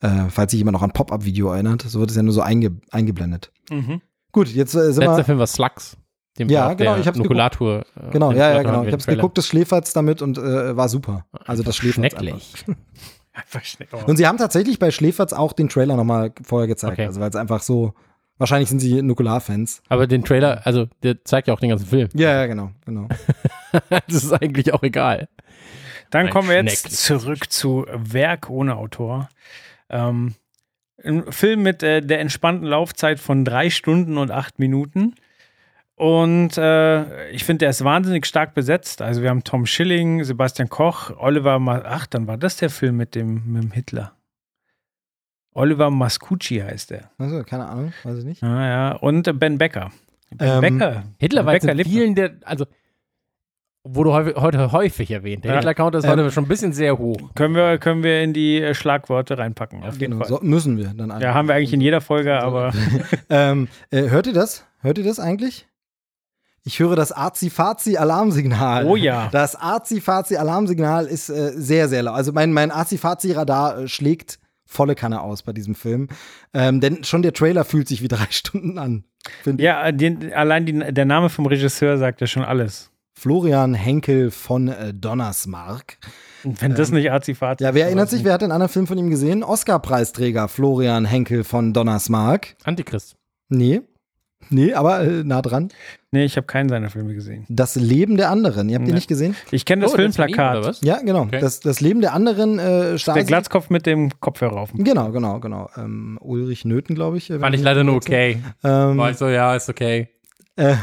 S6: äh, falls sich jemand noch an Pop-Up-Video erinnert. So wird es ja nur so einge eingeblendet.
S5: Mhm.
S6: Gut, jetzt äh, sind
S4: Letzter
S6: wir.
S4: Film war Slugs. Dem
S6: Ja, genau,
S4: der
S6: ich hab's
S4: Nukulator. äh,
S6: Genau,
S4: den
S6: ja, ja, genau. Ich hab's
S4: Trailer.
S6: geguckt, das Schläferz damit und äh, war super. Also das Schläferz. einfach.
S4: Schrecklich. (laughs)
S5: Einfach schnell. Oh.
S6: Und sie haben tatsächlich bei Schläferz auch den Trailer nochmal vorher gezeigt.
S4: Okay.
S6: Also weil es einfach so, wahrscheinlich sind sie Nukular-Fans.
S4: Aber den Trailer, also der zeigt ja auch den ganzen Film.
S6: Ja, ja, genau, genau. (laughs)
S4: das ist eigentlich auch egal.
S5: Dann
S4: Ein
S5: kommen wir jetzt zurück zu Werk ohne Autor. Ähm, ein Film mit äh, der entspannten Laufzeit von drei Stunden und acht Minuten. Und äh, ich finde, der ist wahnsinnig stark besetzt. Also wir haben Tom Schilling, Sebastian Koch, Oliver, Ma ach, dann war das der Film mit dem, mit dem Hitler. Oliver Mascucci heißt er.
S6: Also, keine Ahnung, weiß ich nicht.
S5: Ah, ja. Und äh, Ben Becker. Ben
S6: Ähm,
S5: Becker.
S4: Hitler
S5: Ben
S4: war
S5: Becker
S4: in vielen der, also wurde häufig, heute häufig erwähnt. Der
S5: Ja.
S4: Hitler-Count ist
S6: Ähm,
S4: heute schon ein bisschen sehr hoch.
S5: Können wir, können wir in die äh, Schlagworte reinpacken. Auf jeden
S6: Genau,
S5: Fall.
S6: so, müssen wir dann
S5: Ja, haben wir eigentlich in jeder Folge, aber (laughs)
S6: ähm, äh, hört ihr das? Hört ihr das eigentlich? Ich höre das Azi-Fazi-Alarmsignal.
S5: Oh ja.
S6: Das Azi-Fazi-Alarmsignal ist äh, sehr, sehr laut. Also mein, mein Azi-Fazi-Radar äh, schlägt volle Kanne aus bei diesem Film. Ähm, denn schon der Trailer fühlt sich wie drei (laughs) Stunden an.
S5: Ja, den, allein die, der Name vom Regisseur sagt ja schon alles.
S6: Florian Henkel von äh, Donnersmarck.
S5: Und wenn das nicht Azi-Fazi
S6: Ja, wer
S5: ist,
S6: erinnert sich, wer hat den anderen Film von ihm gesehen? Oscar-Preisträger Florian Henkel von Donnersmarck.
S4: Antichrist.
S6: Nee. Nee, aber äh, nah dran.
S5: Nee, ich habe keinen seiner Filme gesehen.
S6: Das Leben der anderen. Ihr habt den
S5: Nee.
S6: nicht gesehen?
S5: Ich kenne das
S4: Oh, ist
S5: Filmplakat.
S4: oder was?
S6: Ja, genau.
S4: Okay.
S6: Das, das Leben der anderen äh, Stasi.
S5: Der Glatzkopf mit dem Kopfhörer auf. dem-
S6: Genau, genau, genau. Ähm, Ulrich Nöten, glaube ich. äh,
S4: Fand ich leider nur okay.
S6: Ähm,
S4: War ich so, ja, ist okay.
S6: äh,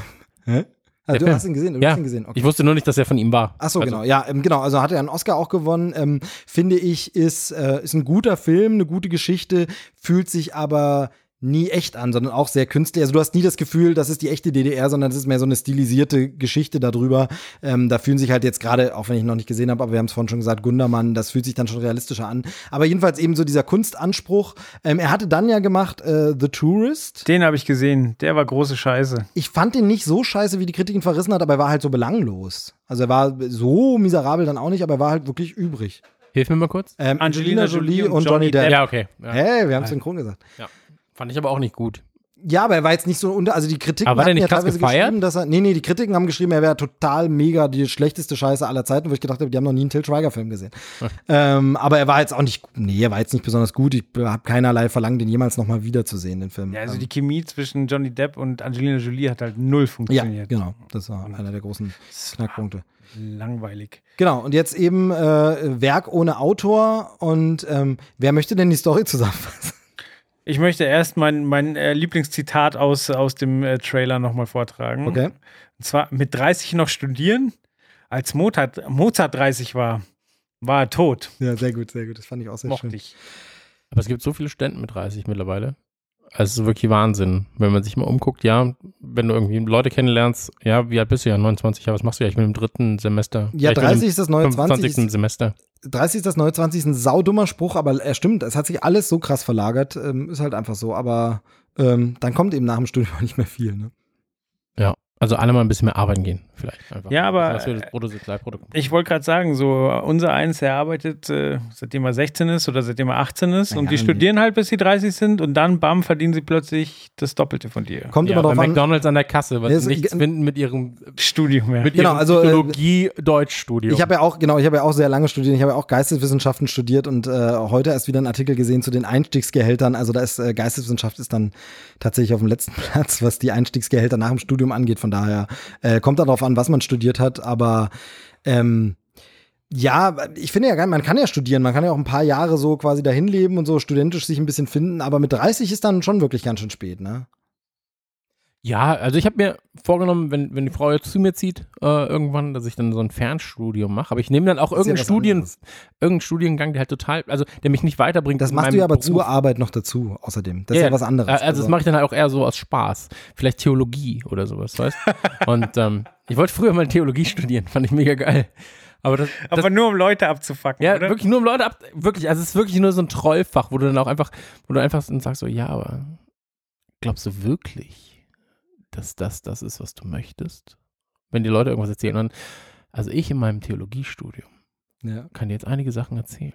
S6: hä? Ah, du
S4: Film.
S6: hast ihn gesehen, du
S4: Ja,
S6: hast ihn gesehen. Okay.
S4: ich wusste nur nicht, dass er von ihm war.
S6: Ach so,
S4: Also,
S6: genau. Ja, ähm, genau. Also hat er einen Oscar auch gewonnen. Ähm, finde ich, ist, äh, ist ein guter Film, eine gute Geschichte, fühlt sich aber nie echt an, sondern auch sehr künstlich. Also du hast nie das Gefühl, das ist die echte DDR, sondern es ist mehr so eine stilisierte Geschichte darüber. Ähm, da fühlen sich halt jetzt gerade, auch wenn ich ihn noch nicht gesehen habe, aber wir haben es vorhin schon gesagt, Gundermann, das fühlt sich dann schon realistischer an. Aber jedenfalls eben so dieser Kunstanspruch. Ähm, er hatte dann ja gemacht äh, The Tourist.
S5: Den habe ich gesehen. Der war große Scheiße.
S6: Ich fand den nicht so scheiße, wie die Kritik ihn verrissen hat, aber er war halt so belanglos. Also er war so miserabel dann auch nicht, aber er war halt wirklich übrig.
S4: Hilf mir mal kurz.
S6: Ähm, Angelina Jolie und Johnny Depp.
S4: Ja, okay. Ja.
S6: Hey, wir haben es synchron gesagt.
S4: Fand ich aber auch nicht gut.
S6: Ja, aber er war jetzt nicht so unter, also die Kritiken
S4: Aber war der nicht
S6: ja
S4: gefeiert?
S6: geschrieben, dass er, nee, nee, die Kritiken haben geschrieben, er wäre total mega die schlechteste Scheiße aller Zeiten, wo ich gedacht habe, die haben noch nie einen Till Schweiger Film gesehen. (laughs) ähm, aber er war jetzt auch nicht, nee, er war jetzt nicht besonders gut. Ich habe keinerlei verlangt, den jemals nochmal wiederzusehen, den Film.
S5: Ja, also
S6: Ähm,
S5: die Chemie zwischen Johnny Depp und Angelina Jolie hat halt null
S6: ja,
S5: funktioniert.
S6: genau, das war einer der großen Knackpunkte.
S5: Langweilig.
S6: Genau, und jetzt eben äh, Werk ohne Autor und ähm, wer möchte denn die Story zusammenfassen?
S5: Ich möchte erst mein, mein äh, Lieblingszitat aus, aus dem äh, Trailer nochmal vortragen.
S6: Okay.
S5: Und zwar mit 30 noch studieren. Als Mozart, Mozart 30 war, war er tot.
S6: Ja, sehr gut, sehr gut. Das fand ich auch sehr
S5: Mochte
S6: schön.
S5: ich.
S4: Aber es gibt so viele Studenten mit 30 mittlerweile. Also es ist wirklich Wahnsinn, wenn man sich mal umguckt. Ja, wenn du irgendwie Leute kennenlernst, ja, wie alt bist du ja? 29, ja, was machst du ja? Ich bin im dritten Semester.
S6: Ja,
S4: ich bin
S6: 30
S4: im
S6: ist das neue 20.
S4: 25. Semester.
S6: 30 ist das neue 20 ist ein saudummer Spruch, aber er stimmt, es hat sich alles so krass verlagert, ähm, ist halt einfach so, aber ähm, dann kommt eben nach dem Studium (laughs) nicht mehr viel, ne?
S4: Ja, also alle mal ein bisschen mehr arbeiten gehen, vielleicht einfach.
S5: Ja, aber,
S4: Das das Bruttosozialprodukt.
S5: Ich wollte gerade sagen, so unser eins, der arbeitet, äh, seitdem er 16 ist oder seitdem er 18 ist
S6: Ja,
S5: und die studieren halt, bis sie 30 sind und dann, bam, verdienen sie plötzlich das Doppelte von dir.
S6: Kommt
S4: ja,
S6: immer
S4: bei
S6: drauf an.
S4: McDonalds an der Kasse, sie
S6: es-
S4: nichts finden mit ihrem,
S5: Studium, ja.
S4: mit
S6: Genau,
S4: ihrem
S6: also, äh,
S4: Psychologie-Deutsch-Studium.
S6: Ich habe ja auch, genau, ich habe ja auch sehr lange studiert. Ich habe ja auch Geisteswissenschaften studiert und äh, heute erst wieder einen Artikel gesehen zu den Einstiegsgehältern. Also da ist äh, Geisteswissenschaft ist dann tatsächlich auf dem letzten (laughs) Platz, was die Einstiegsgehälter nach dem Studium angeht. Von daher äh, kommt darauf an, was man studiert hat, aber ähm, ja, ich finde ja, man kann ja studieren, man kann ja auch ein paar Jahre so quasi dahin leben und so studentisch sich ein bisschen finden, aber mit 30 ist dann schon wirklich ganz schön spät, ne?
S4: Ja, also ich habe mir vorgenommen, wenn, wenn die Frau jetzt zu mir zieht, äh, irgendwann, dass ich dann so ein Fernstudium mache. Aber ich nehme dann auch
S6: ja
S4: irgendeinen,
S6: was
S4: Studien,
S6: anderes.
S4: irgendeinen Studiengang, der halt total, also der mich nicht weiterbringt.
S6: Das machst du ja aber
S4: Beruf.
S6: zur Arbeit noch dazu, außerdem. Das ist ja, was anderes.
S4: Äh, Also, das mache ich dann halt auch eher so aus Spaß. Vielleicht Theologie oder sowas, weißt Und (laughs) ähm, ich wollte früher mal Theologie studieren, fand ich mega geil. Aber das, das
S5: Aber nur um Leute abzufacken,
S4: ja,
S5: oder?
S4: wirklich nur um Leute ab, wirklich, also es ist wirklich nur so ein Trollfach, wo du dann auch einfach, wo du einfach dann sagst so, ja, aber glaubst du wirklich, dass das das ist, was du möchtest? Wenn die Leute irgendwas erzählen, dann, also ich in meinem Theologiestudium
S6: ja.
S4: kann dir jetzt einige Sachen erzählen.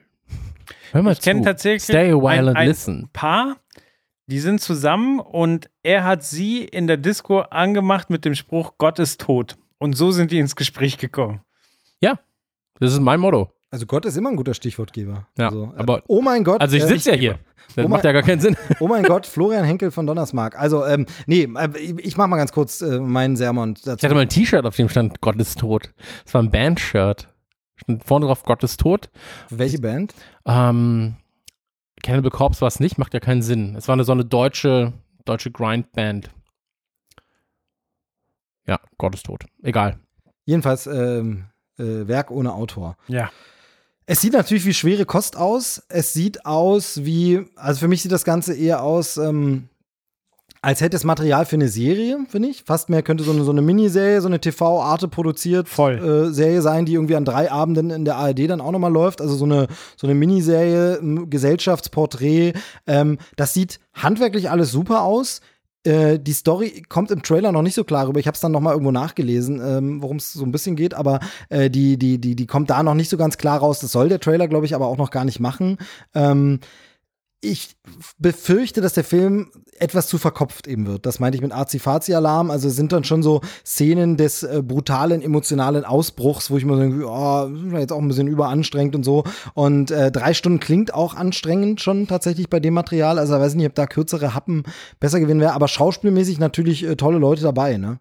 S4: Hör mal
S5: Ich kenn
S4: zu.
S5: tatsächlich
S4: Stay a while
S5: ein-
S4: and
S5: ein-
S4: listen.
S5: Paar, die sind zusammen und er hat sie in der Disco angemacht mit dem Spruch, Gott ist tot. Und so sind die ins Gespräch gekommen.
S4: Das ist mein Motto.
S6: Also Gott ist immer ein guter Stichwortgeber.
S4: Ja,
S6: also, äh,
S4: aber-
S6: oh mein Gott.
S4: Also ich
S6: äh,
S4: sitze ja hier. Das
S6: Oh
S4: macht
S6: mein-
S4: ja gar keinen Sinn. (laughs)
S6: Oh mein Gott, Florian Henkel von Donnersmark. Also, ähm, nee, äh, ich mach mal ganz kurz äh, meinen Sermon
S4: Ich
S6: dazu.
S4: hatte mal ein T-Shirt, auf dem stand Gott ist tot. Das war ein Band-Shirt. Stand vorne drauf Gott ist tot.
S6: Welche Band?
S4: Ähm, Cannibal Corpse war es nicht, macht ja keinen Sinn. Es war eine so eine deutsche, deutsche Grind-Band. Ja, Gott ist tot. Egal.
S6: Jedenfalls ähm, äh, Werk ohne Autor.
S5: Ja.
S6: Es sieht natürlich wie schwere Kost aus. Es sieht aus wie, also für mich sieht das Ganze eher aus, ähm, als hätte es Material für eine Serie, finde ich. Fast mehr könnte so eine, so eine Miniserie, so eine TV-Arte produziert äh, Serie sein, die irgendwie an drei Abenden in der ARD dann auch nochmal läuft. Also so eine, so eine Miniserie, ein Gesellschaftsporträt. Ähm, das sieht handwerklich alles super aus. Äh, die Story kommt im Trailer noch nicht so klar rüber. Ich habe es dann noch mal irgendwo nachgelesen, ähm, worum es so ein bisschen geht, aber äh, die, die, die, die kommt da noch nicht so ganz klar raus. Das soll der Trailer, glaube ich, aber auch noch gar nicht machen. Ähm, ich befürchte, dass der Film etwas zu verkopft eben wird. Das meinte ich mit Azi-Fazi-Alarm. Also sind dann schon so Szenen des äh, brutalen, emotionalen Ausbruchs, wo ich mir denke, oh, jetzt auch ein bisschen überanstrengend und so. Und äh, drei Stunden klingt auch anstrengend schon tatsächlich bei dem Material. Also ich weiß nicht, ob da kürzere Happen besser gewinnen wäre. Aber schauspielmäßig natürlich äh, tolle Leute dabei, ne?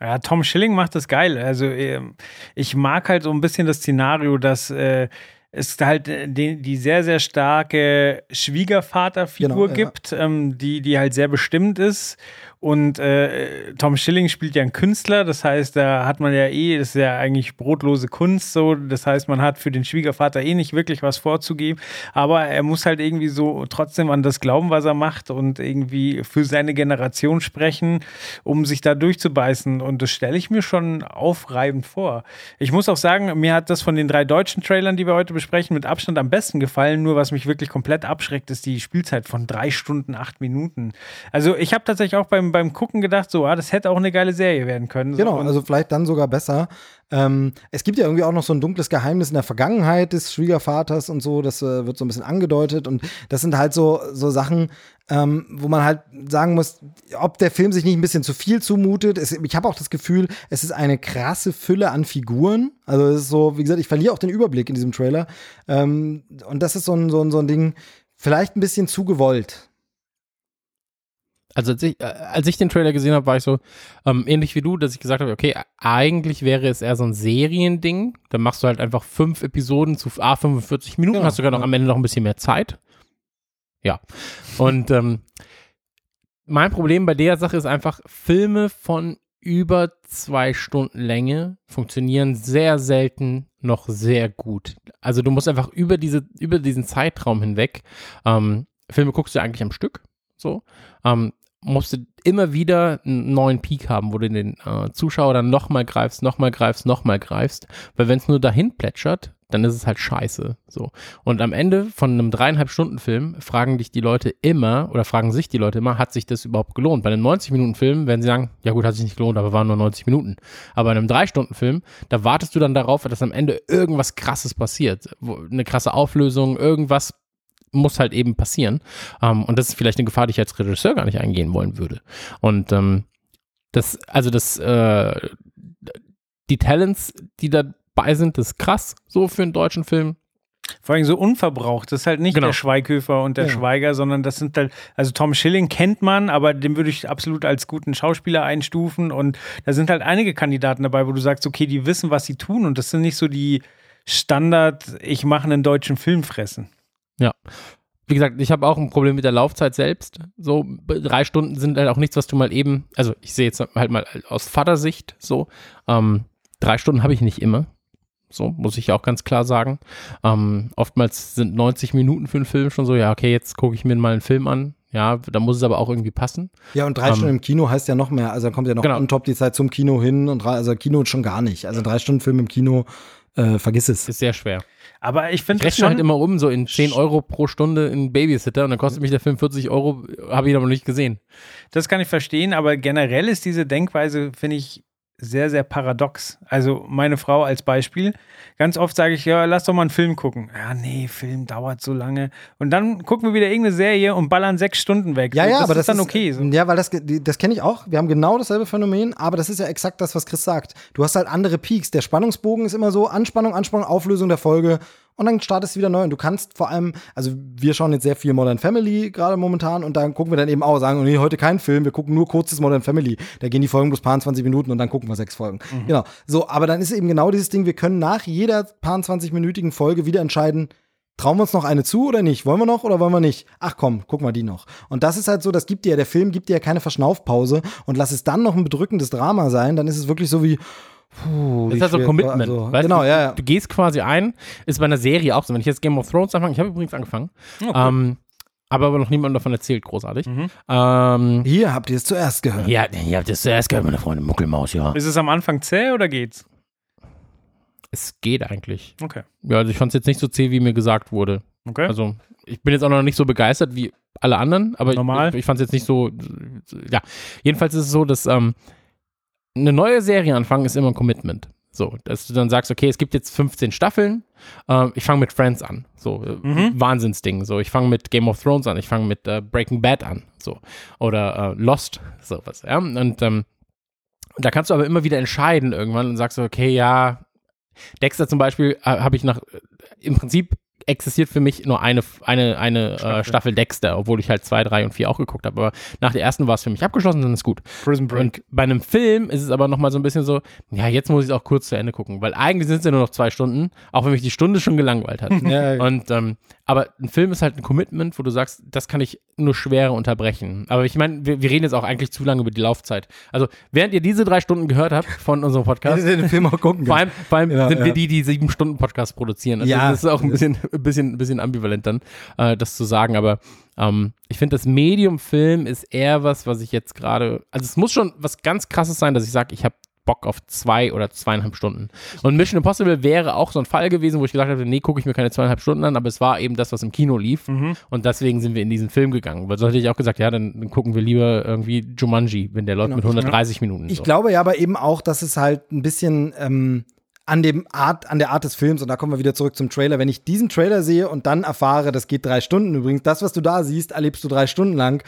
S5: Ja, Tom Schilling macht das geil. Also ähm, ich mag halt so ein bisschen das Szenario, dass äh, es halt äh, die, die sehr, sehr starke Schwiegervaterfigur
S6: Genau, ja.
S5: gibt, ähm, die, die halt sehr bestimmt ist. Und äh, Tom Schilling spielt ja einen Künstler, das heißt, da hat man ja eh, das ist ja eigentlich brotlose Kunst so, das heißt, man hat für den Schwiegervater eh nicht wirklich was vorzugeben, aber er muss halt irgendwie so trotzdem an das glauben, was er macht und irgendwie für seine Generation sprechen, um sich da durchzubeißen. Und das stelle ich mir schon aufreibend vor. Ich muss auch sagen, mir hat das von den drei deutschen Trailern, die wir heute besprechen, mit Abstand am besten gefallen, nur was mich wirklich komplett abschreckt, ist die Spielzeit von drei Stunden, acht Minuten. Also ich habe tatsächlich auch beim beim, beim Gucken gedacht, so, ah, das hätte auch eine geile Serie werden können. So,
S6: Genau, also vielleicht dann sogar besser. Ähm, es gibt ja irgendwie auch noch so ein dunkles Geheimnis in der Vergangenheit des Schwiegervaters und so, das äh, wird so ein bisschen angedeutet und das sind halt so, so Sachen, ähm, wo man halt sagen muss, ob der Film sich nicht ein bisschen zu viel zumutet. Es, ich habe auch das Gefühl, es ist eine krasse Fülle an Figuren. Also es ist so, wie gesagt, ich verliere auch den Überblick in diesem Trailer. Ähm, und das ist so ein, so, ein, so ein Ding, vielleicht ein bisschen zu gewollt.
S4: Also als ich, äh, als ich den Trailer gesehen habe, war ich so ähm, ähnlich wie du, dass ich gesagt habe, okay, eigentlich wäre es eher so ein Seriending. Dann machst du halt einfach fünf Episoden zu A 45 Minuten,
S6: Genau,
S4: hast sogar noch
S6: ja.
S4: am Ende noch ein bisschen mehr Zeit. Ja. Und ähm, mein Problem bei der Sache ist einfach, Filme von über zwei Stunden Länge funktionieren sehr selten noch sehr gut. Also du musst einfach über diese, über diesen Zeitraum hinweg, ähm, Filme guckst du eigentlich am Stück, so, ähm, musst du immer wieder einen neuen Peak haben, wo du den äh, Zuschauer dann nochmal greifst, nochmal greifst, nochmal greifst, weil wenn es nur dahin plätschert, dann ist es halt scheiße, so. Und am Ende von einem dreieinhalb Stunden Film fragen dich die Leute immer, oder fragen sich die Leute immer, hat sich das überhaupt gelohnt? Bei einem 90 Minuten Film werden sie sagen, ja gut, hat sich nicht gelohnt, aber waren nur 90 Minuten. Aber bei einem drei Stunden Film, da wartest du dann darauf, dass am Ende irgendwas krasses passiert, eine krasse Auflösung, irgendwas muss halt eben passieren. Ähm, und das ist vielleicht eine Gefahr, die ich als Regisseur gar nicht eingehen wollen würde. Und ähm, das, also das, äh, die Talents, die dabei sind, das ist krass, so für einen deutschen Film.
S5: Vor allem so unverbraucht. Das ist halt nicht
S4: Genau.
S5: der Schweighöfer und der
S6: Ja.
S5: Schweiger, sondern das sind halt, also Tom Schilling kennt man, aber den würde ich absolut als guten Schauspieler einstufen. Und da sind halt einige Kandidaten dabei, wo du sagst, okay, die wissen, was sie tun. Und das sind nicht so die Standard, ich mache einen deutschen Film fressen.
S4: Ja. Wie gesagt, ich habe auch ein Problem mit der Laufzeit selbst. So drei Stunden sind halt auch nichts, was du mal eben, also ich sehe jetzt halt mal aus Vatersicht so. Ähm, drei Stunden habe ich nicht immer. So, muss ich auch ganz klar sagen. Ähm, oftmals sind 90 Minuten für einen Film schon so, ja, okay, jetzt gucke ich mir mal einen Film an. Ja, da muss es aber auch irgendwie passen.
S6: Ja, und drei
S4: Ähm,
S6: Stunden im Kino heißt ja noch mehr. Also dann kommt ja noch
S4: Genau.
S6: on top die Zeit zum Kino hin und drei, also Kino schon gar nicht. Also drei Stunden Film im Kino, äh, vergiss es.
S4: Ist sehr schwer.
S5: Aber ich finde
S4: Ich
S5: das
S4: rechne halt immer um, so in 10 Euro pro Stunde in Babysitter und dann kostet mich der Film 40 Euro, habe ich aber noch nicht gesehen.
S5: das kann ich verstehen, aber generell ist diese Denkweise, finde ich, sehr, sehr paradox. Also meine Frau als Beispiel, ganz oft sage ich, ja, lass doch mal einen Film gucken. Ja, nee, Film dauert so lange. Und dann gucken wir wieder irgendeine Serie und ballern sechs Stunden weg.
S6: Ja,
S5: So,
S6: ja,
S5: das
S6: aber
S5: ist
S6: das
S5: dann okay. So.
S6: Ja, weil das, das kenne ich auch. Wir haben genau dasselbe Phänomen, aber das ist ja exakt das, was Chris sagt. Du hast halt andere Peaks. Der Spannungsbogen ist immer so Anspannung, Anspannung, Auflösung der Folge und dann startest du wieder neu. Und du kannst vor allem, also wir schauen jetzt sehr viel Modern Family gerade momentan und dann gucken wir dann eben auch, sagen, nee, heute kein Film, wir gucken nur kurzes Modern Family. Da gehen die Folgen bloß paar 20 Minuten und dann gucken wir sechs Folgen. Genau. So, aber dann ist eben genau dieses Ding, wir können nach jeder paar 20-minütigen Folge wieder entscheiden, Trauen wir uns noch eine zu oder nicht? Wollen wir noch oder wollen wir nicht? Ach komm, guck mal die noch. Und das ist halt so, das gibt dir ja, der Film gibt dir ja keine Verschnaufpause und lass es dann noch ein bedrückendes Drama sein, dann ist es wirklich so wie, puh,
S4: Das ist halt so ein Commitment.
S6: also,
S4: weißt
S6: genau,
S4: du,
S6: ja, ja.
S4: Du gehst quasi ein, ist bei einer Serie auch so. Wenn ich jetzt Game of Thrones anfange, ich habe übrigens angefangen, ähm, aber, aber noch niemandem davon erzählt, großartig. Ähm,
S6: Hier habt ihr es zuerst gehört.
S4: ja, ihr habt das zuerst gehört, meine Freunde Muckelmaus, ja.
S5: Ist es am Anfang zäh oder geht's?
S4: Es geht eigentlich.
S5: Okay.
S4: Ja, also ich fand es jetzt nicht so zäh, wie mir gesagt wurde.
S5: Okay.
S4: Also, ich bin jetzt auch noch nicht so begeistert wie alle anderen, aber
S5: Normal.
S4: ich, ich fand es jetzt nicht so. Ja, jedenfalls ist es so, dass ähm, eine neue Serie anfangen ist immer ein Commitment. So, dass du dann sagst, okay, es gibt jetzt 15 Staffeln, ähm, ich fange mit Friends an. So, äh,
S5: Mhm.
S4: Wahnsinnsding. So, ich fange mit Game of Thrones an, ich fange mit äh, Breaking Bad an. So, oder äh, Lost, sowas. Ja, und ähm, da kannst du aber immer wieder entscheiden irgendwann und sagst okay, ja, Dexter zum Beispiel äh, habe ich nach, im Prinzip existiert für mich nur eine, eine, eine Staffel. Äh, Staffel Dexter, obwohl ich halt zwei, drei und vier auch geguckt habe. Aber nach der ersten war es für mich abgeschlossen, dann ist gut.
S5: Prison Break.
S4: Und bei einem Film ist es aber nochmal so ein bisschen so, ja, jetzt muss ich es auch kurz zu Ende gucken, weil eigentlich sind es ja nur noch zwei Stunden, auch wenn mich die Stunde schon gelangweilt hat. (laughs)
S6: Ja.
S4: Und ähm, aber ein Film ist halt ein Commitment, wo du sagst, das kann ich nur schwerer unterbrechen. Aber ich meine, wir, wir reden jetzt auch eigentlich zu lange über die Laufzeit. Also während ihr diese drei Stunden gehört habt von unserem Podcast, (laughs)
S6: den Film auch gucken
S4: vor allem, vor allem
S6: Ja,
S4: sind
S6: ja.
S4: wir die, die sieben Stunden Podcast produzieren. Also
S6: Ja.
S4: das ist auch ein bisschen, (laughs) ein bisschen, ein bisschen ambivalent dann, äh, das zu sagen. Aber ähm, ich finde, das Medium-Film ist eher was, was ich jetzt gerade, also es muss schon was ganz krasses sein, dass ich sage, ich habe Bock auf zwei oder zweieinhalb Stunden. Und Mission Impossible wäre auch so ein Fall gewesen, wo ich gesagt habe, nee, gucke ich mir keine zweieinhalb Stunden an, aber es war eben das, was im Kino lief. Und deswegen sind wir in diesen Film gegangen. Weil so hätte ich auch gesagt, ja, dann, dann gucken wir lieber irgendwie Jumanji, wenn der läuft mit 130 Minuten.
S6: Genau. Ich
S4: so.
S6: glaube ja aber eben auch, dass es halt ein bisschen ähm, an dem Art, an der Art des Films, und da kommen wir wieder zurück zum Trailer, wenn ich diesen Trailer sehe und dann erfahre, das geht drei Stunden übrigens, das, was du da siehst, erlebst du drei Stunden lang,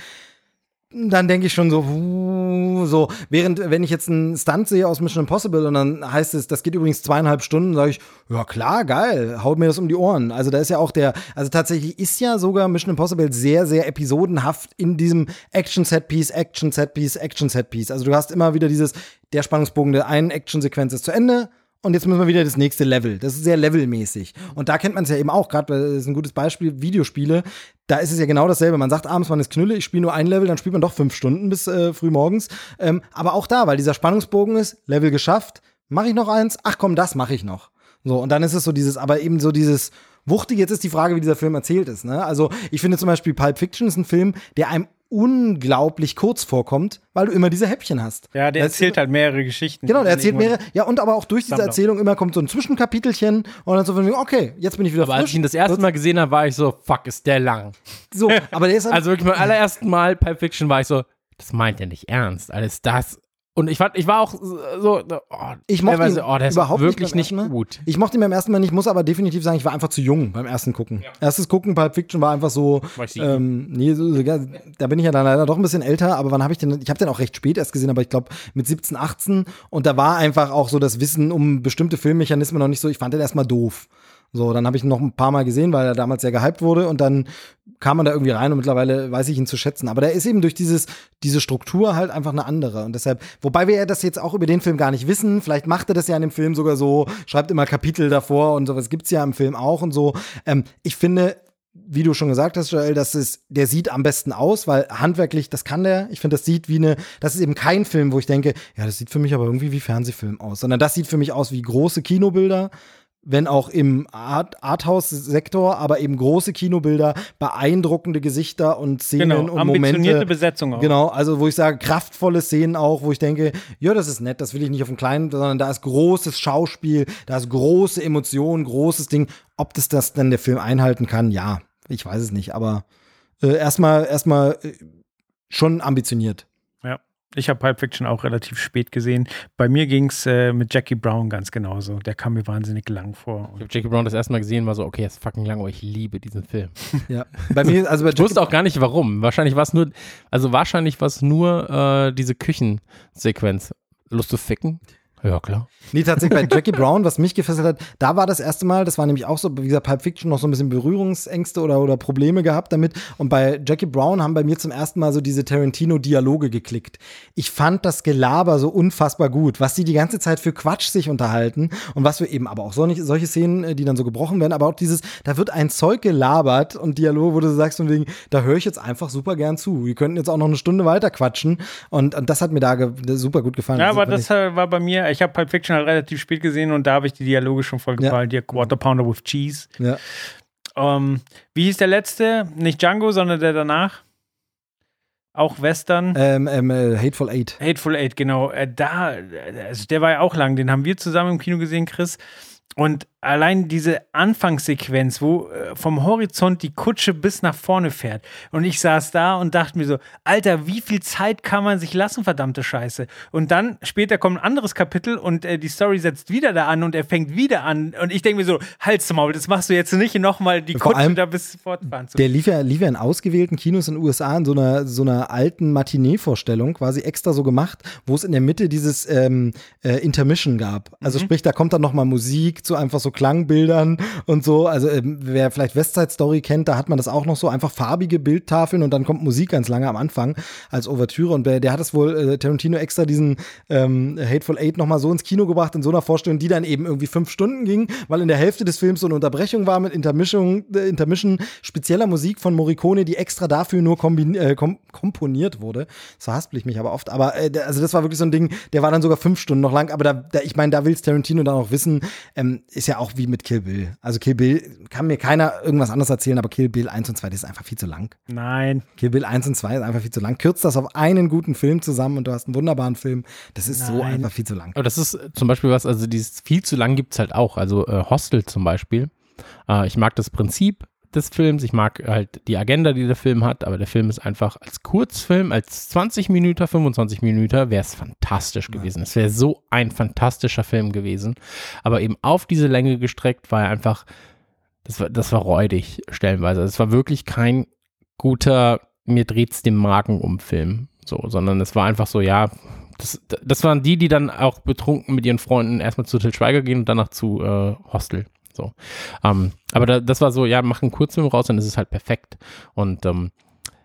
S6: dann denke ich schon so, so, während, wenn ich jetzt einen Stunt sehe aus Mission Impossible und dann heißt es, das geht übrigens zweieinhalb Stunden, sage ich, ja klar, geil, haut mir das um die Ohren. Also da ist ja auch der, also tatsächlich ist ja sogar Mission Impossible sehr, sehr episodenhaft in diesem Action-Set-Piece, Action-Set-Piece, Action-Set-Piece. Also du hast immer wieder dieses, der Spannungsbogen der einen Action-Sequenz ist zu Ende, und jetzt müssen wir wieder das nächste Level. Das ist sehr levelmäßig. Und da kennt man es ja eben auch, gerade, weil das ist ein gutes Beispiel, Videospiele, da ist es ja genau dasselbe. Man sagt abends, man ist Knülle, ich spiele nur ein Level, dann spielt man doch fünf Stunden bis äh, früh morgens. Ähm, aber auch da, weil dieser Spannungsbogen ist, Level geschafft, mache ich noch eins? Ach komm, das mache ich noch. So, und dann ist es so dieses, aber eben so dieses Wuchtig, jetzt ist die Frage, wie dieser Film erzählt ist. Ne? Also, ich finde zum Beispiel Pulp Fiction ist ein Film, der einem unglaublich kurz vorkommt, weil du immer diese Häppchen hast.
S5: Ja, der
S6: Das-
S5: erzählt halt mehrere Geschichten.
S6: Genau, der erzählt mehrere. Ja, und aber auch durch diese. Erzählung immer kommt so ein Zwischenkapitelchen und dann so von okay, jetzt bin ich wieder
S4: aber als
S6: frisch.
S4: ich ihn das erste Mal gesehen habe, war ich so, fuck, ist der lang.
S6: so, aber der ist (laughs) halt,
S4: Also wirklich beim allerersten Mal Pulp Fiction war ich so, das meint er nicht ernst. Alles das. Und ich war, ich war auch so, oh,
S6: ich mochte ihn
S4: oh, der
S6: überhaupt
S4: wirklich nicht,
S6: Mal.
S4: gut.
S6: Ich mochte ihn beim ersten Mal nicht, muss aber definitiv sagen, ich war einfach zu jung beim ersten Gucken. Erstes Gucken, Pulp Fiction war einfach so, ähm, nee, so, so, da bin ich ja dann leider doch ein bisschen älter, aber wann habe ich den, ich habe den auch recht spät erst gesehen, aber ich glaube mit 17, 18 und da war einfach auch so das Wissen um bestimmte Filmmechanismen noch nicht so, ich fand den erstmal doof. So, dann habe ich ihn noch ein paar Mal gesehen, weil er damals sehr gehypt wurde und dann kam man da irgendwie rein und mittlerweile weiß ich ihn zu schätzen. Aber der ist eben durch dieses, diese Struktur halt einfach eine andere. Und deshalb, wobei wir ja das jetzt auch über den Film gar nicht wissen, vielleicht macht er das ja in dem Film sogar so, schreibt immer Kapitel davor und sowas gibt's ja im Film auch und so. Ähm, ich finde, wie du schon gesagt hast, Joel, das ist, der sieht am besten aus, weil handwerklich, das kann der. Ich finde, das sieht wie eine, das ist eben kein Film, wo ich denke, ja, das sieht für mich aber irgendwie wie Fernsehfilm aus, sondern das sieht für mich aus wie große Kinobilder, wenn auch im Art Arthouse-Sektor, aber eben große Kinobilder, beeindruckende Gesichter und Szenen
S5: Genau,
S6: und
S5: ambitionierte
S6: Momente.
S5: Besetzung auch.
S6: Genau, also wo ich sage, kraftvolle Szenen auch, wo ich denke, ja, das ist nett, das will ich nicht auf dem kleinen, sondern da ist großes Schauspiel, da ist große Emotionen, großes Ding. Ob das das dann der Film einhalten kann, ja, ich weiß es nicht, aber äh, erstmal erstmal äh, schon ambitioniert.
S5: Ich habe Pulp Fiction auch relativ spät gesehen. Bei mir ging es äh, mit Jackie Brown ganz genauso. Der kam mir wahnsinnig lang vor.
S4: Ich habe Jackie Brown das erste Mal gesehen, war so, okay, ist fucking lang, aber ich liebe diesen Film. (laughs)
S6: Ja. Bei mir, also bei
S4: Ich wusste auch gar nicht warum. Wahrscheinlich war es nur, also wahrscheinlich war es nur äh, diese Küchensequenz. Lust zu ficken? Ja, klar.
S6: Nee, tatsächlich bei Jackie Brown, was mich gefesselt hat, da war das erste Mal, das war nämlich auch so, wie gesagt, Pulp Fiction noch so ein bisschen Berührungsängste oder, oder Probleme gehabt damit. Und bei Jackie Brown haben bei mir zum ersten Mal so diese Tarantino-Dialoge geklickt. Ich fand das Gelaber so unfassbar gut, was die die ganze Zeit für Quatsch sich unterhalten und was wir eben aber auch so nicht, solche Szenen, äh, die dann so gebrochen werden, aber auch dieses, da wird ein Zeug gelabert und Dialoge, wo du sagst von wegen, da höre ich jetzt einfach super gern zu. Wir könnten jetzt auch noch eine Stunde weiter quatschen und, und das hat mir da ge super gut gefallen.
S5: Ja, aber das äh, war bei mir, ich habe Pulp Fiction halt relativ spät gesehen und da habe ich die Dialoge schon voll
S6: Ja.
S5: gefallen. Die Quarter Pounder with Cheese.
S6: ja.
S5: Ähm, wie hieß der letzte? Nicht Django, sondern der danach? Auch Western.
S6: Ähm, ähm, äh, Hateful Eight.
S5: Hateful Eight, genau. Äh, da, also der war ja auch lang. Den haben wir zusammen im Kino gesehen, Chris. Und allein diese Anfangssequenz, wo äh, vom Horizont die Kutsche bis nach vorne fährt. Und ich saß da und dachte mir so, Alter, wie viel Zeit kann man sich lassen, verdammte Scheiße. Und dann später kommt ein anderes Kapitel und äh, die Story setzt wieder da an und er fängt wieder an. Und ich denke mir so, halt's Maul, das machst du jetzt nicht nochmal die
S6: Vor
S5: Kutsche da bis fortfahren zu
S6: Der lief ja, lief ja in ausgewählten Kinos in den USA in so einer, so einer alten Matinee-Vorstellung, quasi extra so gemacht, wo es in der Mitte dieses ähm, äh, Intermission gab. Also
S5: Mhm.
S6: sprich, da kommt dann noch mal Musik zu einfach so Klangbildern und so. Also ähm, wer vielleicht Westside Story kennt, da hat man das auch noch so, einfach farbige Bildtafeln und dann kommt Musik ganz lange am Anfang als Ouvertüre. Und der, der hat es wohl, äh, Tarantino extra diesen ähm, Hateful Eight noch mal so ins Kino gebracht, in so einer Vorstellung, die dann eben irgendwie fünf Stunden ging, weil in der Hälfte des Films so eine Unterbrechung war mit Intermission, äh, Intermission spezieller Musik von Morricone, die extra dafür nur kombin äh, kom komponiert wurde. Das verhaspel ich mich aber oft. Aber äh, also das war wirklich so ein Ding, der war dann sogar fünf Stunden noch lang. Aber da, da ich meine, da will's Tarantino dann auch wissen, ähm, ist ja auch wie mit Kill Bill. Also Kill Bill kann mir keiner irgendwas anderes erzählen, aber Kill Bill 1 und 2, das ist einfach viel zu lang.
S5: Nein.
S6: Kill Bill 1 und 2 ist einfach viel zu lang. Kürzt das auf einen guten Film zusammen und du hast einen wunderbaren Film. Das ist so
S5: Nein.
S6: einfach viel zu lang.
S4: Aber das ist zum Beispiel was, also dieses viel zu lang gibt's halt auch. Also äh, Hostel zum Beispiel. Äh, ich mag das Prinzip des Films, ich mag halt die Agenda, die der Film hat, aber der Film ist einfach als Kurzfilm, als 20 Minuten, 25 Minuten, wäre es fantastisch gewesen. Es wäre so ein fantastischer Film gewesen. Aber eben auf diese Länge gestreckt war er einfach, das war, das war räudig stellenweise. Es war wirklich kein guter, mir dreht's den Magen um Film. So, sondern es war einfach so, ja, das, das waren die, die dann auch betrunken mit ihren Freunden erstmal zu Til Schweiger gehen und danach zu äh, Hostel. So. Ähm, aber da, das war so, ja, mach einen Kurzfilm raus, dann ist es halt perfekt. Und ähm,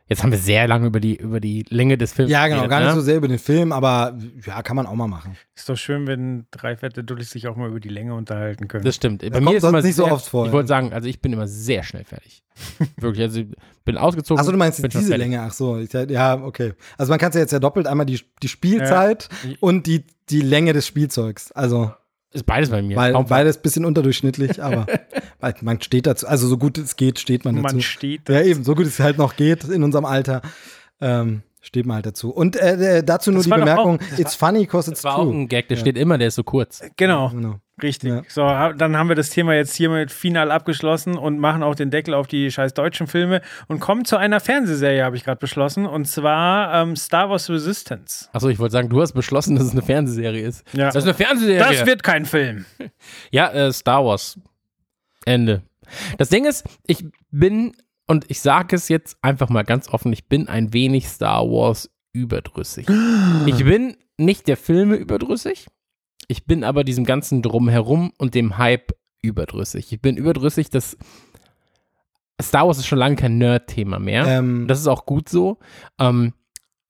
S4: jetzt haben wir sehr lange über die, über die Länge des Films
S6: Ja, genau,
S4: geredet,
S6: gar nicht
S4: ne?
S6: so sehr über den Film, aber ja, kann man auch mal machen.
S5: Ist doch schön, wenn drei fette Dullis sich auch mal über die Länge unterhalten können.
S4: Das stimmt. Bei
S6: kommt
S4: mir ist
S6: sonst
S4: immer
S6: nicht so
S4: sehr,
S6: oft vor,
S4: Ich
S6: ja.
S4: wollte sagen, also ich bin immer sehr schnell fertig. (laughs) Wirklich, also ich bin ausgezogen.
S6: Achso, du meinst diese
S4: fertig.
S6: Länge, ach so. Ich, ja, okay. Also man kann es ja jetzt ja doppelt, einmal die, die Spielzeit und die, die Länge des Spielzeugs. Also
S4: Ist beides bei mir.
S6: weil, beides bisschen unterdurchschnittlich, aber (laughs) weil man steht dazu, also so gut es geht, steht man dazu.
S5: Man steht
S6: Ja, eben, so gut es halt noch geht in unserem Alter, ähm, steht man halt dazu. Und äh, äh, dazu nur
S5: Das
S6: die Bemerkung,
S5: auch-
S6: it's funny because it's
S4: das war auch
S6: true.
S4: ein Gag, der steht immer, der ist so kurz.
S5: Genau,
S6: Genau.
S5: Richtig.
S6: Ja.
S5: So, dann haben wir das Thema jetzt hiermit final abgeschlossen und machen auch den Deckel auf die scheiß deutschen Filme und kommen zu einer Fernsehserie, habe ich gerade beschlossen, und zwar ähm, Star Wars Resistance.
S4: Achso, ich wollte sagen, du hast beschlossen, dass es eine Fernsehserie ist.
S5: Ja.
S4: Das ist eine Fernsehserie.
S5: Das wird kein Film. (laughs)
S4: Ja, äh, Star Wars. Ende. Das Ding ist, ich bin, und ich sage es jetzt einfach mal ganz offen, ich bin ein wenig Star Wars überdrüssig. (gasps) Ich bin nicht der Filme überdrüssig, ich bin aber diesem ganzen Drumherum und dem Hype überdrüssig. Ich bin überdrüssig, dass Star Wars ist schon lange kein Nerd-Thema mehr.
S6: Ähm,
S4: Das ist auch gut so. Ähm,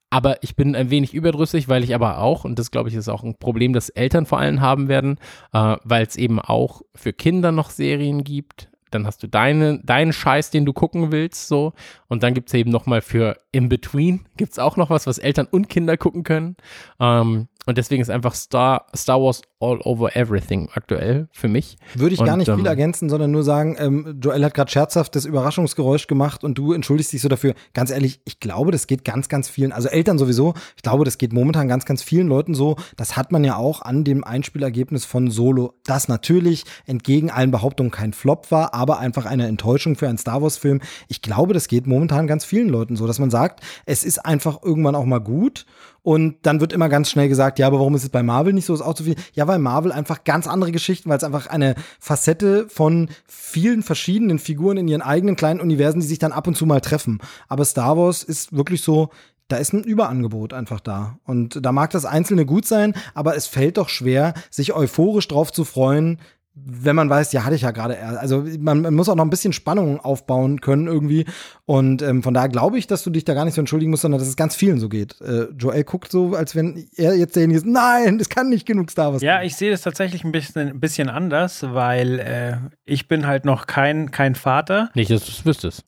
S4: aber ich bin ein wenig überdrüssig, weil ich aber auch, und das glaube ich ist auch ein Problem, das Eltern vor allem haben werden, äh, weil es eben auch für Kinder noch Serien gibt. Dann hast du deine, deinen Scheiß, den du gucken willst, so. Und dann gibt es eben noch mal für In Between, gibt es auch noch was, was Eltern und Kinder gucken können. Ähm, und deswegen ist einfach Star, Star Wars all over everything aktuell für mich.
S6: Würde ich gar
S4: Und,
S6: nicht viel
S4: ähm,
S6: ergänzen, sondern nur sagen, ähm, Joel hat gerade scherzhaft das Überraschungsgeräusch gemacht und du entschuldigst dich so dafür. Ganz ehrlich, ich glaube, das geht ganz, ganz vielen, also Eltern sowieso, ich glaube, das geht momentan ganz, ganz vielen Leuten so. Das hat man ja auch an dem Einspielergebnis von Solo, das natürlich entgegen allen Behauptungen kein Flop war, aber einfach eine Enttäuschung für einen Star Wars-Film. Ich glaube, das geht momentan ganz vielen Leuten so, dass man sagt, es ist einfach irgendwann auch mal gut und dann wird immer ganz schnell gesagt, ja, aber warum ist es bei Marvel nicht so? Ist auch zu viel. Ja, weil Marvel einfach ganz andere Geschichten, weil es einfach eine Facette von vielen verschiedenen Figuren in ihren eigenen kleinen Universen, die sich dann ab und zu mal treffen. Aber Star Wars ist wirklich so, da ist ein Überangebot einfach da. Und da mag das Einzelne gut sein, aber es fällt doch schwer, sich euphorisch drauf zu freuen, wenn man weiß, ja, hatte ich ja gerade erst. Also man, man muss auch noch ein bisschen Spannung aufbauen können irgendwie. Und ähm, von daher glaube ich, dass du dich da gar nicht so entschuldigen musst, sondern dass es ganz vielen so geht. Äh, Joel guckt so, als wenn er jetzt derjenige ist, nein, es kann nicht genug Star Wars.
S5: Ja, ich sehe das tatsächlich ein bisschen, ein bisschen anders, weil äh, ich bin halt noch kein, kein Vater.
S4: Nicht, dass du es wüsstest.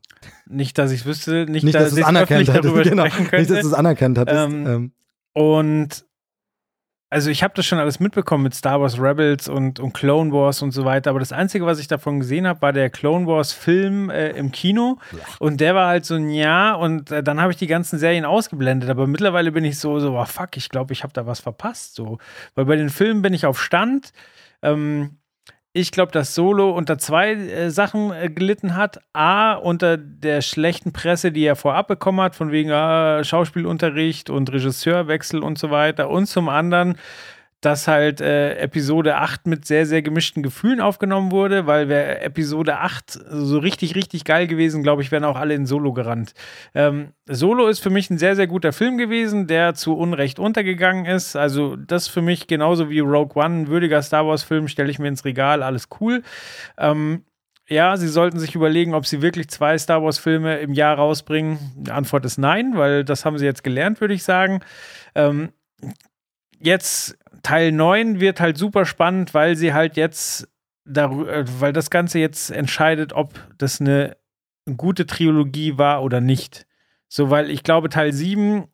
S5: Nicht, dass ich es wüsste, nicht,
S6: nicht, dass
S5: dass
S6: es anerkannt
S5: darüber (laughs)
S6: Genau. Nicht, dass du es anerkannt hattest.
S5: Ähm,
S6: Ähm,
S5: Und also ich habe das schon alles mitbekommen mit Star Wars Rebels und, und Clone Wars und so weiter, aber das Einzige, was ich davon gesehen habe, war der Clone Wars Film äh, im Kino und der war halt so ein Jahr und äh, dann habe ich die ganzen Serien ausgeblendet, aber mittlerweile bin ich so, so, oh, fuck, ich glaube, ich habe da was verpasst, so. Weil bei den Filmen bin ich auf Stand, ähm, ich glaube, dass Solo unter zwei äh, Sachen äh, gelitten hat. A, unter der schlechten Presse, die er vorab bekommen hat, von wegen äh, Schauspielunterricht und Regisseurwechsel und so weiter. Und zum anderen, dass halt äh, Episode 8 mit sehr, sehr gemischten Gefühlen aufgenommen wurde, weil wäre Episode 8 so richtig, richtig geil gewesen, glaube ich, wären auch alle in Solo gerannt. Ähm, Solo ist für mich ein sehr, sehr guter Film gewesen, der zu Unrecht untergegangen ist. Also das für mich genauso wie Rogue One, ein würdiger Star Wars-Film, stelle ich mir ins Regal, alles cool. Ähm, ja, sie sollten sich überlegen, ob sie wirklich zwei Star Wars-Filme im Jahr rausbringen. Die Antwort ist nein, weil das haben sie jetzt gelernt, würde ich sagen. Ähm, jetzt Teil 9 wird halt super spannend, weil sie halt jetzt, äh, weil das Ganze jetzt entscheidet, ob das eine gute Trilogie war oder nicht. So, weil ich glaube, Teil 7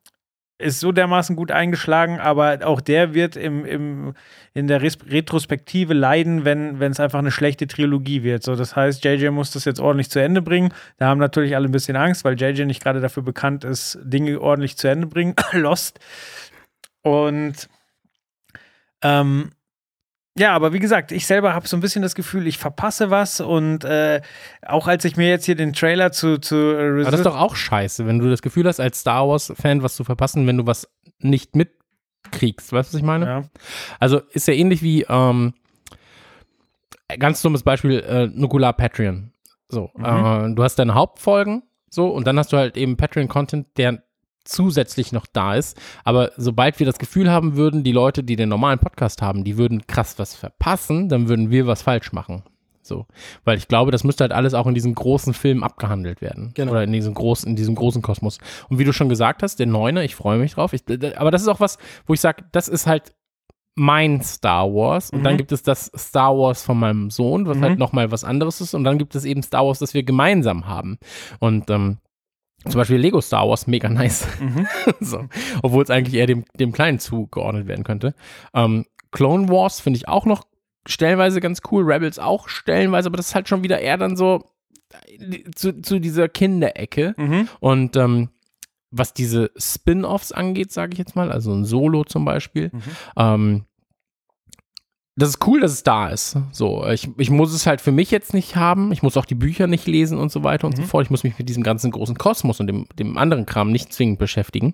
S5: ist so dermaßen gut eingeschlagen, aber auch der wird im, im, in der Retrospektive leiden, wenn es einfach eine schlechte Trilogie wird. So, das heißt, JJ muss das jetzt ordentlich zu Ende bringen. Da haben natürlich alle ein bisschen Angst, weil JJ nicht gerade dafür bekannt ist, Dinge ordentlich zu Ende bringen. (coughs) Lost. Und ähm, ja, aber wie gesagt, ich selber habe so ein bisschen das Gefühl, ich verpasse was und äh, auch als ich mir jetzt hier den Trailer zu, zu äh,
S4: Aber das ist doch auch scheiße, wenn du das Gefühl hast, als Star Wars-Fan was zu verpassen, wenn du was nicht mitkriegst. Weißt du, was ich meine?
S5: Ja.
S4: Also ist ja ähnlich wie, ähm, ganz dummes Beispiel, äh, Nukular Patreon. So, äh, du hast deine Hauptfolgen, so, und dann hast du halt eben Patreon-Content, der zusätzlich noch da ist. Aber sobald wir das Gefühl haben würden, die Leute, die den normalen Podcast haben, die würden krass was verpassen, dann würden wir was falsch machen. So, weil ich glaube, das müsste halt alles auch in diesem großen Film abgehandelt werden.
S6: Genau.
S4: Oder in diesem großen, in diesem großen Kosmos. Und wie du schon gesagt hast, der Neune, ich freue mich drauf. Ich, aber das ist auch was, wo ich sage, das ist halt mein Star Wars. Und dann gibt es das Star Wars von meinem Sohn, was halt nochmal was anderes ist. Und dann gibt es eben Star Wars, das wir gemeinsam haben. Und ähm, zum Beispiel Lego Star Wars, mega nice. (laughs) so. Obwohl es eigentlich eher dem, dem Kleinen zugeordnet werden könnte. Ähm, Clone Wars finde ich auch noch stellenweise ganz cool, Rebels auch stellenweise, aber das ist halt schon wieder eher dann so zu, zu dieser Kinderecke. Und ähm, was diese Spin-offs angeht, sage ich jetzt mal, also ein Solo zum Beispiel, ähm, das ist cool, dass es da ist. So, ich, ich muss es halt für mich jetzt nicht haben. Ich muss auch die Bücher nicht lesen und so weiter und so fort. Ich muss mich mit diesem ganzen großen Kosmos und dem, dem anderen Kram nicht zwingend beschäftigen.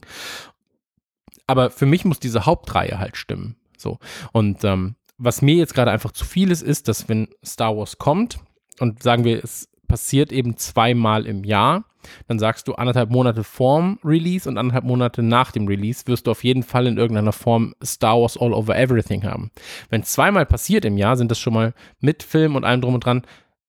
S4: Aber für mich muss diese Hauptreihe halt stimmen. So. Und ähm, was mir jetzt gerade einfach zu viel ist, ist, dass wenn Star Wars kommt und sagen wir, es passiert eben zweimal im Jahr, dann sagst du anderthalb Monate vorm Release und anderthalb Monate nach dem Release wirst du auf jeden Fall in irgendeiner Form Star Wars All Over Everything haben. Wenn zweimal passiert im Jahr, sind das schon mal mit Film und allem drum und dran,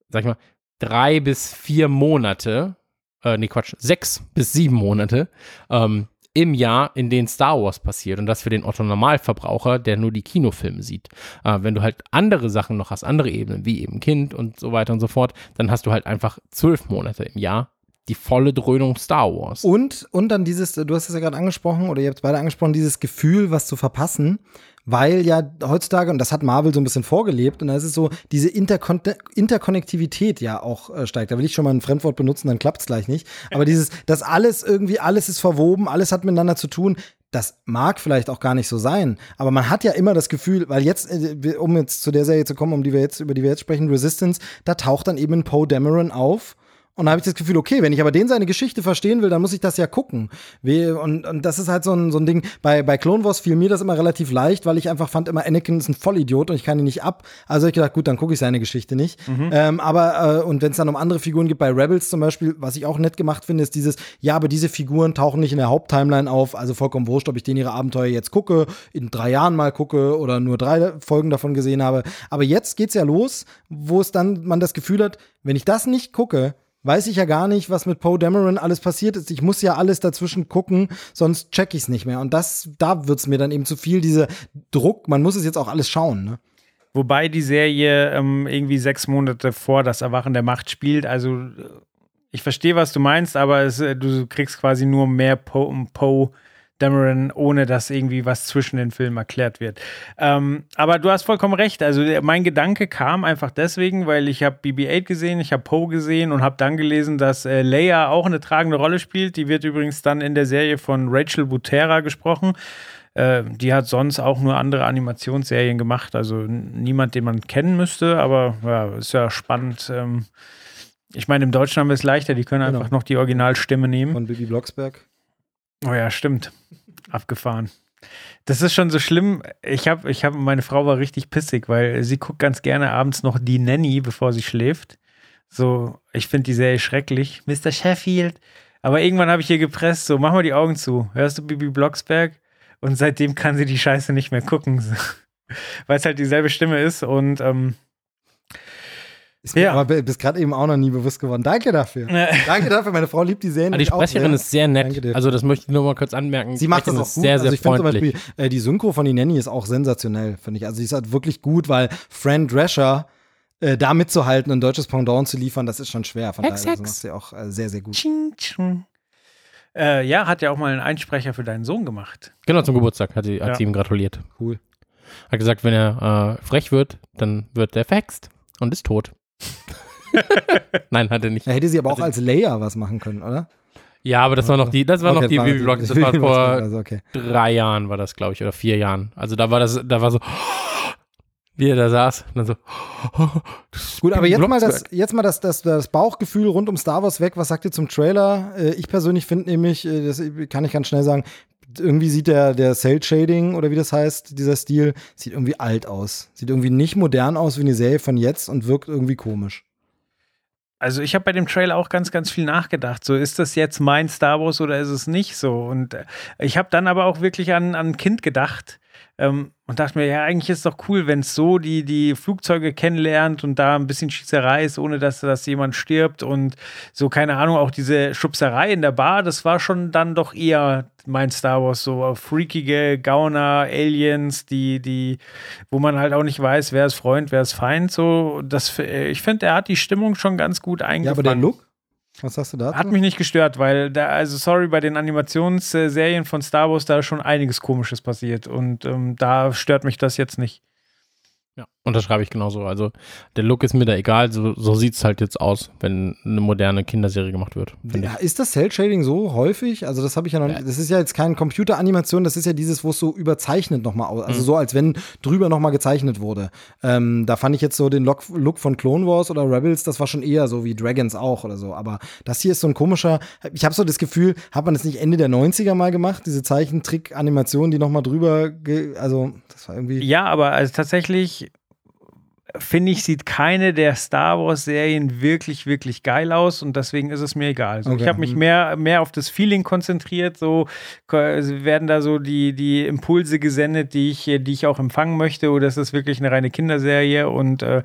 S4: sag ich mal, drei bis vier Monate, äh, nee, Quatsch, sechs bis sieben Monate, ähm, im Jahr, in denen Star Wars passiert. Und das für den Otto Normalverbraucher, der nur die Kinofilme sieht. Äh, wenn du halt andere Sachen noch hast, andere Ebenen, wie eben Kind und so weiter und so fort, dann hast du halt einfach zwölf Monate im Jahr die volle Dröhnung Star Wars.
S6: Und, und dann dieses, du hast es ja gerade angesprochen, oder ihr habt es beide angesprochen, dieses Gefühl, was zu verpassen, weil ja heutzutage, und das hat Marvel so ein bisschen vorgelebt, und da ist es so, diese Interkon Interkonnektivität ja auch äh, steigt. Da will ich schon mal ein Fremdwort benutzen, dann klappt es gleich nicht. Aber dieses, dass alles irgendwie, alles ist verwoben, alles hat miteinander zu tun, das mag vielleicht auch gar nicht so sein, aber man hat ja immer das Gefühl, weil jetzt, äh, um jetzt zu der Serie zu kommen, um die wir jetzt, über die wir jetzt sprechen, Resistance, da taucht dann eben Poe Dameron auf und da habe ich das Gefühl, okay, wenn ich aber den seine Geschichte verstehen will, dann muss ich das ja gucken. Und, und das ist halt so ein, so ein Ding. Bei, bei Clone Wars fiel mir das immer relativ leicht, weil ich einfach fand immer, Anakin ist ein Vollidiot und ich kann ihn nicht ab. Also hab ich gedacht, gut, dann gucke ich seine Geschichte nicht. Ähm, aber, äh, und wenn es dann um andere Figuren gibt, bei Rebels zum Beispiel, was ich auch nett gemacht finde, ist dieses, ja, aber diese Figuren tauchen nicht in der Haupttimeline auf. Also vollkommen wurscht, ob ich denen ihre Abenteuer jetzt gucke, in drei Jahren mal gucke oder nur drei Folgen davon gesehen habe. Aber jetzt geht's ja los, wo es dann man das Gefühl hat, wenn ich das nicht gucke, weiß ich ja gar nicht, was mit Poe Dameron alles passiert ist. Ich muss ja alles dazwischen gucken, sonst check ich's nicht mehr. Und das, da wird's mir dann eben zu viel, dieser Druck. Man muss es jetzt auch alles schauen. Ne?
S5: Wobei die Serie ähm, irgendwie sechs Monate vor das Erwachen der Macht spielt. Also äh, ich verstehe, was du meinst, aber es, äh, du kriegst quasi nur mehr Poe Poe Dameron, ohne dass irgendwie was zwischen den Filmen erklärt wird. Ähm, aber du hast vollkommen recht. Also mein Gedanke kam einfach deswegen, weil ich habe BB-8 gesehen, ich habe Poe gesehen und habe dann gelesen, dass äh, Leia auch eine tragende Rolle spielt. Die wird übrigens dann in der Serie von Rachel Butera gesprochen. Äh, die hat sonst auch nur andere Animationsserien gemacht. Also niemand, den man kennen müsste, aber ja, ist ja spannend. Ähm, ich meine, im Deutschen haben wir es leichter, die können
S6: Genau.
S5: einfach noch die Originalstimme nehmen.
S6: Von Bibi Blocksberg.
S5: Oh ja, stimmt. Abgefahren. Das ist schon so schlimm. Ich habe, ich habe, meine Frau war richtig pissig, weil sie guckt ganz gerne abends noch die Nanny, bevor sie schläft. So, ich finde die Serie schrecklich. Mr. Sheffield. Aber irgendwann habe ich ihr gepresst, so, mach mal die Augen zu. Hörst du Bibi Blocksberg? Und seitdem kann sie die Scheiße nicht mehr gucken. (laughs) Weil es halt dieselbe Stimme ist und ähm,
S6: Ist mir
S5: Ja.
S6: aber bis gerade eben auch noch nie bewusst geworden. Danke dafür. Danke dafür. Meine Frau liebt die Serien.
S4: Aber die Sprecherin
S6: sehr.
S4: ist sehr nett. Also das möchte ich nur mal kurz anmerken.
S6: Sie macht das auch gut.
S4: sehr,
S6: also
S4: sehr
S6: ich finde zum
S4: freundlich.
S6: Beispiel, äh, die Synchro von die Nanny ist auch sensationell, finde ich. Also sie ist halt wirklich gut, weil Fran Drescher äh, da mitzuhalten und ein deutsches Pendant zu liefern, das ist schon schwer. Von
S4: Hex,
S6: daher also macht sie auch äh, sehr, sehr gut.
S5: Ching, ching. Äh, ja, hat ja auch mal einen Einsprecher für deinen Sohn gemacht.
S4: Genau, zum Geburtstag hat sie, hat
S5: Ja.
S4: sie ihm gratuliert.
S6: Cool.
S4: Hat gesagt, wenn er äh, frech wird, dann wird er verhext und ist tot. (laughs) Nein, hat er nicht.
S6: Da hätte sie aber auch als Leia was machen können, oder?
S4: Ja, aber das war noch die, das war noch die Bibi Block. Das war vor
S6: Also, okay.
S4: drei Jahren war das, glaube ich, oder vier Jahren. Also da war das, da war so, wie er da saß, und dann so.
S6: Gut, aber jetzt mal, das, jetzt mal das, das, das Bauchgefühl rund um Star Wars weg. Was sagt ihr zum Trailer? Äh, Ich persönlich finde nämlich, äh, das kann ich ganz schnell sagen, irgendwie sieht der, der Cell-Shading oder wie das heißt, dieser Stil, sieht irgendwie alt aus. Sieht irgendwie nicht modern aus wie eine Serie von jetzt und wirkt irgendwie komisch.
S5: Also ich habe bei dem Trailer auch ganz, ganz viel nachgedacht. So, ist das jetzt mein Star Wars oder ist es nicht so? Und äh, ich habe dann aber auch wirklich an, an ein Kind gedacht ähm, und dachte mir, ja, eigentlich ist es doch cool, wenn es so die, die Flugzeuge kennenlernt und da ein bisschen Schießerei ist, ohne dass, dass jemand stirbt und so, keine Ahnung, auch diese Schubserei in der Bar, das war schon dann doch eher mein Star Wars, so freakige Gauner, Aliens, die, die, wo man halt auch nicht weiß, wer ist Freund, wer ist Feind, so, das, äh, ich finde, er hat die Stimmung schon ganz gut
S6: Ja,
S5: eingefangen.
S6: aber der Look? Was sagst du dazu?
S5: Hat mich nicht gestört, weil da, also sorry, bei den Animationsserien von Star Wars, da ist schon einiges Komisches passiert und ähm, da stört mich das jetzt nicht.
S4: Ja, unterschreibe ich genauso. Also der Look ist mir da egal, so, so sieht es halt jetzt aus, wenn eine moderne Kinderserie gemacht wird.
S6: Ja, ist das Cell-Shading so häufig? Also, das habe ich ja noch nicht. Das ist ja jetzt keine Computeranimation, das ist ja dieses, wo es so überzeichnet nochmal aus.
S4: Mhm.
S6: Also, so als wenn drüber nochmal gezeichnet wurde. Ähm, da fand ich jetzt so den Look, Look von Clone Wars oder Rebels, das war schon eher so wie Dragons auch oder so. Aber das hier ist so ein komischer. Ich habe so das Gefühl, hat man das nicht Ende der 90er mal gemacht? Diese Zeichentrick-Animation, die nochmal drüber. Ge also, das war irgendwie.
S5: Ja, aber also tatsächlich finde ich, sieht keine der Star Wars-Serien wirklich, wirklich geil aus und deswegen ist es mir egal. So,
S6: Okay.
S5: Ich habe mich
S6: Mhm.
S5: mehr, mehr auf das Feeling konzentriert, so ko- werden da so die, die Impulse gesendet, die ich, die ich auch empfangen möchte oder ist das wirklich eine reine Kinderserie und äh,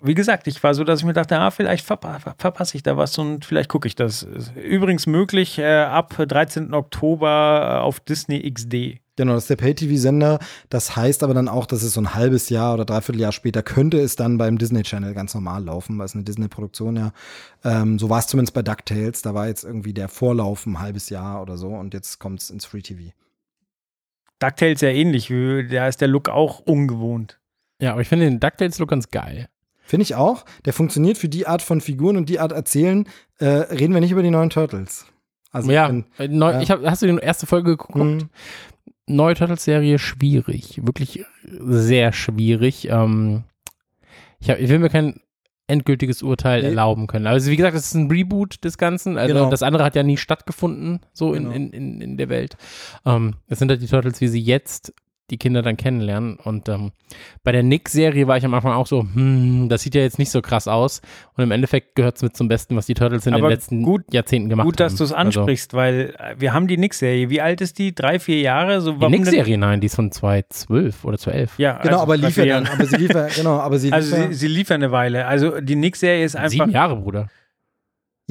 S5: wie gesagt, ich war so, dass ich mir dachte, ah, vielleicht verpa verpasse ich da was und vielleicht gucke ich das. Übrigens möglich äh, ab 13. Oktober äh, auf Disney XD.
S6: Genau, das ist der Pay-TV-Sender. Das heißt aber dann auch, dass es so ein halbes Jahr oder dreiviertel Jahr später könnte es dann beim Disney Channel ganz normal laufen, weil es eine Disney-Produktion ja. Ähm, so war es zumindest bei DuckTales. Da war jetzt irgendwie der Vorlauf ein halbes Jahr oder so und jetzt kommt es ins Free TV.
S5: DuckTales ja ähnlich, da ist der Look auch ungewohnt.
S4: Ja, aber ich finde den DuckTales-Look ganz geil.
S6: Finde ich auch. Der funktioniert für die Art von Figuren und die Art Erzählen. Äh, reden wir nicht über die neuen Turtles. Also
S4: ja,
S6: bin-
S4: äh, neu,
S6: ja.
S4: Ich hab, hast du die erste Folge geguckt?
S6: Mhm.
S4: Neue Turtles-Serie schwierig. Wirklich sehr schwierig. Ähm, ich, hab, ich will mir kein endgültiges Urteil
S6: Nee.
S4: erlauben können. Also wie gesagt, das ist ein Reboot des Ganzen. Also
S6: Genau.
S4: das andere hat ja nie stattgefunden, so in,
S6: Genau.
S4: in, in, in der Welt. Ähm, das sind halt die Turtles, wie sie jetzt die Kinder dann kennenlernen. Und ähm, bei der Nick-Serie war ich am Anfang auch so, hm, das sieht ja jetzt nicht so krass aus. Und im Endeffekt gehört es mit zum Besten, was die Turtles in
S5: Aber
S4: den letzten
S5: gut-
S4: Jahrzehnten gemacht
S5: Gut, dass
S4: haben.
S5: du es
S4: Also,
S5: ansprichst, weil äh, wir haben die Nix-Serie. Wie alt ist die? Drei, vier Jahre? So,
S4: die Nick-Serie, nein, die ist von 2012 oder 2011.
S5: Ja,
S6: Genau,
S5: also
S6: aber lief ja dann. Aber sie lief ja, genau, aber sie lief
S5: Also sie, sie lief ja eine Weile. Also die Nick-Serie ist einfach.
S4: Sieben Jahre, Bruder.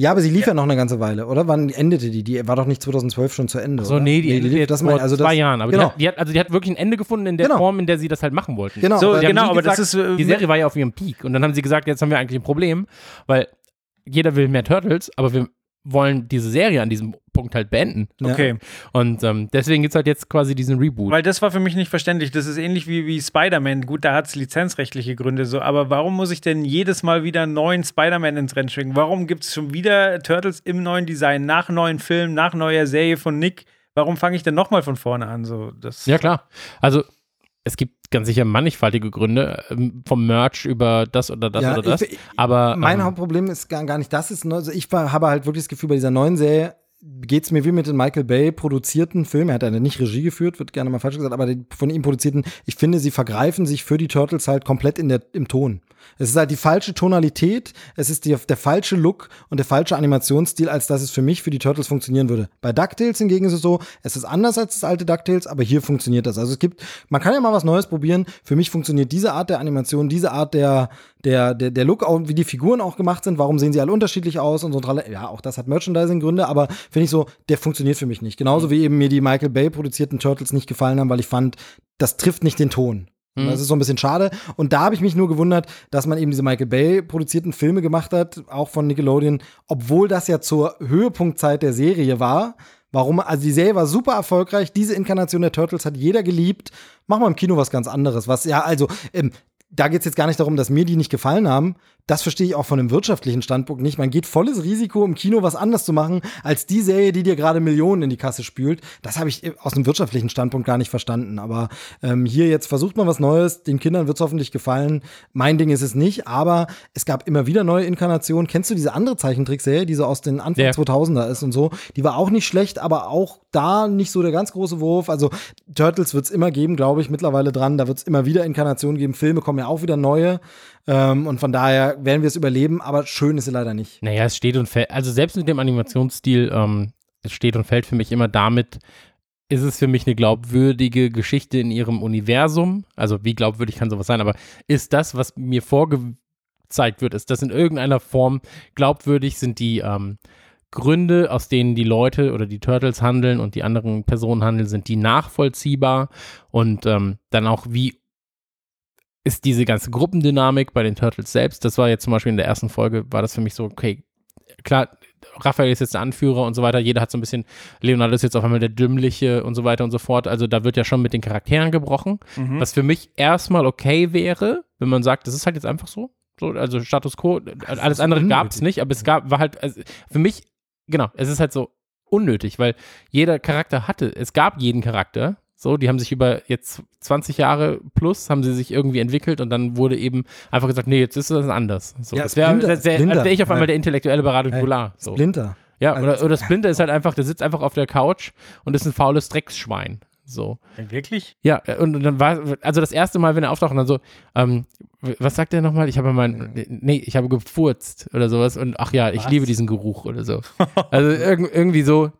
S6: Ja, aber sie lief ja. noch eine ganze Weile, oder? Wann endete die? Die war doch nicht 2012 schon zu Ende.
S4: So,
S6: oder?
S4: nee, die,
S6: lief-
S4: jetzt
S6: das
S4: vor
S6: mein, also
S4: zwei Jahren. Aber
S6: genau.
S4: die, hat, die, hat, also die hat wirklich ein Ende gefunden in der
S6: Genau.
S4: Form, in der sie das halt machen wollten.
S6: Genau,
S5: So,
S6: aber-
S5: genau, aber
S4: gesagt,
S5: das ist. äh,
S4: Die Serie war ja auf ihrem Peak. Und dann haben sie gesagt, jetzt haben wir eigentlich ein Problem, weil jeder will mehr Turtles, aber wir wollen diese Serie an diesem Punkt halt beenden.
S6: Ja.
S5: Okay.
S4: Und ähm, deswegen gibt es halt jetzt quasi diesen Reboot.
S5: Weil das war für mich nicht verständlich. Das ist ähnlich wie, wie Spider-Man. Gut, da hat es lizenzrechtliche Gründe so. Aber warum muss ich denn jedes Mal wieder einen neuen Spider-Man ins Rennen schicken? Warum gibt es schon wieder Turtles im neuen Design, nach neuen Film, nach neuer Serie von Nick? Warum fange ich denn nochmal von vorne an? So, das
S4: ja, klar. Also es gibt ganz sicher mannigfaltige Gründe, ähm, vom Merch über das oder das
S6: Ja,
S4: oder das.
S6: ich-
S4: aber
S6: Mein
S4: ähm,
S6: Hauptproblem ist gar, gar nicht das. Ist, nur- also ich war, habe halt wirklich das Gefühl, bei dieser neuen Serie geht es mir wie mit den Michael Bay produzierten Filmen. Er hat ja nicht Regie geführt, wird gerne mal falsch gesagt, aber die von ihm produzierten, ich finde, sie vergreifen sich für die Turtles halt komplett in der, im Ton. Es ist halt die falsche Tonalität, es ist die, der falsche Look und der falsche Animationsstil, als dass es für mich für die Turtles funktionieren würde. Bei DuckTales hingegen ist es so, es ist anders als das alte DuckTales, aber hier funktioniert das. Also es gibt, man kann ja mal was Neues probieren. Für mich funktioniert diese Art der Animation, diese Art der, der, der, der Look, wie die Figuren auch gemacht sind, warum sehen sie alle unterschiedlich aus und so. Ja, auch das hat Merchandising-Gründe, aber finde ich so, der funktioniert für mich nicht. Genauso wie eben mir die Michael Bay produzierten Turtles nicht gefallen haben, weil ich fand, das trifft nicht den Ton. Und Das ist so ein bisschen schade. Und da habe ich mich nur gewundert, dass man eben diese Michael Bay produzierten Filme gemacht hat, auch von Nickelodeon, obwohl das ja zur Höhepunktzeit der Serie war, Warum? Also die Serie war super erfolgreich. Diese Inkarnation der Turtles hat jeder geliebt. Mach mal im Kino was ganz anderes. Was ja, also ähm, da geht es jetzt gar nicht darum, dass mir die nicht gefallen haben. Das verstehe ich auch von einem wirtschaftlichen Standpunkt nicht. Man geht volles Risiko, im Kino was anders zu machen, als die Serie, die dir gerade Millionen in die Kasse spült. Das habe ich aus einem wirtschaftlichen Standpunkt gar nicht verstanden. Aber ähm, hier jetzt versucht man was Neues. Den Kindern wird es hoffentlich gefallen. Mein Ding ist es nicht. Aber es gab immer wieder neue Inkarnationen. Kennst du diese andere Zeichentrickserie, die so aus den Anfang
S4: Ja.
S6: 2000er ist und so? Die war auch nicht schlecht, aber auch da nicht so der ganz große Wurf. Also Turtles wird es immer geben, glaube ich, mittlerweile dran. Da wird es immer wieder Inkarnationen geben. Filme kommen ja auch wieder neue. Ähm, und von daher werden wir es überleben, aber schön ist sie leider nicht.
S4: Naja, es steht und fällt, also selbst mit dem Animationsstil, ähm, es steht und fällt für mich immer damit, ist es für mich eine glaubwürdige Geschichte in ihrem Universum. Also wie glaubwürdig kann sowas sein, aber ist das, was mir vorgezeigt wird, ist das in irgendeiner Form glaubwürdig, sind die ähm, Gründe, aus denen die Leute oder die Turtles handeln und die anderen Personen handeln, sind die nachvollziehbar und ähm, dann auch wie ist diese ganze Gruppendynamik bei den Turtles selbst, das war jetzt zum Beispiel in der ersten Folge, war das für mich so, okay, klar, Raphael ist jetzt der Anführer und so weiter, jeder hat so ein bisschen, Leonardo ist jetzt auf einmal der Dümmliche und so weiter und so fort, also da wird ja schon mit den Charakteren gebrochen,
S5: Mhm.
S4: was für mich erstmal okay wäre, wenn man sagt, das ist halt jetzt einfach so, so also Status Quo, alles andere gab es nicht, aber es gab, war halt, also für mich, genau, es ist halt so unnötig, weil jeder Charakter hatte, es gab jeden Charakter, so, die haben sich über jetzt 20 Jahre plus, haben sie sich irgendwie entwickelt und dann wurde eben einfach gesagt, nee, jetzt ist das anders. So,
S6: Ja,
S4: das wäre wär, als
S6: Splinter.
S4: wäre ich auf einmal der intellektuelle Beratung
S6: Hey,
S4: Goulart. So.
S6: Splinter.
S4: Ja,
S6: Also-
S4: oder, oder Splinter ist halt einfach, der sitzt einfach auf der Couch und ist ein faules Drecksschwein. So.
S5: Wirklich?
S4: Ja, äh, und dann war, also das erste Mal, wenn er auftaucht und dann so, ähm, was sagt er nochmal? Ich habe mein, nee, ich habe gefurzt oder sowas und ach ja, ich
S5: Was?
S4: liebe diesen Geruch oder so. Also irg irgendwie so,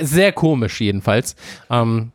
S4: sehr komisch jedenfalls. Ähm,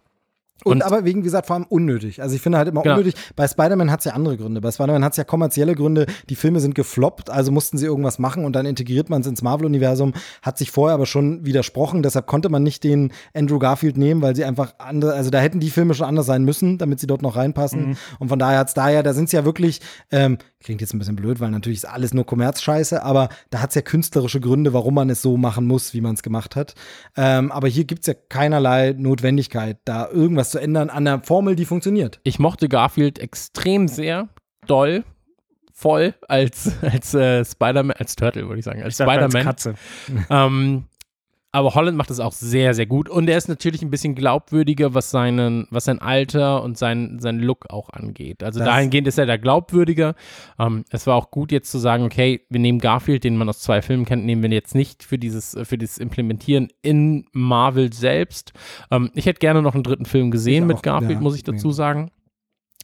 S6: Und,
S4: Und-
S6: aber wegen, wie gesagt, vor allem unnötig. Also ich finde halt immer
S4: Genau.
S6: unnötig. Bei Spider-Man hat es ja andere Gründe. Bei Spider-Man hat es ja kommerzielle Gründe. Die Filme sind gefloppt, also mussten sie irgendwas machen und dann integriert man es ins Marvel-Universum. Hat sich vorher aber schon widersprochen. Deshalb konnte man nicht den Andrew Garfield nehmen, weil sie einfach andere, also da hätten die Filme schon anders sein müssen, damit sie dort noch reinpassen. Und von daher hat es daher, da sind es ja wirklich, ähm, klingt jetzt ein bisschen blöd, weil natürlich ist alles nur Kommerzscheiße, aber da hat es ja künstlerische Gründe, warum man es so machen muss, wie man es gemacht hat. Ähm, aber hier gibt es ja keinerlei Notwendigkeit, da irgendwas zu ändern an der Formel, die funktioniert.
S4: ich mochte Garfield extrem sehr, doll, voll als, (laughs) als äh, Spider-Man, als Turtle, würde ich sagen, als
S5: dachte, als
S4: Spider-Man.
S5: Katze.
S4: Ähm, aber Holland macht das auch sehr, sehr gut. Und er ist natürlich ein bisschen glaubwürdiger, was, seinen, was sein Alter und sein, sein Look auch angeht. Also
S6: Das-
S4: dahingehend ist er da glaubwürdiger. Ähm, es war auch gut jetzt zu sagen, okay, wir nehmen Garfield, den man aus zwei Filmen kennt, nehmen wir jetzt nicht für dieses, für dieses Implementieren in Marvel selbst. Ähm, ich hätte gerne noch einen dritten Film gesehen
S6: Ich
S4: mit
S6: auch,
S4: Garfield,
S6: ja.
S4: muss ich dazu sagen.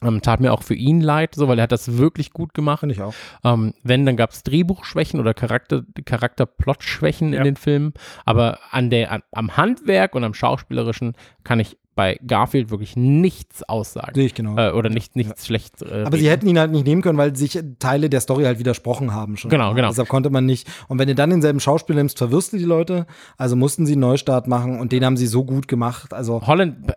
S4: Ähm, tat mir auch für ihn leid, so, weil er hat das wirklich gut gemacht.
S6: Finde ich auch.
S4: Ähm, wenn, dann gab es Drehbuchschwächen oder Charakter, Charakterplotschwächen
S6: Ja.
S4: in den Filmen. Aber an der, an, am Handwerk und am Schauspielerischen kann ich bei Garfield wirklich nichts aussagen.
S6: Sehe ich genau.
S4: Äh, oder nicht, nichts schlecht. Äh,
S6: Aber sie hätten ihn halt nicht nehmen können, weil sich Teile der Story halt widersprochen haben schon.
S4: Genau, genau.
S6: Deshalb konnte man nicht. Und wenn du dann denselben Schauspieler nimmst, verwirrst du die Leute. Also mussten sie einen Neustart machen und den haben sie so gut gemacht. Also
S4: Holland,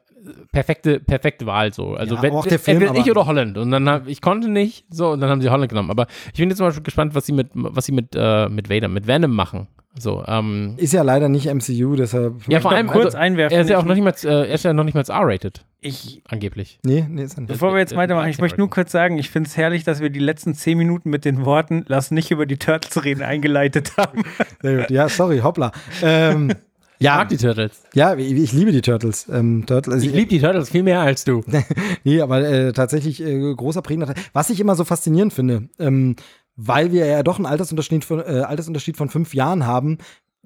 S4: perfekte, perfekte Wahl so. Also
S6: Ja,
S4: wenn,
S6: auch der Film,
S4: entweder ich oder Holland. Und dann hab, ich konnte nicht, so, und dann haben sie Holland genommen. Aber ich bin jetzt zum Beispiel gespannt, was sie mit, was sie mit, äh, mit Vader, mit Venom machen. So, ähm,
S6: ist ja leider nicht MCU, deshalb.
S4: ja, vor allem,
S5: kurz
S4: also,
S5: einwerfen,
S4: er ist ja auch noch nicht mal, äh, er ist ja noch nicht mal R-rated,
S5: Ich,
S4: angeblich.
S6: Nee, nee, ist er nicht.
S5: bevor wir jetzt
S4: äh,
S5: weitermachen, ich möchte nur kurz sagen, ich finde es herrlich, dass wir die letzten zehn Minuten mit den Worten Lass nicht über die Turtles reden eingeleitet haben.
S6: Sehr gut. Ja, sorry, hoppla. Ähm, (laughs) ja,
S4: mag die Turtles.
S6: ja, ich, ich liebe die Turtles. Ähm, Turtles also
S4: Ich liebe die Turtles viel mehr als du. (laughs)
S6: Nee, aber äh, tatsächlich äh, großer prägender Teil. Was ich immer so faszinierend finde, ähm, weil wir ja doch einen Altersunterschied von, äh, Altersunterschied von fünf Jahren haben.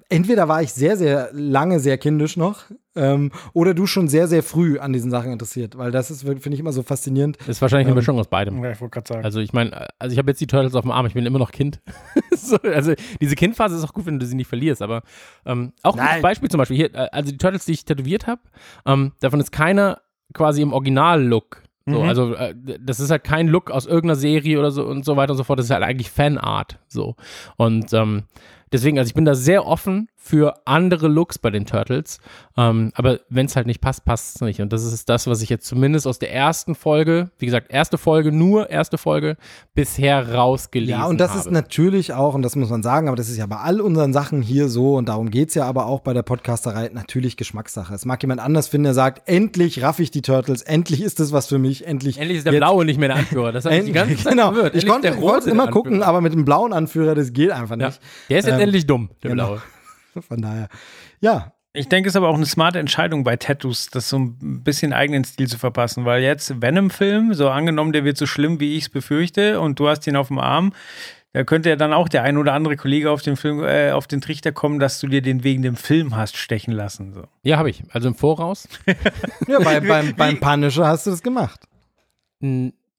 S6: Entweder war ich sehr, sehr lange sehr kindisch noch ähm, oder du schon sehr, sehr früh an diesen Sachen interessiert, weil das ist, finde ich, immer so faszinierend.
S4: Das ist wahrscheinlich eine Mischung aus beidem.
S5: Ja, ich wollte gerade sagen.
S4: Also ich meine, also ich habe jetzt die Turtles auf dem Arm, ich bin immer noch Kind. (laughs) so, also diese Kindphase ist auch gut, wenn du sie nicht verlierst, aber ähm, auch ein. Beispiel zum Beispiel hier, äh, also die Turtles, die ich tätowiert habe, ähm, davon ist keiner quasi im Original-Look. So,
S5: Mhm.
S4: Also äh, das ist halt kein Look aus irgendeiner Serie oder so und so weiter und so fort. Das ist halt eigentlich Fanart. So und ähm, deswegen, also ich bin da sehr offen für andere Looks bei den Turtles. Ähm, aber wenn es halt nicht passt, passt es nicht. Und das ist das, was ich jetzt zumindest aus der ersten Folge, wie gesagt, erste Folge, nur erste Folge, bisher rausgelesen habe.
S6: Ja, und das ist natürlich auch, und das muss man sagen, aber das ist ja bei all unseren Sachen hier so, und darum geht's ja aber auch bei der Podcasterei, natürlich Geschmackssache. Es mag jemand anders finden, der sagt, endlich raff ich die Turtles, endlich ist das was für mich, endlich.
S4: Endlich ist der Blaue nicht mehr der Anführer. Das hat mich die ganze Zeit
S6: genau.
S4: verwirrt.
S6: Ich konnte ich immer gucken, aber mit dem blauen Anführer, das geht einfach
S4: Ja.
S6: nicht.
S4: Der ist jetzt
S6: Ähm,
S4: endlich dumm, der
S6: genau.
S4: Blaue. (laughs)
S6: Von daher, ja,
S5: Ich denke, es ist aber auch eine smarte Entscheidung bei Tattoos, das so ein bisschen eigenen Stil zu verpassen, weil jetzt Venom-Film, so angenommen, der wird so schlimm, wie ich es befürchte, und du hast ihn auf dem Arm, da könnte ja dann auch der ein oder andere Kollege auf den Film, äh, auf den Trichter kommen, dass du dir den wegen dem Film hast stechen lassen. So.
S4: Ja, habe ich. Also im Voraus.
S6: ja bei, (laughs) beim, beim Punisher hast du das gemacht,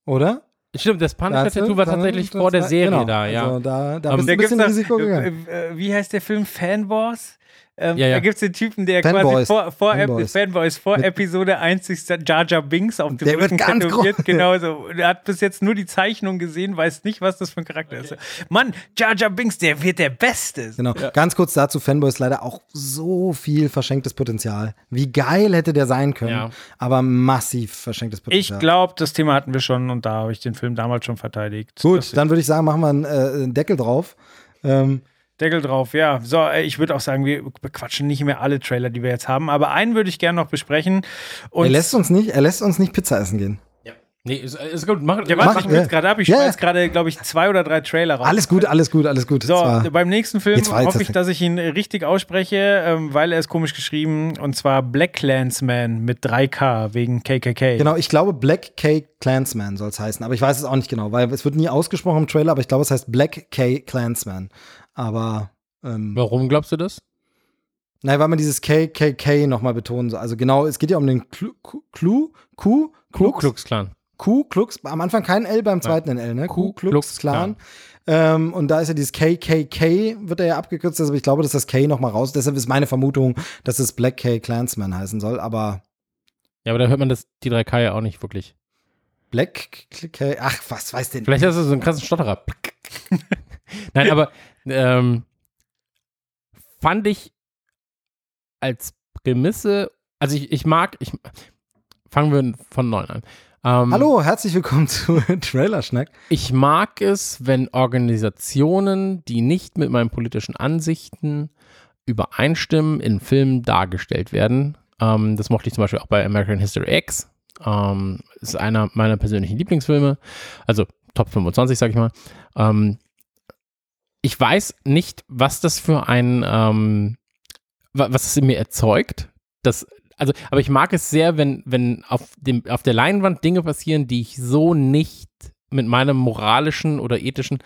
S6: oder?
S4: Stimmt, das Punisher-Tattoo war tatsächlich vor der Serie
S6: genau.
S4: da, ja.
S6: Also da, da
S4: Aber
S6: bist du
S5: Da
S6: ein bisschen Risiko gegangen.
S5: äh, äh, wie heißt der Film? Fanboss? Ähm,
S4: Ja, ja.
S5: Da gibt es den Typen, der
S6: Fanboys.
S5: quasi vor, vor
S6: Fanboys.
S5: Fanboys. Vor
S6: Mit-
S5: Episode 1 sich Jar Jar Binks auf dem
S6: Der wird
S5: Rücken
S6: ganz
S5: tätowiert.
S6: groß.
S5: Genau so. Er hat bis jetzt nur die Zeichnung gesehen, weiß nicht, was das für ein Charakter ist. Mann, Jar Jar Binks, der wird der Beste.
S6: Genau. Ganz kurz dazu, Fanboys leider auch so viel verschenktes Potenzial. Wie geil hätte der sein können,
S4: Ja.
S6: aber massiv verschenktes
S5: Ich
S6: Potenzial.
S5: glaube, das Thema hatten wir schon und da habe ich den Film damals schon verteidigt.
S6: Gut, dann würde ich sagen, machen wir einen, äh, einen Deckel drauf. Ähm,
S5: Deckel drauf, ja. So, äh, ich würde auch sagen, wir bequatschen nicht mehr alle Trailer, die wir jetzt haben, aber einen würde ich gerne noch besprechen. Und
S6: er lässt uns nicht, er lässt uns nicht Pizza essen gehen.
S4: Nee, ist, ist gut. Mach,
S5: ja,
S6: Mach-
S5: was machen wir
S6: ja.
S5: jetzt gerade ab? Ich
S6: Ja,
S5: schmeiß
S6: ja.
S5: gerade, glaube ich, zwei oder drei Trailer raus.
S6: Alles gut, alles gut, alles gut.
S5: So, beim nächsten Film
S6: Jetzt jetzt
S5: hoffe ich, dass ich ihn richtig ausspreche, ähm, weil er ist komisch geschrieben und zwar Black Clansman mit 3K wegen KKK.
S6: Genau, ich glaube Black K Clansman soll es heißen, aber ich weiß es auch nicht genau, weil es wird nie ausgesprochen im Trailer, aber ich glaube, es heißt Black K Clansman. Aber ähm,
S4: Warum glaubst du das?
S6: nein, weil man dieses KKK nochmal betonen soll. Also genau, es geht ja um den Clu, Ku,
S4: Ku
S6: Klux,
S4: Klux Klan.
S6: Ku Klux, am Anfang kein L, beim zweiten ein L, ne? Ku Klux
S4: Klux
S6: Klan. Ähm, und da ist ja dieses KKK, wird er ja abgekürzt, also ich glaube, dass das K nochmal raus. Deshalb ist meine Vermutung, dass es Black K Clansman heißen soll, aber
S4: Ja, aber da hört man das, die 3K ja auch nicht wirklich.
S6: Black K, ach, was weiß denn?
S4: Vielleicht hast du so einen krassen Stotterer. (laughs) Nein, aber ähm, fand ich als Prämisse, also ich, ich mag, ich fangen wir von neun an. Ähm,
S6: Hallo, herzlich willkommen (laughs) zu Trailerschnack.
S4: Ich mag es, wenn Organisationen, die nicht mit meinen politischen Ansichten übereinstimmen, in Filmen dargestellt werden. Ähm, das mochte ich zum Beispiel auch bei American History X. Ähm, ist einer meiner persönlichen Lieblingsfilme. Also Top 25, sag ich mal. Ähm, ich weiß nicht, was das für ein, ähm, wa- was es in mir erzeugt. Das, also, aber ich mag es sehr, wenn, wenn auf, dem, auf der Leinwand Dinge passieren, die ich so nicht mit meinen moralischen oder ethischen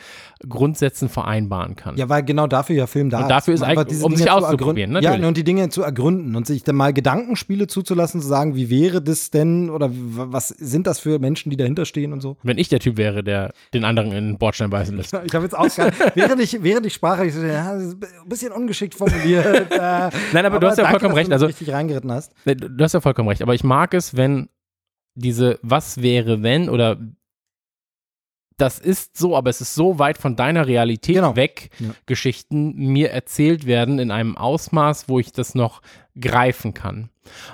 S4: Grundsätzen vereinbaren kann.
S6: Ja, weil genau dafür ja Film da
S4: Und dafür ist
S6: einfach
S4: eigentlich-
S6: diese
S4: um sich
S6: Dinge zu
S4: auszuprobieren,
S6: ergründen. Ja, und die Dinge zu ergründen und sich dann mal Gedankenspiele zuzulassen, zu sagen, wie wäre das denn oder was sind das für Menschen, die dahinter stehen und so.
S4: Wenn ich der Typ wäre, der den anderen in den Bordstein beißen lässt. (laughs)
S6: Ich habe jetzt auch gar, während ich während ich sprach, ich so, ja, ein bisschen ungeschickt formuliert. Äh, (laughs)
S4: Nein, aber du hast ja
S6: danke,
S4: vollkommen recht.
S6: Du
S4: Also,
S6: richtig reingeritten hast.
S4: Du hast ja vollkommen recht, aber ich mag es, wenn diese Was wäre wenn oder das ist so, aber es ist so weit von deiner Realität
S6: Genau.
S4: weg,
S6: Ja.
S4: Geschichten mir erzählt werden in einem Ausmaß, wo ich das noch greifen kann.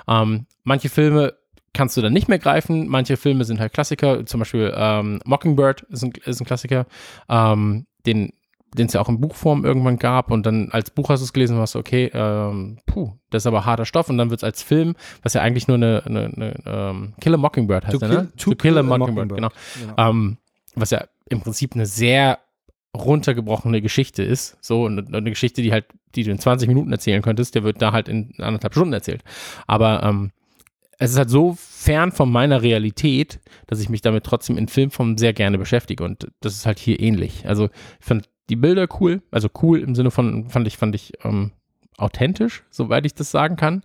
S4: Ähm, manche Filme kannst du dann nicht mehr greifen, manche Filme sind halt Klassiker, zum Beispiel ähm, Mockingbird ist ein, ist ein Klassiker, ähm, den den es ja auch in Buchform irgendwann gab und dann als Buch hast du es gelesen und so, okay, ähm, puh, das ist aber harter Stoff und dann wird es als Film, was ja eigentlich nur eine, eine, eine ähm, Kill a Mockingbird heißt
S6: To
S4: er,
S6: Kill-
S4: ne?
S6: To Kill a Mockingbird,
S4: genau.
S6: Genau.
S4: Ähm, was ja im Prinzip eine sehr runtergebrochene Geschichte ist, so und eine Geschichte, die halt, die du in 20 Minuten erzählen könntest, der wird da halt in anderthalb Stunden erzählt. Aber ähm, es ist halt so fern von meiner Realität, dass ich mich damit trotzdem in Filmform sehr gerne beschäftige und das ist halt hier ähnlich. Also ich fand die Bilder cool, also cool im Sinne von, fand ich, fand ich ähm, authentisch, soweit ich das sagen kann.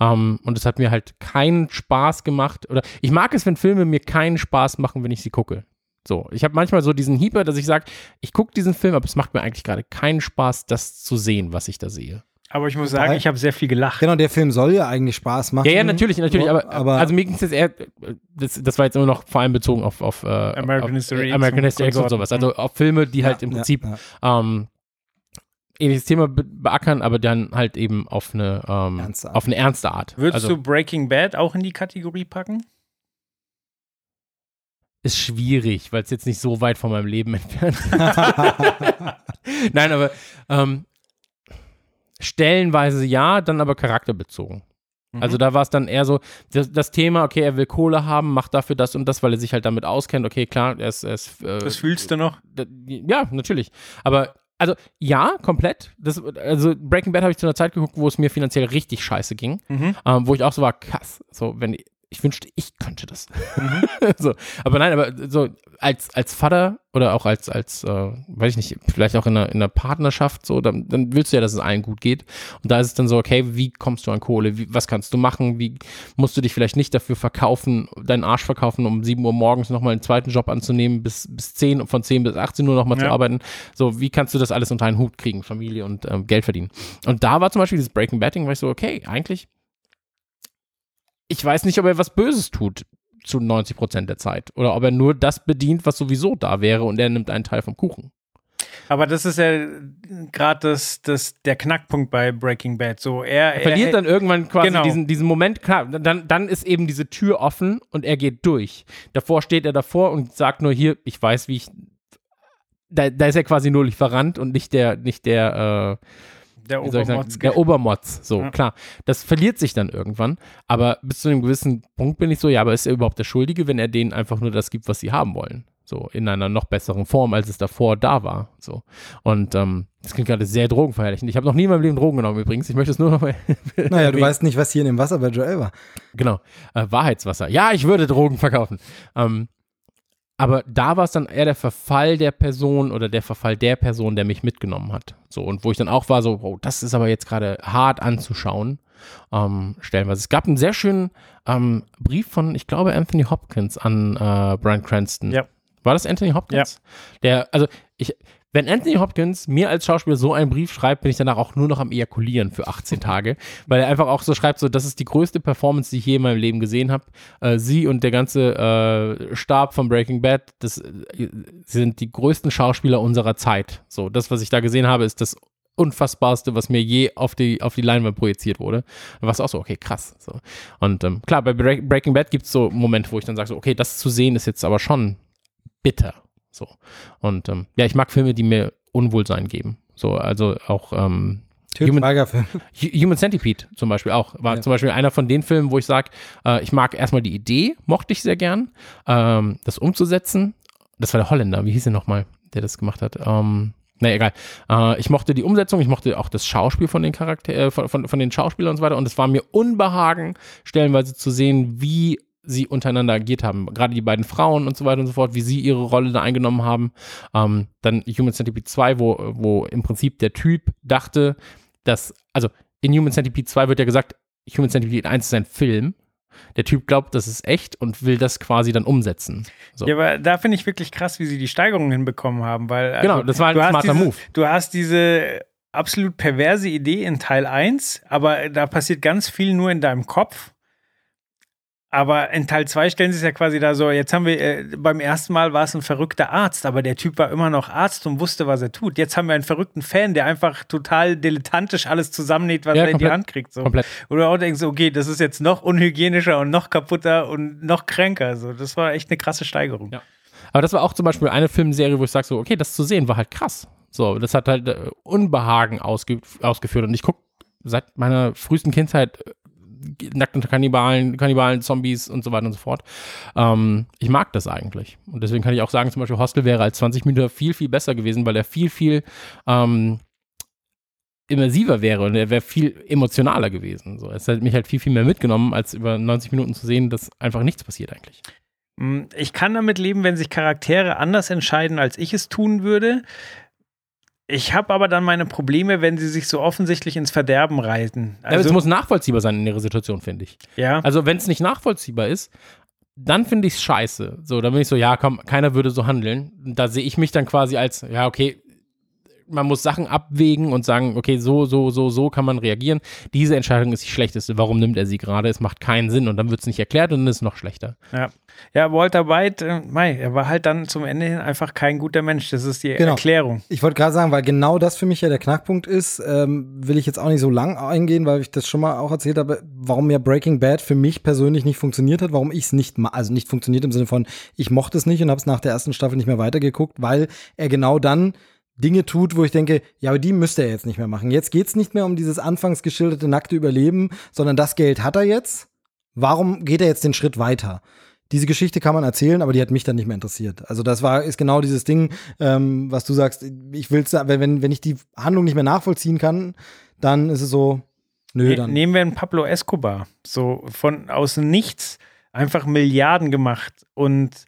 S4: Ähm, und es hat mir halt keinen Spaß gemacht oder ich mag es, wenn Filme mir keinen Spaß machen, wenn ich sie gucke. So, ich habe manchmal so diesen Hieber, dass ich sage, ich gucke diesen Film, aber es macht mir eigentlich gerade keinen Spaß, das zu sehen, was ich da sehe.
S5: Aber ich muss sagen, ich habe sehr viel gelacht.
S6: Genau, der Film soll ja eigentlich Spaß machen.
S4: Ja, ja, natürlich, natürlich, aber,
S6: aber
S4: also mir ging es jetzt eher, das, das war jetzt immer noch vor allem bezogen auf, auf äh,
S5: American
S4: auf,
S5: History X
S4: American
S5: und
S4: History X und sowas, also auf Filme, die halt im
S6: ja,
S4: Prinzip
S6: ja.
S4: ähm, ähnliches Thema be beackern, aber dann halt eben auf eine, ähm,
S6: Ernste Art.
S4: auf eine ernste Art.
S5: Würdest
S4: also,
S5: du Breaking Bad auch in die Kategorie packen?
S4: Ist schwierig, weil es jetzt nicht so weit von meinem Leben (laughs) entfernt ist. Nein, aber ähm, stellenweise ja, dann aber charakterbezogen.
S5: Mhm.
S4: Also da war es dann eher so, das, das Thema, okay, er will Kohle haben, macht dafür das und das, weil er sich halt damit auskennt. Okay, klar, er ist, er ist äh,
S5: Das fühlst du noch?
S4: Ja, natürlich. Aber also ja, komplett. Das, also Breaking Bad habe ich zu einer Zeit geguckt, wo es mir finanziell richtig scheiße ging,
S5: Mhm.
S4: ähm, wo ich auch so war, krass. So, wenn ich wünschte, ich könnte das. (laughs) so, aber nein, aber so als als Vater oder auch als als äh, weiß ich nicht, vielleicht auch in einer, in einer Partnerschaft so, dann, dann willst du ja, dass es allen gut geht. Und da ist es dann so, okay, wie kommst du an Kohle? Wie, was kannst du machen? Wie musst du dich vielleicht nicht dafür verkaufen, deinen Arsch verkaufen, um 7 Uhr morgens nochmal einen zweiten Job anzunehmen, bis, bis 10 und von 10 bis 18 Uhr nochmal zu
S5: Ja.
S4: arbeiten. So, wie kannst du das alles unter einen Hut kriegen, Familie und ähm, Geld verdienen? Und da war zum Beispiel dieses Breaking Bad Ding, war ich so, okay, eigentlich, ich weiß nicht, ob er was Böses tut zu 90 Prozent der Zeit oder ob er nur das bedient, was sowieso da wäre und er nimmt einen Teil vom Kuchen.
S5: Aber das ist ja gerade das, das, der Knackpunkt bei Breaking Bad. So, er,
S4: Er verliert dann irgendwann quasi
S5: Genau.
S4: diesen, diesen Moment, klar, dann, dann ist eben diese Tür offen und er geht durch. Davor steht er davor und sagt nur hier, ich weiß, wie ich. Da, da ist er quasi nur Lieferant und nicht der, nicht der, äh,
S5: der Obermotz.
S4: der Obermotz. So,
S5: Ja.
S4: klar. Das verliert sich dann irgendwann. Aber bis zu einem gewissen Punkt bin ich so, ja, aber ist er überhaupt der Schuldige, wenn er denen einfach nur das gibt, was sie haben wollen? So, in einer noch besseren Form, als es davor da war. So. Und ähm, das klingt gerade sehr drogenverherrlichend. Ich habe noch nie in meinem Leben Drogen genommen übrigens. Ich möchte es nur noch mal. (laughs)
S6: Naja, du weißt nicht, was hier in dem Wasser bei Joel war.
S4: Genau. Äh, Wahrheitswasser. Ja, ich würde Drogen verkaufen. Ähm, aber da war es dann eher der Verfall der Person oder der Verfall der Person, der mich mitgenommen hat. So, und wo ich dann auch war, so, oh, das ist aber jetzt gerade hart anzuschauen. Ähm, stellenweise. Es gab einen sehr schönen ähm, Brief von, ich glaube, Anthony Hopkins an äh, Brian Cranston.
S5: Ja.
S4: War das Anthony Hopkins? Der, also ich, wenn Anthony Hopkins mir als Schauspieler so einen Brief schreibt, bin ich danach auch nur noch am Ejakulieren für 18 Tage, weil er einfach auch so schreibt, so, das ist die größte Performance, die ich je in meinem Leben gesehen habe. Äh, sie und der ganze äh, Stab von Breaking Bad, das äh, sind die größten Schauspieler unserer Zeit. So, das, was ich da gesehen habe, ist das unfassbarste, was mir je auf die, auf die Leinwand projiziert wurde. Da war es auch so, okay, krass. So. Und ähm, klar, bei Break Breaking Bad gibt es so Momente, wo ich dann sage, so, okay, das zu sehen ist jetzt aber schon bitter. So. Und ähm, ja, ich mag Filme, die mir Unwohlsein geben. So, also auch ähm, Human- Human Centipede zum Beispiel auch. War
S6: Ja.
S4: zum Beispiel einer von den Filmen, wo ich sage, äh, ich mag erstmal die Idee, mochte ich sehr gern, ähm, das umzusetzen. Das war der Holländer, wie hieß er nochmal, der das gemacht hat? Ähm, na egal. Äh, ich mochte die Umsetzung, ich mochte auch das Schauspiel von den Charakter äh, von, von, von den Schauspielern und so weiter. Und es war mir Unbehagen, stellenweise zu sehen, wie sie untereinander agiert haben. Gerade die beiden Frauen und so weiter und so fort, wie sie ihre Rolle da eingenommen haben. Ähm, dann Human Centipede 2, wo, wo im Prinzip der Typ dachte, dass, also in Human Centipede 2 wird ja gesagt, Human Centipede 1 ist ein Film. Der Typ glaubt, das ist echt und will das quasi dann umsetzen. So.
S5: Ja, aber da finde ich wirklich krass, wie sie die Steigerung hinbekommen haben, weil also,
S4: Genau, das war ein smarter
S5: diese,
S4: Move.
S5: Du hast diese absolut perverse Idee in Teil 1, aber da passiert ganz viel nur in deinem Kopf. Aber in Teil 2 stellen sie es ja quasi da so, jetzt haben wir, äh, beim ersten Mal war es ein verrückter Arzt, aber der Typ war immer noch Arzt und wusste, was er tut. Jetzt haben wir einen verrückten Fan, der einfach total dilettantisch alles zusammennäht, was
S4: Ja,
S5: er in die
S4: komplett.
S5: Hand kriegt. So.
S4: Komplett.
S5: Oder auch denkst, okay, das ist jetzt noch unhygienischer und noch kaputter und noch kränker. So, das war echt eine krasse Steigerung.
S4: Ja. Aber das war auch zum Beispiel eine Filmserie, wo ich sage so, okay, das zu sehen war halt krass. So, das hat halt äh, Unbehagen ausge ausgeführt. Und ich gucke seit meiner frühesten Kindheit äh, nackte Kannibalen, Kannibalen, Zombies und so weiter und so fort. Ähm, ich mag das eigentlich. Und deswegen kann ich auch sagen, zum Beispiel Hostel wäre als 20 Minuten viel, viel besser gewesen, weil er viel, viel ähm, immersiver wäre und er wäre viel emotionaler gewesen. So, es hat mich halt viel, viel mehr mitgenommen, als über 90 Minuten zu sehen, dass einfach nichts passiert eigentlich.
S5: Mm, Ich kann damit leben, wenn sich Charaktere anders entscheiden, als ich es tun würde. Ich habe aber dann meine Probleme, wenn sie sich so offensichtlich ins Verderben reiten.
S4: Also,
S5: Also,
S4: es muss nachvollziehbar sein in ihrer Situation, finde ich.
S5: ja.
S4: Also, wenn es nicht nachvollziehbar ist, dann finde ich es scheiße. So, dann bin ich so, ja, komm, keiner würde so handeln. Da sehe ich mich dann quasi als, ja, okay, man muss Sachen abwägen und sagen, okay, so, so, so, so kann man reagieren. Diese Entscheidung ist die schlechteste. Warum nimmt er sie gerade? Es macht keinen Sinn und dann wird es nicht erklärt und dann ist es noch schlechter.
S5: Ja. ja, Walter White, äh, mei, er war halt dann zum Ende hin einfach kein guter Mensch. Das ist die
S6: Genau.
S5: Erklärung.
S6: Ich wollte gerade sagen, weil genau das für mich ja der Knackpunkt ist, ähm, will ich jetzt auch nicht so lang eingehen, weil ich das schon mal auch erzählt habe, warum ja Breaking Bad für mich persönlich nicht funktioniert hat, warum ich es nicht, ma- also nicht funktioniert im Sinne von, ich mochte es nicht und habe es nach der ersten Staffel nicht mehr weitergeguckt, weil er genau dann Dinge tut, wo ich denke, ja, aber die müsste er jetzt nicht mehr machen. Jetzt geht's nicht mehr um dieses anfangs geschilderte nackte Überleben, sondern das Geld hat er jetzt. Warum geht er jetzt den Schritt weiter? Diese Geschichte kann man erzählen, aber die hat mich dann nicht mehr interessiert. Also das war ist genau dieses Ding, ähm, was du sagst. Ich will's, wenn wenn ich die Handlung nicht mehr nachvollziehen kann, dann ist es so, nö,
S5: Ne-
S6: dann.
S5: Nehmen wir einen Pablo Escobar. So von aus nichts einfach Milliarden gemacht. Und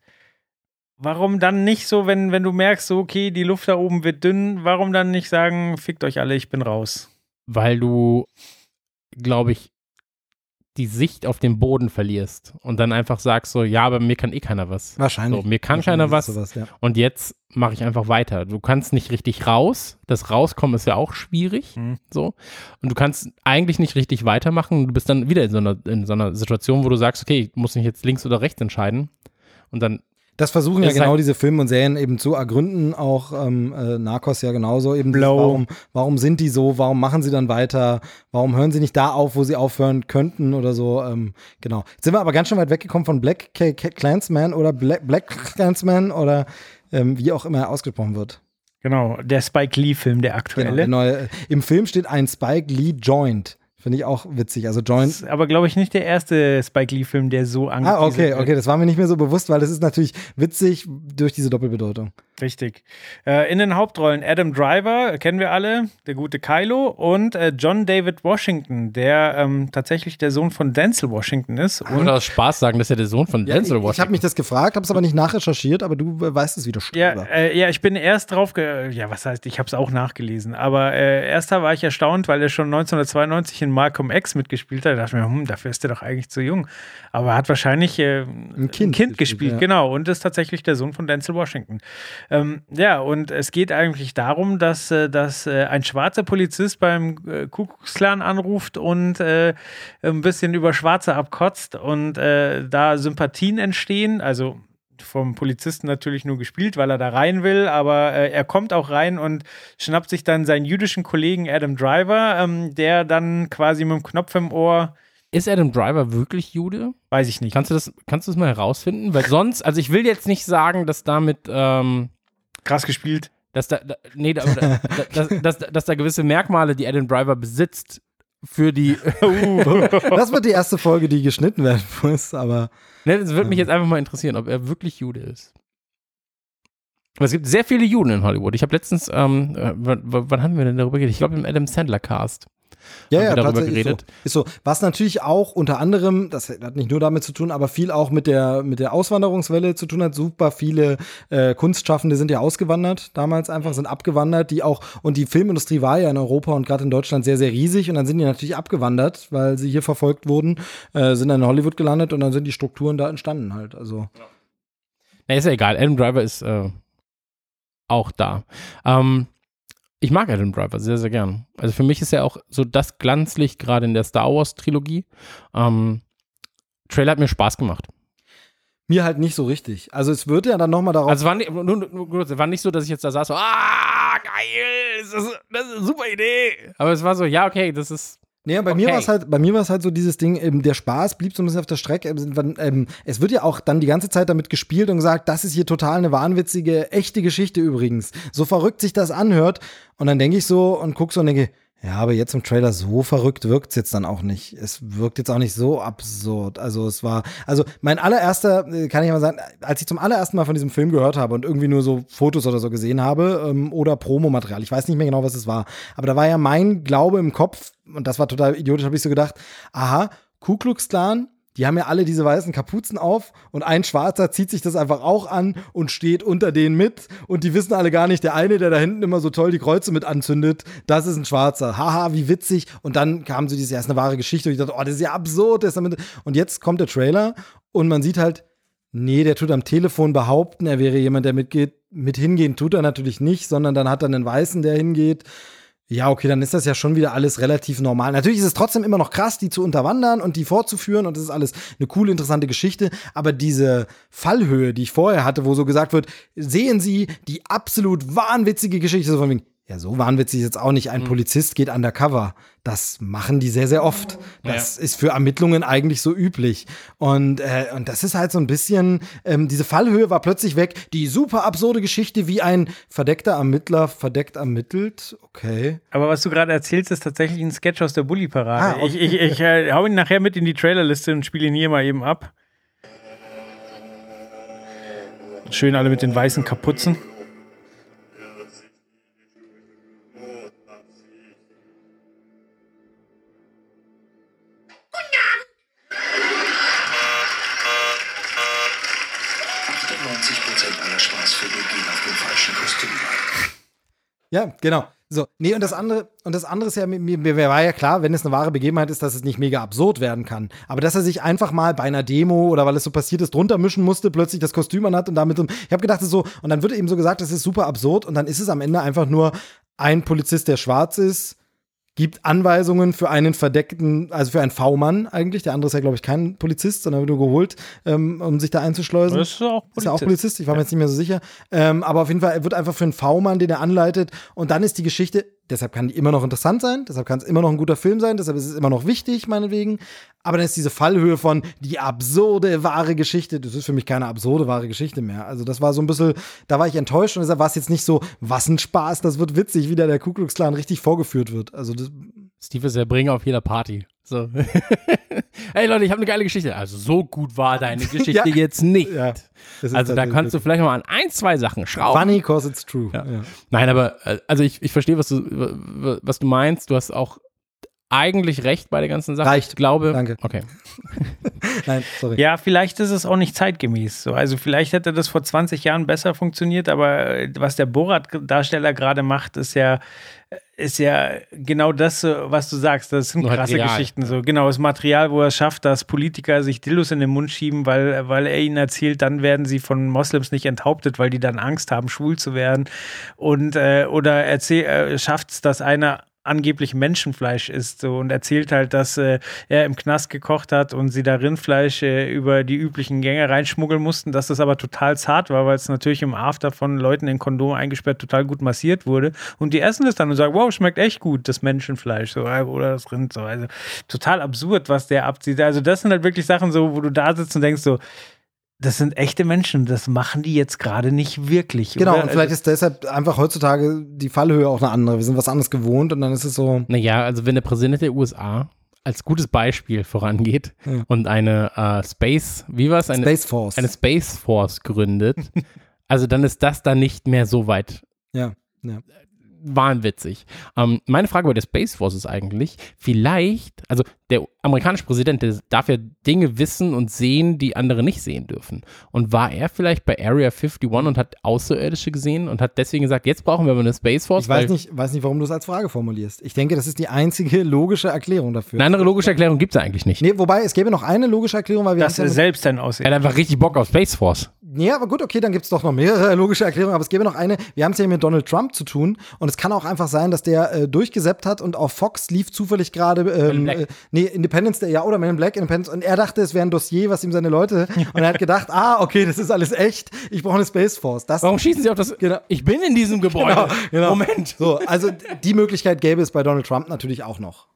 S5: warum dann nicht so, wenn, wenn du merkst, so, okay, die Luft da oben wird dünn, warum dann nicht sagen, fickt euch alle, ich bin raus?
S4: Weil du, glaube ich, die Sicht auf den Boden verlierst und dann einfach sagst so, ja, aber mir kann eh keiner was.
S6: Wahrscheinlich.
S4: So, mir kann
S6: Wahrscheinlich
S4: keiner was
S6: sowas, ja.
S4: und jetzt mache ich einfach weiter. Du kannst nicht richtig raus. Das Rauskommen ist ja auch schwierig.
S5: Mhm.
S4: So. Und du kannst eigentlich nicht richtig weitermachen. Du bist dann wieder in so einer, in so einer Situation, wo du sagst, okay, ich muss mich jetzt links oder rechts entscheiden. Und dann
S6: Das versuchen ja genau
S4: halt-
S6: diese Filme und Serien eben zu ergründen, auch ähm, äh, Narcos ja genauso eben.
S5: Blow.
S6: Warum, warum sind die so? Warum machen sie dann weiter? Warum hören sie nicht da auf, wo sie aufhören könnten oder so? Ähm, genau. Jetzt sind wir aber ganz schön weit weggekommen von Black K K Clansman oder Black, Black Clansman oder ähm, wie auch immer er ausgesprochen wird.
S5: Genau, der Spike Lee-Film, der
S6: Genau,
S5: aktuelle.
S6: der neue, Im Film steht ein Spike Lee Joint. Finde ich auch witzig. Also Joint
S5: Das ist aber, glaube ich, nicht der erste Spike Lee-Film, der so angeteasert
S6: Ah, okay, okay, das war mir nicht mehr so bewusst, weil das ist natürlich witzig durch diese Doppelbedeutung.
S5: Richtig. Äh, in den Hauptrollen Adam Driver, kennen wir alle, der gute Kylo, und äh, John David Washington, der ähm, tatsächlich der Sohn von Denzel Washington ist.
S4: Ich würde aus Spaß sagen, das ist ja der Sohn von
S6: Ja,
S4: Denzel
S6: ich ich habe
S4: Washington.
S6: mich das gefragt, habe es aber nicht nachrecherchiert, aber du äh, weißt es wieder
S5: Ja, äh, ja, ich bin erst drauf, ge ja, was heißt, ich habe es auch nachgelesen, aber äh, erster war ich erstaunt, weil er schon 1992 in Malcolm X mitgespielt hat. Da dachte ich mir, hm, dafür ist er doch eigentlich zu jung. Aber er hat wahrscheinlich äh, ein
S6: Kind
S5: gespielt,
S6: gespielt, ja.
S5: genau, und ist tatsächlich der Sohn von Denzel Washington. Ähm, ja, und es geht eigentlich darum, dass, äh, dass äh, ein schwarzer Polizist beim äh, Ku Klux Klan anruft und äh, ein bisschen über Schwarze abkotzt und äh, da Sympathien entstehen, also vom Polizisten natürlich nur gespielt, weil er da rein will, aber äh, er kommt auch rein und schnappt sich dann seinen jüdischen Kollegen Adam Driver, ähm, der dann quasi mit dem Knopf im Ohr,
S4: Ist Adam Driver wirklich Jude?
S5: weiß ich nicht.
S4: Kannst du das, kannst du das mal herausfinden? Weil sonst, also ich will jetzt nicht sagen, dass damit, ähm,
S5: Krass gespielt.
S4: dass da, da nee, da, (laughs) da, dass, dass, dass da gewisse Merkmale, die Adam Driver besitzt, für die, (laughs) (laughs)
S6: Das wird die erste Folge, die geschnitten werden muss, aber
S4: ne, das würde mich jetzt einfach mal interessieren, ob er wirklich Jude ist. Aber es gibt sehr viele Juden in Hollywood. Ich habe letztens, ähm, äh, wann, wann haben wir denn darüber geredet? Ich glaube im Adam Sandler Cast.
S6: Ja, ja,
S4: darüber
S6: tatsächlich
S4: geredet?
S6: Ist, so. ist so. Was natürlich auch unter anderem, das hat nicht nur damit zu tun, aber viel auch mit der, mit der Auswanderungswelle zu tun hat. Super viele äh, Kunstschaffende sind ja ausgewandert, damals einfach, sind abgewandert, die auch, und die Filmindustrie war ja in Europa und gerade in Deutschland sehr, sehr riesig und dann sind die natürlich abgewandert, weil sie hier verfolgt wurden, äh, sind dann in Hollywood gelandet und dann sind die Strukturen da entstanden halt. Also.
S4: Na, ist ja egal. Adam Driver ist äh, auch da. Ähm, ich mag Adam Driver sehr, sehr gern. Also für mich ist er auch so das Glanzlicht gerade in der Star Wars Trilogie. Ähm, Trailer hat mir Spaß gemacht.
S6: Mir halt nicht so richtig. Also es wird ja dann nochmal darauf.
S4: Also es war nicht, nur, nur, war nicht so, dass ich jetzt da saß so, ah, geil, das ist, das ist eine super Idee. Aber es war so, ja, okay, das ist,
S6: Nee, bei mir
S4: Okay.
S6: war es halt, bei mir war es halt so dieses Ding, ähm, der Spaß blieb so ein bisschen auf der Strecke. Ähm, ähm, es wird ja auch dann die ganze Zeit damit gespielt und gesagt, das ist hier total eine wahnwitzige, echte Geschichte übrigens. So verrückt sich das anhört. Und dann denke ich so und guck so und denke, ja, aber jetzt im Trailer so verrückt wirkt es jetzt dann auch nicht. Es wirkt jetzt auch nicht so absurd. Also es war, also mein allererster, äh, kann ich mal sagen, als ich zum allerersten Mal von diesem Film gehört habe und irgendwie nur so Fotos oder so gesehen habe ähm, oder Promomaterial, ich weiß nicht mehr genau, was es war, aber da war ja mein Glaube im Kopf, und das war total idiotisch, habe ich so gedacht, aha, Ku Klux Klan, die haben ja alle diese weißen Kapuzen auf und ein Schwarzer zieht sich das einfach auch an und steht unter denen mit und die wissen alle gar nicht, der eine, der da hinten immer so toll die Kreuze mit anzündet, das ist ein Schwarzer. Haha, wie witzig. Und dann kam so dieses, ja, ist eine wahre Geschichte und ich dachte, oh, das ist ja absurd. Das damit und jetzt kommt der Trailer und man sieht halt, nee, der tut am Telefon behaupten, er wäre jemand, der mitgeht, mit hingehen tut er natürlich nicht, sondern dann hat er einen Weißen, der hingeht. Ja, okay, dann ist das ja schon wieder alles relativ normal. Natürlich ist es trotzdem immer noch krass, die zu unterwandern und die fortzuführen und das ist alles eine coole, interessante Geschichte. Aber diese Fallhöhe, die ich vorher hatte, wo so gesagt wird, sehen Sie die absolut wahnwitzige Geschichte, so von wegen, ja, so wahnwitzig ist jetzt auch nicht. Ein Polizist geht undercover. Das machen die sehr, sehr oft. Das ist für Ermittlungen eigentlich so üblich. Und, äh, und das ist halt so ein bisschen, ähm, diese Fallhöhe war plötzlich weg. Die super absurde Geschichte, wie ein verdeckter Ermittler verdeckt ermittelt. Okay.
S5: Aber was du gerade erzählst, ist tatsächlich ein Sketch aus der Bully-Parade.
S6: Ah,
S5: ich ich, ich äh, hau ihn nachher mit in die Trailerliste und spiele ihn hier mal eben ab. Schön alle mit den weißen Kapuzen.
S6: Ja, genau. So, nee, und das andere, und das andere ist ja, mir, mir war ja klar, wenn es eine wahre Begebenheit ist, dass es nicht mega absurd werden kann. Aber dass er sich einfach mal bei einer Demo oder weil es so passiert ist, drunter mischen musste, plötzlich das Kostüm anhat und damit, ich habe gedacht, das ist so, und dann wird eben so gesagt, das ist super absurd und dann ist es am Ende einfach nur ein Polizist, der schwarz ist, gibt Anweisungen für einen verdeckten, also für einen V-Mann eigentlich. Der andere ist ja, glaube ich, kein Polizist, sondern wird nur geholt, ähm, um sich da einzuschleusen.
S5: Das ist auch Polizist.
S6: Ist ja auch Polizist, ich war mir jetzt nicht mehr so sicher. Ähm, aber auf jeden Fall, er wird einfach für einen V-Mann, den er anleitet. Und dann ist die Geschichte, deshalb kann die immer noch interessant sein, deshalb kann es immer noch ein guter Film sein, deshalb ist es immer noch wichtig, meinetwegen. Aber dann ist diese Fallhöhe von die absurde, wahre Geschichte, das ist für mich keine absurde, wahre Geschichte mehr. Also das war so ein bisschen, da war ich enttäuscht und deshalb war es jetzt nicht so, was ein Spaß, das wird witzig, wie da der Ku Klux Klan richtig vorgeführt wird. Also das,
S4: Steve ist der Bringer auf jeder Party. So. (laughs) hey Leute, ich habe eine geile Geschichte. Also so gut war deine (laughs) Geschichte
S6: Ja.
S4: jetzt nicht.
S6: ja.
S4: Also da kannst du vielleicht noch mal an ein, zwei Sachen schrauben.
S6: Funny, cause it's true. Ja.
S4: Nein, aber äh, also ich, ich verstehe, was du, was du meinst. Du hast auch eigentlich recht bei der ganzen Sache.
S6: Reicht.
S4: Ich glaube.
S6: Danke.
S4: Okay. (laughs)
S6: Nein, sorry.
S5: Ja, vielleicht ist es auch nicht zeitgemäß. So. Also vielleicht hätte das vor 20 Jahren besser funktioniert, aber äh, was der Borat-Darsteller gerade macht, ist ja, ist ja genau das, äh, was du sagst. Das sind
S4: halt
S5: krasse
S4: real.
S5: Geschichten. So. Genau, das Material, wo er es schafft, dass Politiker sich Dillos in den Mund schieben, weil, weil er ihnen erzählt, dann werden sie von Moslems nicht enthauptet, weil die dann Angst haben, schwul zu werden. Und äh, oder erzähl, äh, schafft es, dass einer angeblich Menschenfleisch isst so, und erzählt halt, dass äh, er im Knast gekocht hat und sie da Rindfleisch äh, über die üblichen Gänge reinschmuggeln mussten, dass das aber total zart war, weil es natürlich im After von Leuten in Kondom eingesperrt total gut massiert wurde und die essen das dann und sagen, wow, schmeckt echt gut, das Menschenfleisch so, äh, oder das Rind so, also total absurd, was der abzieht. Also das sind halt wirklich Sachen so, wo du da sitzt und denkst so, das sind echte Menschen, das machen die jetzt gerade nicht wirklich.
S6: Genau,
S5: oder?
S6: und vielleicht ist deshalb einfach heutzutage die Fallhöhe auch eine andere. Wir sind was anderes gewohnt und dann ist es so.
S4: Naja, also wenn der Präsident der USA als gutes Beispiel vorangeht
S6: Ja.
S4: und eine äh, Space, wie war es? Eine,
S6: Space Force.
S4: eine Space Force gründet, (laughs) also dann ist das dann nicht mehr so weit
S6: ja, ja.
S4: wahnwitzig. Ähm, meine Frage bei der Space Force ist eigentlich, vielleicht, also der amerikanische Präsident, der darf ja Dinge wissen und sehen, die andere nicht sehen dürfen. Und war er vielleicht bei Area 51 und hat Außerirdische gesehen und hat deswegen gesagt, jetzt brauchen wir aber eine Space Force?
S6: Ich weiß nicht, weiß nicht, warum du es als Frage formulierst. Ich denke, das ist die einzige logische Erklärung dafür.
S4: Eine andere logische Erklärung gibt es eigentlich nicht.
S6: Nee, wobei, es gäbe noch eine logische Erklärung, weil wir
S5: dass er selbst dann
S4: Er
S5: aussieht.
S4: hat einfach richtig Bock auf Space Force.
S6: Ja, aber gut, okay, dann gibt es doch noch mehrere (laughs) logische Erklärungen, aber es gäbe noch eine. Wir haben es ja mit Donald Trump zu tun und es kann auch einfach sein, dass der äh, durchgesäppt hat und auf Fox lief zufällig gerade ähm, äh, nee, Independence Day, ja, oder Man in Black Independence und er dachte, es wäre ein Dossier, was ihm seine Leute und er hat gedacht, ah, okay, das ist alles echt, ich brauche eine Space Force. Das,
S4: Warum schießen Sie auf das?
S6: Genau.
S4: Ich bin in diesem Gebäude.
S6: Genau, genau.
S4: Moment.
S6: So, also die Möglichkeit gäbe es bei Donald Trump natürlich auch noch.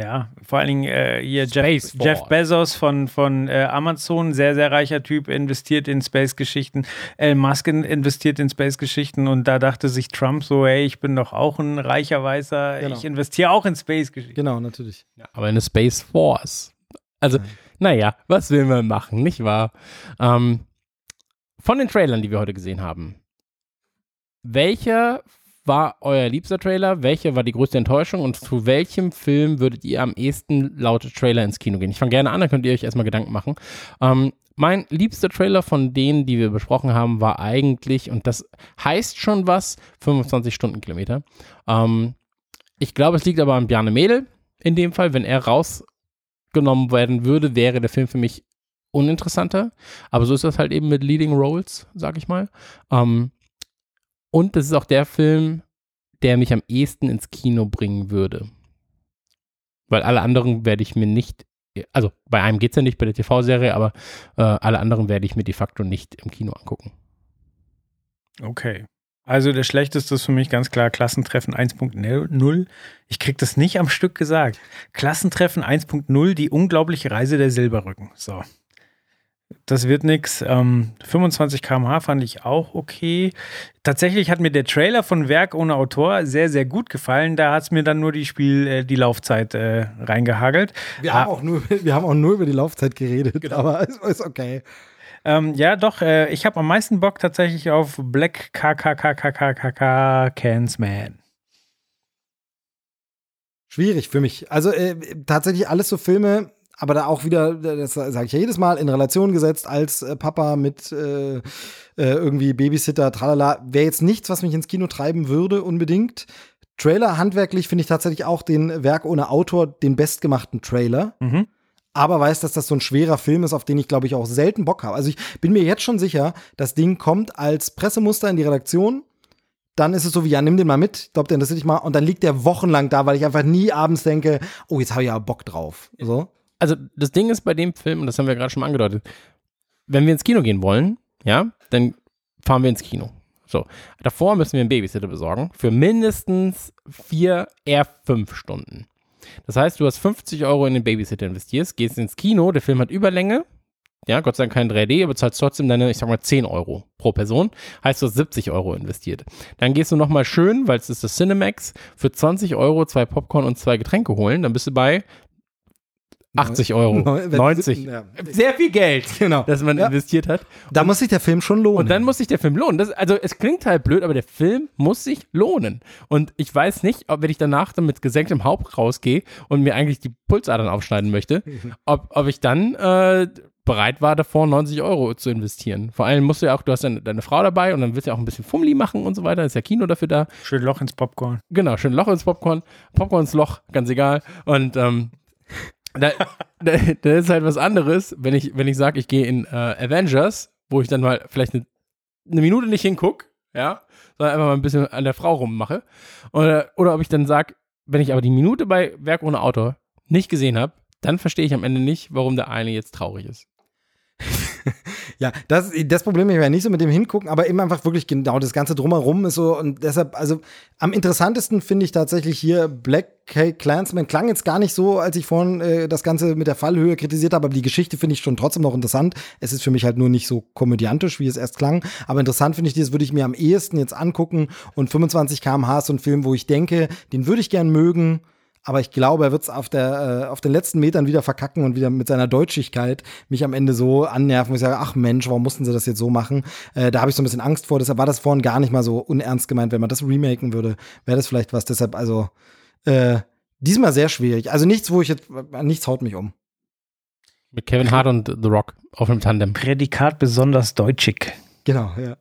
S5: Ja, vor allen Dingen äh, hier Jeff. Jeff Bezos von, von äh, Amazon, sehr, sehr reicher Typ, investiert in Space-Geschichten. Elon Musk in- investiert in Space-Geschichten und da dachte sich Trump so, hey, ich bin doch auch ein reicher Weißer,
S6: Genau.
S5: ich investiere auch in Space-Geschichten.
S6: Genau, natürlich.
S4: Aber eine Space Force. Also, naja, was will man machen, nicht wahr? Ähm, von den Trailern, die wir heute gesehen haben, welcher war euer liebster Trailer? Welcher war die größte Enttäuschung? Und zu welchem Film würdet ihr am ehesten laut Trailer ins Kino gehen? Ich fange gerne an, dann könnt ihr euch erstmal Gedanken machen. Ähm, mein liebster Trailer von denen, die wir besprochen haben, war eigentlich, und das heißt schon was, 25 Stundenkilometer. Ähm, ich glaube, es liegt aber an Bjarne Mädel in dem Fall. Wenn er rausgenommen werden würde, wäre der Film für mich uninteressanter. Aber so ist das halt eben mit Leading Roles, sag ich mal. Ähm, Und das ist auch der Film, der mich am ehesten ins Kino bringen würde. Weil alle anderen werde ich mir nicht, also bei einem geht es ja nicht, bei der TV-Serie, aber äh, alle anderen werde ich mir de facto nicht im Kino angucken.
S5: Okay. Also der schlechteste ist für mich ganz klar Klassentreffen 1.0. Ich krieg das nicht am Stück gesagt. Klassentreffen 1.0, die unglaubliche Reise der Silberrücken. So. Das wird nix. Ähm, 25 km/h fand ich auch okay. Tatsächlich hat mir der Trailer von Werk ohne Autor sehr, sehr gut gefallen. Da hat es mir dann nur die Spiel, äh, die Laufzeit äh, reingehagelt.
S6: Wir,
S5: Ah,
S6: haben auch nur, (laughs) wir haben auch nur über die Laufzeit geredet, aber es ist okay.
S5: Ähm, ja, doch, äh, ich habe am meisten Bock tatsächlich auf Black KKKKKKK Cans Man.
S6: Schwierig für mich. Also äh, tatsächlich alles so Filme, aber da auch wieder, das sage ich ja jedes Mal, in Relation gesetzt als äh, Papa mit äh, äh, irgendwie Babysitter, tralala, wäre jetzt nichts, was mich ins Kino treiben würde unbedingt. Trailer handwerklich finde ich tatsächlich auch den Werk ohne Autor den bestgemachten Trailer.
S5: Mhm.
S6: aber weiß, dass das so ein schwerer Film ist, auf den ich, glaube ich, auch selten Bock habe. Also ich bin mir jetzt schon sicher, das Ding kommt als Pressemuster in die Redaktion. Dann ist es so wie, ja, nimm den mal mit, ich glaube, der interessiert dich mal. Und dann liegt der wochenlang da, weil ich einfach nie abends denke, oh, jetzt habe ich ja Bock drauf. So.
S4: Also das Ding ist bei dem Film, und das haben wir gerade schon mal angedeutet, wenn wir ins Kino gehen wollen, ja, dann fahren wir ins Kino. So, davor müssen wir einen Babysitter besorgen für mindestens vier, eher fünf Stunden. Das heißt, du hast 50 Euro in den Babysitter investierst, gehst ins Kino, der Film hat Überlänge, ja, Gott sei Dank kein 3D, aber zahlst trotzdem deine, ich sag mal, 10 Euro pro Person. Heißt, du hast 70 Euro investiert. Dann gehst du nochmal schön, weil es ist das Cinemax, für 20 Euro zwei Popcorn und zwei Getränke holen. Dann bist du bei 80 Euro,
S6: Neu-
S4: 90.
S6: Ja.
S4: Sehr viel Geld,
S6: Genau.
S4: das man
S6: Ja.
S4: investiert hat.
S6: Da muss sich der Film schon lohnen.
S4: Und dann muss sich der Film lohnen. Das, also es klingt halt blöd, aber der Film muss sich lohnen. Und ich weiß nicht, ob wenn ich danach dann mit gesenktem Haupt rausgehe und mir eigentlich die Pulsadern aufschneiden möchte, (laughs) ob, ob ich dann äh, bereit war, davor 90 Euro zu investieren. Vor allem musst du ja auch, du hast deine, deine Frau dabei und dann willst du ja auch ein bisschen Fummeli machen und so weiter. Ist ja Kino dafür da.
S5: Schön Loch ins Popcorn.
S4: Genau, schön Loch ins Popcorn, Popcorn ins Loch, ganz egal. Und ähm, da, da, da ist halt was anderes, wenn ich, wenn ich sage, ich gehe in äh, Avengers, wo ich dann mal vielleicht eine, eine Minute nicht hinguck, ja, sondern einfach mal ein bisschen an der Frau rummache. Oder, oder ob ich dann sage, wenn ich aber die Minute bei Werk ohne Autor nicht gesehen habe, dann verstehe ich am Ende nicht, warum der eine jetzt traurig ist. (laughs)
S6: Ja, das, das Problem ist ja nicht so mit dem Hingucken, aber eben einfach wirklich genau das Ganze drumherum ist so und deshalb, also am interessantesten finde ich tatsächlich hier Black K Clansman klang jetzt gar nicht so, als ich vorhin äh, das Ganze mit der Fallhöhe kritisiert habe, aber die Geschichte finde ich schon trotzdem noch interessant. Es ist für mich halt nur nicht so komödiantisch, wie es erst klang, aber interessant finde ich, das würde ich mir am ehesten jetzt angucken und 25 km/h ist so ein Film, wo ich denke, den würde ich gern mögen. Aber ich glaube, er wird es auf, der, äh, auf den letzten Metern wieder verkacken und wieder mit seiner Deutschigkeit mich am Ende so annerven, wo ich sage, ach Mensch, warum mussten sie das jetzt so machen? Äh, da habe ich so ein bisschen Angst vor. Deshalb war das vorhin gar nicht mal so unernst gemeint. Wenn man das remaken würde, wäre das vielleicht was. Deshalb, also, äh, diesmal sehr schwierig. Also nichts, wo ich jetzt, nichts haut mich um.
S4: Mit Kevin Hart und The Rock auf einem Tandem.
S5: Prädikat besonders deutschig.
S6: Genau, ja.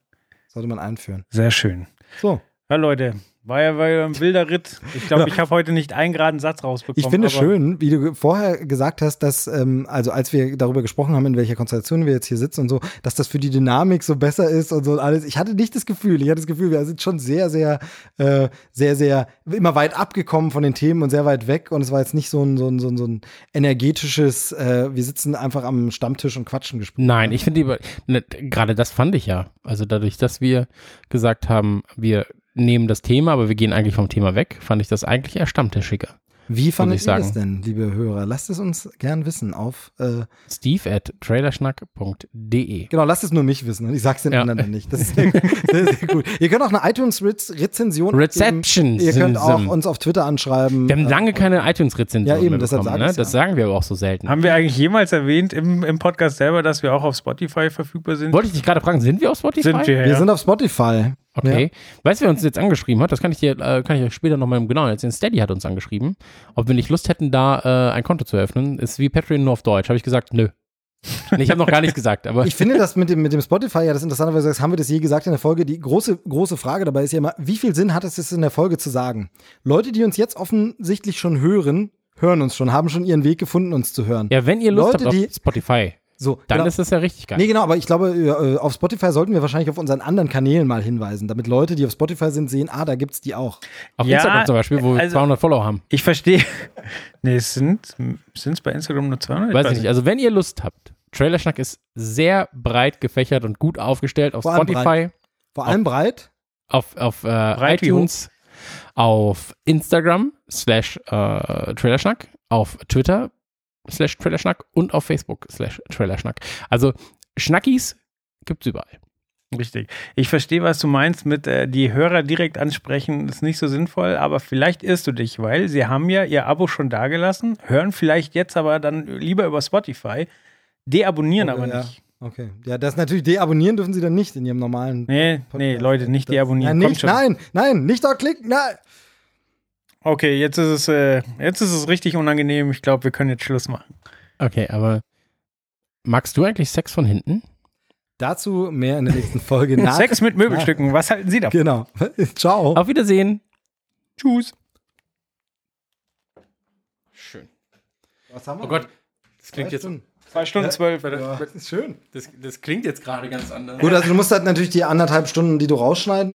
S6: Sollte man einführen.
S5: Sehr schön.
S6: So.
S5: Ja, Leute, war ja, war ja ein wilder Ritt. Ich glaube, ich habe heute nicht einen geraden Satz rausbekommen.
S6: Ich finde
S5: aber
S6: schön, wie du vorher gesagt hast, dass, ähm, also als wir darüber gesprochen haben, in welcher Konstellation wir jetzt hier sitzen und so, dass das für die Dynamik so besser ist und so und alles. Ich hatte nicht das Gefühl, ich hatte das Gefühl, wir sind schon sehr, sehr, äh, sehr, sehr, immer weit abgekommen von den Themen und sehr weit weg und es war jetzt nicht so ein, so ein, so ein, so ein energetisches, äh, wir sitzen einfach am Stammtisch und quatschen Gespräch.
S4: Nein, ich finde, die- ne, gerade das fand ich ja. Also dadurch, dass wir gesagt haben, wir nehmen das Thema, aber wir gehen eigentlich vom Thema weg, fand ich das eigentlich eher stammtischiger.
S6: Wie fandet
S4: ich
S6: ihr
S4: sagen.
S6: das denn, liebe Hörer? Lasst es uns gern wissen auf, äh,
S4: Steve at trailerschnack.de.
S6: genau, lasst es nur mich wissen und ich sag's den
S4: Ja.
S6: anderen dann nicht. Das ist sehr, sehr, sehr gut. Ihr könnt auch eine iTunes-Rezension
S4: Reception.
S6: Ihr könnt auch uns auf Twitter anschreiben.
S4: Wir haben
S6: Äh,
S4: lange keine iTunes-Rezension
S6: Ja, eben,
S4: mehr
S6: deshalb
S4: bekommen. Ne?
S6: ich's
S4: Das
S6: ja.
S4: sagen wir aber auch so selten.
S5: Haben wir eigentlich jemals erwähnt im, im Podcast selber, dass wir auch auf Spotify verfügbar sind?
S4: Wollte ich dich gerade fragen, sind wir auf Spotify?
S5: Sind wir,
S6: Wir
S5: ja.
S6: sind auf Spotify.
S4: Okay. Weißt du, wer uns jetzt angeschrieben hat? Das kann ich dir, äh, kann ich euch später nochmal im Genauen erzählen. Steady hat uns angeschrieben, ob wir nicht Lust hätten, da äh, ein Konto zu eröffnen. Ist wie Patreon nur auf Deutsch. Habe ich gesagt, nö. Nee, ich habe noch gar nichts gesagt, aber
S6: Ich finde das mit dem, mit dem Spotify ja das Interessante, weil du sagst, haben wir das je gesagt in der Folge? Die große, große Frage dabei ist ja immer, wie viel Sinn hat es jetzt in der Folge zu sagen? Leute, die uns jetzt offensichtlich schon hören, hören uns schon, haben schon ihren Weg gefunden, uns zu hören.
S4: ja, wenn ihr Lust
S6: Leute,
S4: habt
S6: die-
S4: auf Spotify,
S6: So,
S4: Dann
S6: genau.
S4: ist das ja richtig geil.
S6: Nee, genau, aber ich glaube, äh, auf Spotify sollten wir wahrscheinlich auf unseren anderen Kanälen mal hinweisen, damit Leute, die auf Spotify sind, sehen, ah, da gibt's die auch.
S4: Auf
S5: Ja,
S4: Instagram zum Beispiel, wo wir
S5: also-
S4: 200 Follower haben.
S5: Ich verstehe. (laughs) Nee, es sind es bei Instagram nur 200?
S4: Weiß ich nicht. Also, wenn ihr Lust habt, Trailerschnack ist sehr breit gefächert und gut aufgestellt auf
S6: Vor allem
S4: Spotify,
S6: Vor allem breit.
S4: auf, auf äh,
S5: Breit wie
S4: iTunes, auf Instagram slash äh, Trailerschnack, auf Twitter slash Trailerschnack und auf Facebook slash Trailerschnack. Also Schnackis gibt's überall.
S5: Richtig. Ich verstehe, was du meinst mit äh, die Hörer direkt ansprechen, ist nicht so sinnvoll, aber vielleicht irrst du dich, weil sie haben ja ihr Abo schon dagelassen, hören vielleicht jetzt aber dann lieber über Spotify, deabonnieren aber
S6: ja.
S5: nicht.
S6: Okay. Ja, das natürlich deabonnieren dürfen sie dann nicht in ihrem normalen.
S5: Nee, nee, Leute, nicht deabonnieren.
S6: Ja,
S5: Kommt
S6: nicht,
S5: schon.
S6: nein, nein, nicht dort klicken, nein.
S5: Okay, jetzt ist es, äh, jetzt ist es richtig unangenehm. Ich glaube, wir können jetzt Schluss machen.
S4: Okay, aber magst du eigentlich Sex von hinten?
S6: Dazu mehr in der nächsten Folge. (laughs) Nach
S5: Sex mit Möbelstücken, was halten Sie davon?
S6: Genau. (laughs) Ciao.
S4: Auf Wiedersehen.
S5: Tschüss.
S4: Schön.
S6: Was haben wir?
S4: Oh Gott, das klingt jetzt.
S6: Stunden.
S5: Zwei Stunden zwölf.
S6: Ja, das ist schön.
S4: Das, das klingt jetzt gerade ganz anders.
S6: Gut, also du musst halt natürlich die anderthalb Stunden, die du rausschneiden,